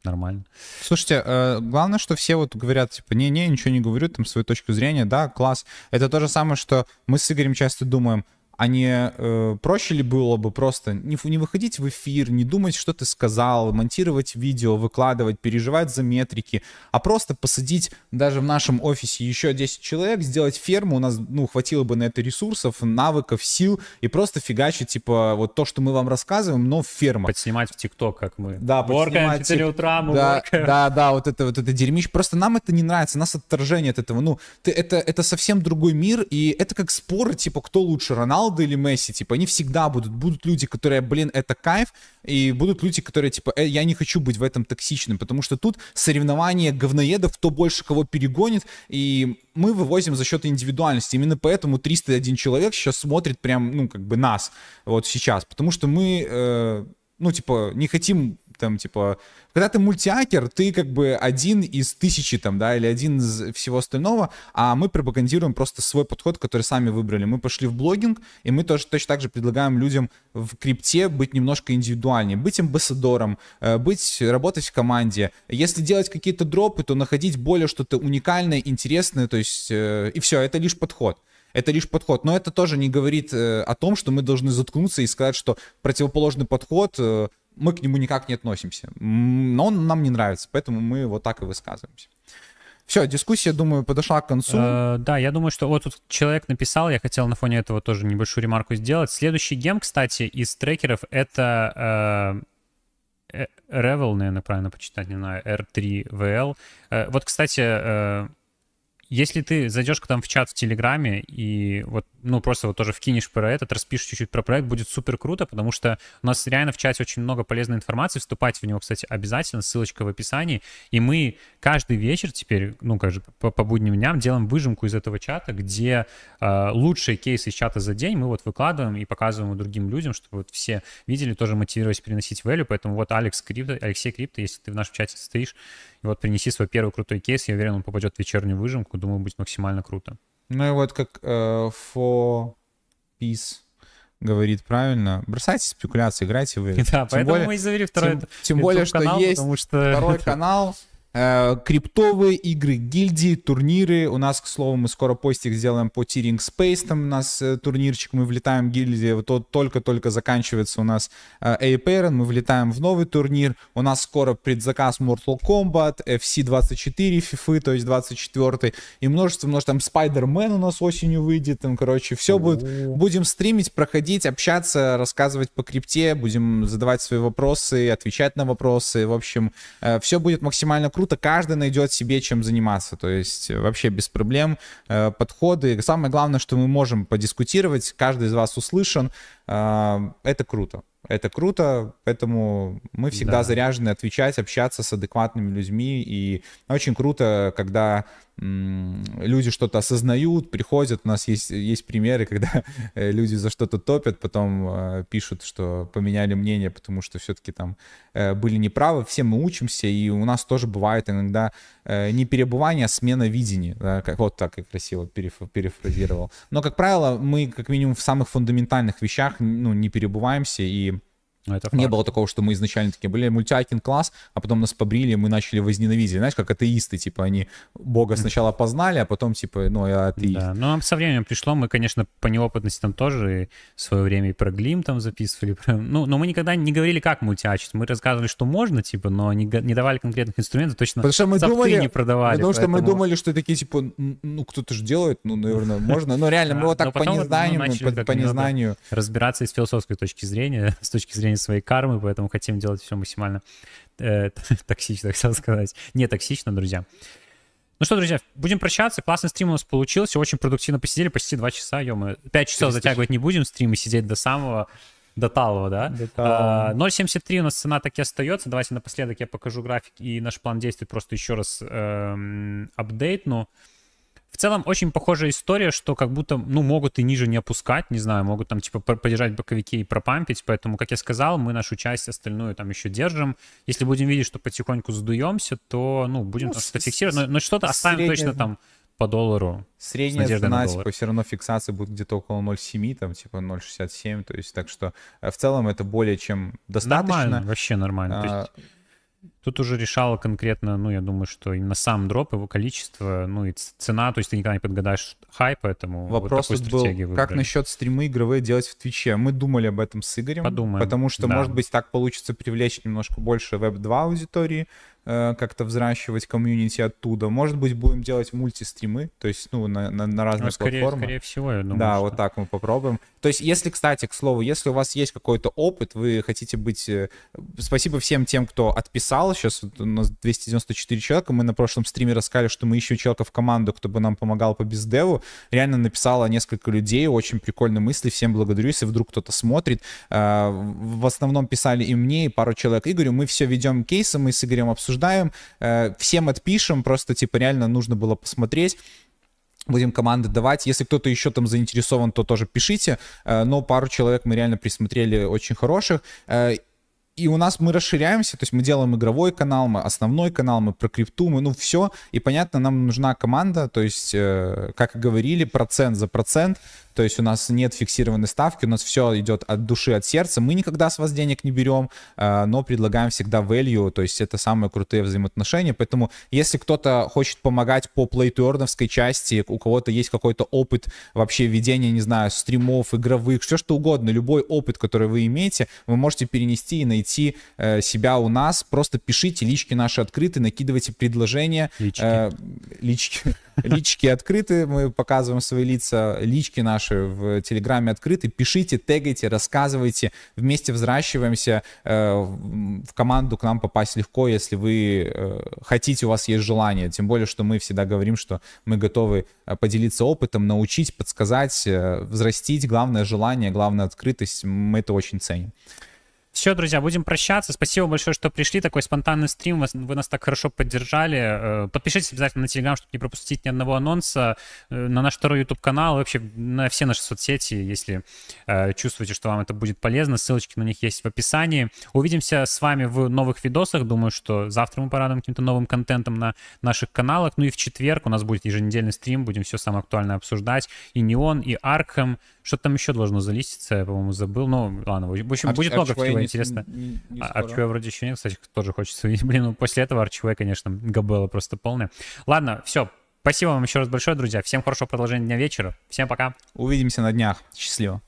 нормально. Слушайте, э, главное, что все вот говорят, типа, не-не, ничего не говорю, там, свою точку зрения, да, класс. Это то же самое, что мы с Игорем часто думаем, а не э, проще ли было бы просто не, не выходить в эфир, не думать, что ты сказал, монтировать видео, выкладывать, переживать за метрики, а просто посадить даже в нашем офисе еще 10 человек, сделать ферму, у нас, ну, хватило бы на это ресурсов, навыков, сил, и просто фигачить, типа, вот то, что мы вам рассказываем, но в фермах. Подснимать в ТикТок, как мы. Да, Воркаем в 4 утра, мы да, да, да, вот это вот это дерьмище. Просто нам это не нравится, нас отторжение от этого. Ну, ты, это, это совсем другой мир, и это как споры, типа, кто лучше, Роналдо Роналдо или Месси, типа, они всегда будут. Будут люди, которые, блин, это кайф, и будут люди, которые, типа, э, я не хочу быть в этом токсичным, потому что тут соревнование говноедов, кто больше кого перегонит, и мы вывозим за счет индивидуальности. Именно поэтому 301 человек сейчас смотрит прям, ну, как бы нас вот сейчас, потому что мы, э, ну, типа, не хотим там, типа, когда ты мультиакер, ты как бы один из тысячи там, да, или один из всего остального, а мы пропагандируем просто свой подход, который сами выбрали. Мы пошли в блогинг, и мы тоже точно так же предлагаем людям в крипте быть немножко индивидуальнее, быть амбассадором, э, быть, работать в команде. Если делать какие-то дропы, то находить более что-то уникальное, интересное, то есть, э, и все, это лишь подход. Это лишь подход. Но это тоже не говорит э, о том, что мы должны заткнуться и сказать, что противоположный подход э, мы к нему никак не относимся. Но он нам не нравится, поэтому мы вот так и высказываемся. Все, дискуссия, думаю, подошла к концу. Э, да, я думаю, что вот тут человек написал, я хотел на фоне этого тоже небольшую ремарку сделать. Следующий гем, кстати, из трекеров это э, э Revel, наверное, правильно почитать, не знаю, R3VL. Э, вот, кстати, э, если ты зайдешь к нам в чат в Телеграме и вот, ну, просто вот тоже вкинешь про этот, распишешь чуть-чуть про проект, будет супер круто, потому что у нас реально в чате очень много полезной информации, вступать в него, кстати, обязательно, ссылочка в описании, и мы каждый вечер теперь, ну, как же, по, по будним дням делаем выжимку из этого чата, где э, лучшие кейсы из чата за день мы вот выкладываем и показываем другим людям, чтобы вот все видели, тоже мотивировались переносить value, поэтому вот Алекс Крипто, Алексей Крипто, если ты в нашем чате стоишь, и вот принеси свой первый крутой кейс, я уверен, он попадет в вечернюю выжимку, думаю, будет максимально круто. Ну и вот как э, for peace говорит правильно, бросайте спекуляции, играйте вы. <laughs> Да, тем поэтому более, мы и завели второй Тем, тем более, что есть что... второй канал, криптовые игры, гильдии, турниры. У нас, к слову, мы скоро постик сделаем по Тиринг Space, там у нас э, турнирчик, мы влетаем в гильдии, вот только-только заканчивается у нас э, Apron, мы влетаем в новый турнир. У нас скоро предзаказ Mortal Kombat, FC24 FIFA, то есть 24 и множество, множество, там Spider-Man у нас осенью выйдет, там, короче, все будет. Будем стримить, проходить, общаться, рассказывать по крипте, будем задавать свои вопросы, отвечать на вопросы. В общем, все будет максимально круто, каждый найдет себе чем заниматься, то есть э, вообще без проблем, э, подходы. Самое главное, что мы можем подискутировать, каждый из вас услышан, э, это круто. Это круто, поэтому мы всегда да. заряжены отвечать, общаться с адекватными людьми. И очень круто, когда люди что-то осознают, приходят. У нас есть, есть примеры, когда <laughs> э, люди за что-то топят, потом э, пишут, что поменяли мнение, потому что все-таки там э, были неправы. Все мы учимся, и у нас тоже бывает иногда не перебывание, а смена видения. Да, как, вот так я красиво переф, перефразировал. Но, как правило, мы как минимум в самых фундаментальных вещах ну, не перебываемся, и это не было такого, что мы изначально такие были мультиакин класс, а потом нас побрили, мы начали возненавидеть. Знаешь, как атеисты, типа, они Бога сначала познали, а потом, типа, ну, я атеист. Да, ну, со временем пришло, мы, конечно, по неопытности там тоже в свое время и про Глим там записывали. <laughs> Ну, но мы никогда не говорили, как мультиачить. Мы рассказывали, что можно, типа, но не, не давали конкретных инструментов, точно потому что мы думали, не продавали. Потому поэтому... что мы думали, что такие, типа, ну, кто-то же делает, ну, наверное, можно. Но реально, <laughs> мы вот так по незнанию, по незнанию. Разбираться из философской точки зрения, <laughs> с точки зрения своей кармы, поэтому хотим делать все максимально э, <laughs> токсично, хотел сказать. Не токсично, друзья. Ну что, друзья, будем прощаться. Классный стрим у нас получился. Очень продуктивно посидели, почти два часа. ё 5 часов затягивать не будем стримы, сидеть до самого до талого, да? До талого. 0.73 у нас цена так и остается. Давайте напоследок я покажу график и наш план действий просто еще раз эм, апдейтну. В целом очень похожая история, что как будто, ну, могут и ниже не опускать, не знаю, могут там типа подержать боковики и пропампить, поэтому, как я сказал, мы нашу часть остальную там еще держим. Если будем видеть, что потихоньку сдуемся, то, ну, будем ну, что-то фиксировать, но, но что-то оставим средняя, точно там по доллару. Средняя цена, типа, все равно фиксация будет где-то около 0,7, там, типа, 0,67, то есть, так что э, в целом это более чем достаточно. Нормально, вообще нормально. А, Тут уже решало конкретно, ну, я думаю, что именно сам дроп, его количество, ну, и цена, то есть ты никогда не подгадаешь хай, поэтому Вопрос вот был, выбрали. как насчет стримы игровые делать в Твиче? Мы думали об этом с Игорем. Подумаем. Потому что, да. может быть, так получится привлечь немножко больше веб-2 аудитории, Э, как-то взращивать комьюнити оттуда. Может быть, будем делать мультистримы, то есть, ну, на, на, на разных ну, скорее, платформах. Скорее всего, я думаю. Да, что... вот так мы попробуем. То есть, если, кстати, к слову, если у вас есть какой-то опыт, вы хотите быть... Э, спасибо всем тем, кто отписал. Сейчас у нас 294 человека. Мы на прошлом стриме рассказали, что мы ищем человека в команду, кто бы нам помогал по бездеву. Реально написало несколько людей, очень прикольные мысли. Всем благодарю, если вдруг кто-то смотрит. Э, в основном писали и мне, и пару человек Игорю. Мы все ведем кейсы, мы с Игорем обсуждаем Э, всем отпишем, просто, типа, реально нужно было посмотреть будем команды давать. Если кто-то еще там заинтересован, то тоже пишите. Э, но пару человек мы реально присмотрели очень хороших. Э, и у нас мы расширяемся, то есть мы делаем игровой канал, мы основной канал, мы про крипту, мы, ну, все. И понятно, нам нужна команда, то есть, как и говорили, процент за процент. То есть у нас нет фиксированной ставки, у нас все идет от души, от сердца. Мы никогда с вас денег не берем, э, но предлагаем всегда value, то есть это самые крутые взаимоотношения. Поэтому если кто-то хочет помогать по play to части, у кого-то есть какой-то опыт вообще ведения, не знаю, стримов, игровых, все что угодно, любой опыт, который вы имеете, вы можете перенести и найти э, себя у нас. Просто пишите, лички наши открыты, накидывайте предложения. Лички. Э, лички. <laughs> Лички открыты, мы показываем свои лица, лички наши в Телеграме открыты. Пишите, тегайте, рассказывайте, вместе взращиваемся. Э, в команду к нам попасть легко, если вы э, хотите, у вас есть желание. Тем более, что мы всегда говорим, что мы готовы э, поделиться опытом, научить, подсказать, взрастить. Главное желание, главная открытость. Мы это очень ценим. Все, друзья, будем прощаться. Спасибо большое, что пришли. Такой спонтанный стрим. Вы нас так хорошо поддержали. Э, подпишитесь обязательно на Телеграм, чтобы не пропустить ни одного анонса. Э, на наш второй YouTube канал, вообще на все наши соцсети, если э, чувствуете, что вам это будет полезно. Ссылочки на них есть в описании. Увидимся с вами в новых видосах. Думаю, что завтра мы порадуем каким-то новым контентом на наших каналах. Ну и в четверг у нас будет еженедельный стрим. Будем все самое актуальное обсуждать. И Неон, и Аркхэм. Что-то там еще должно залиститься, я, по-моему, забыл. Ну, ладно, в общем, будет много всего интересного. А Арчвей вроде еще нет, кстати, тоже хочется <laughs> увидеть. Блин, ну после этого Арчвей, конечно, габела просто полная. Ладно, все, Спасибо вам еще раз большое, друзья. Всем хорошего продолжения дня вечера. Всем пока. Увидимся на днях. Счастливо.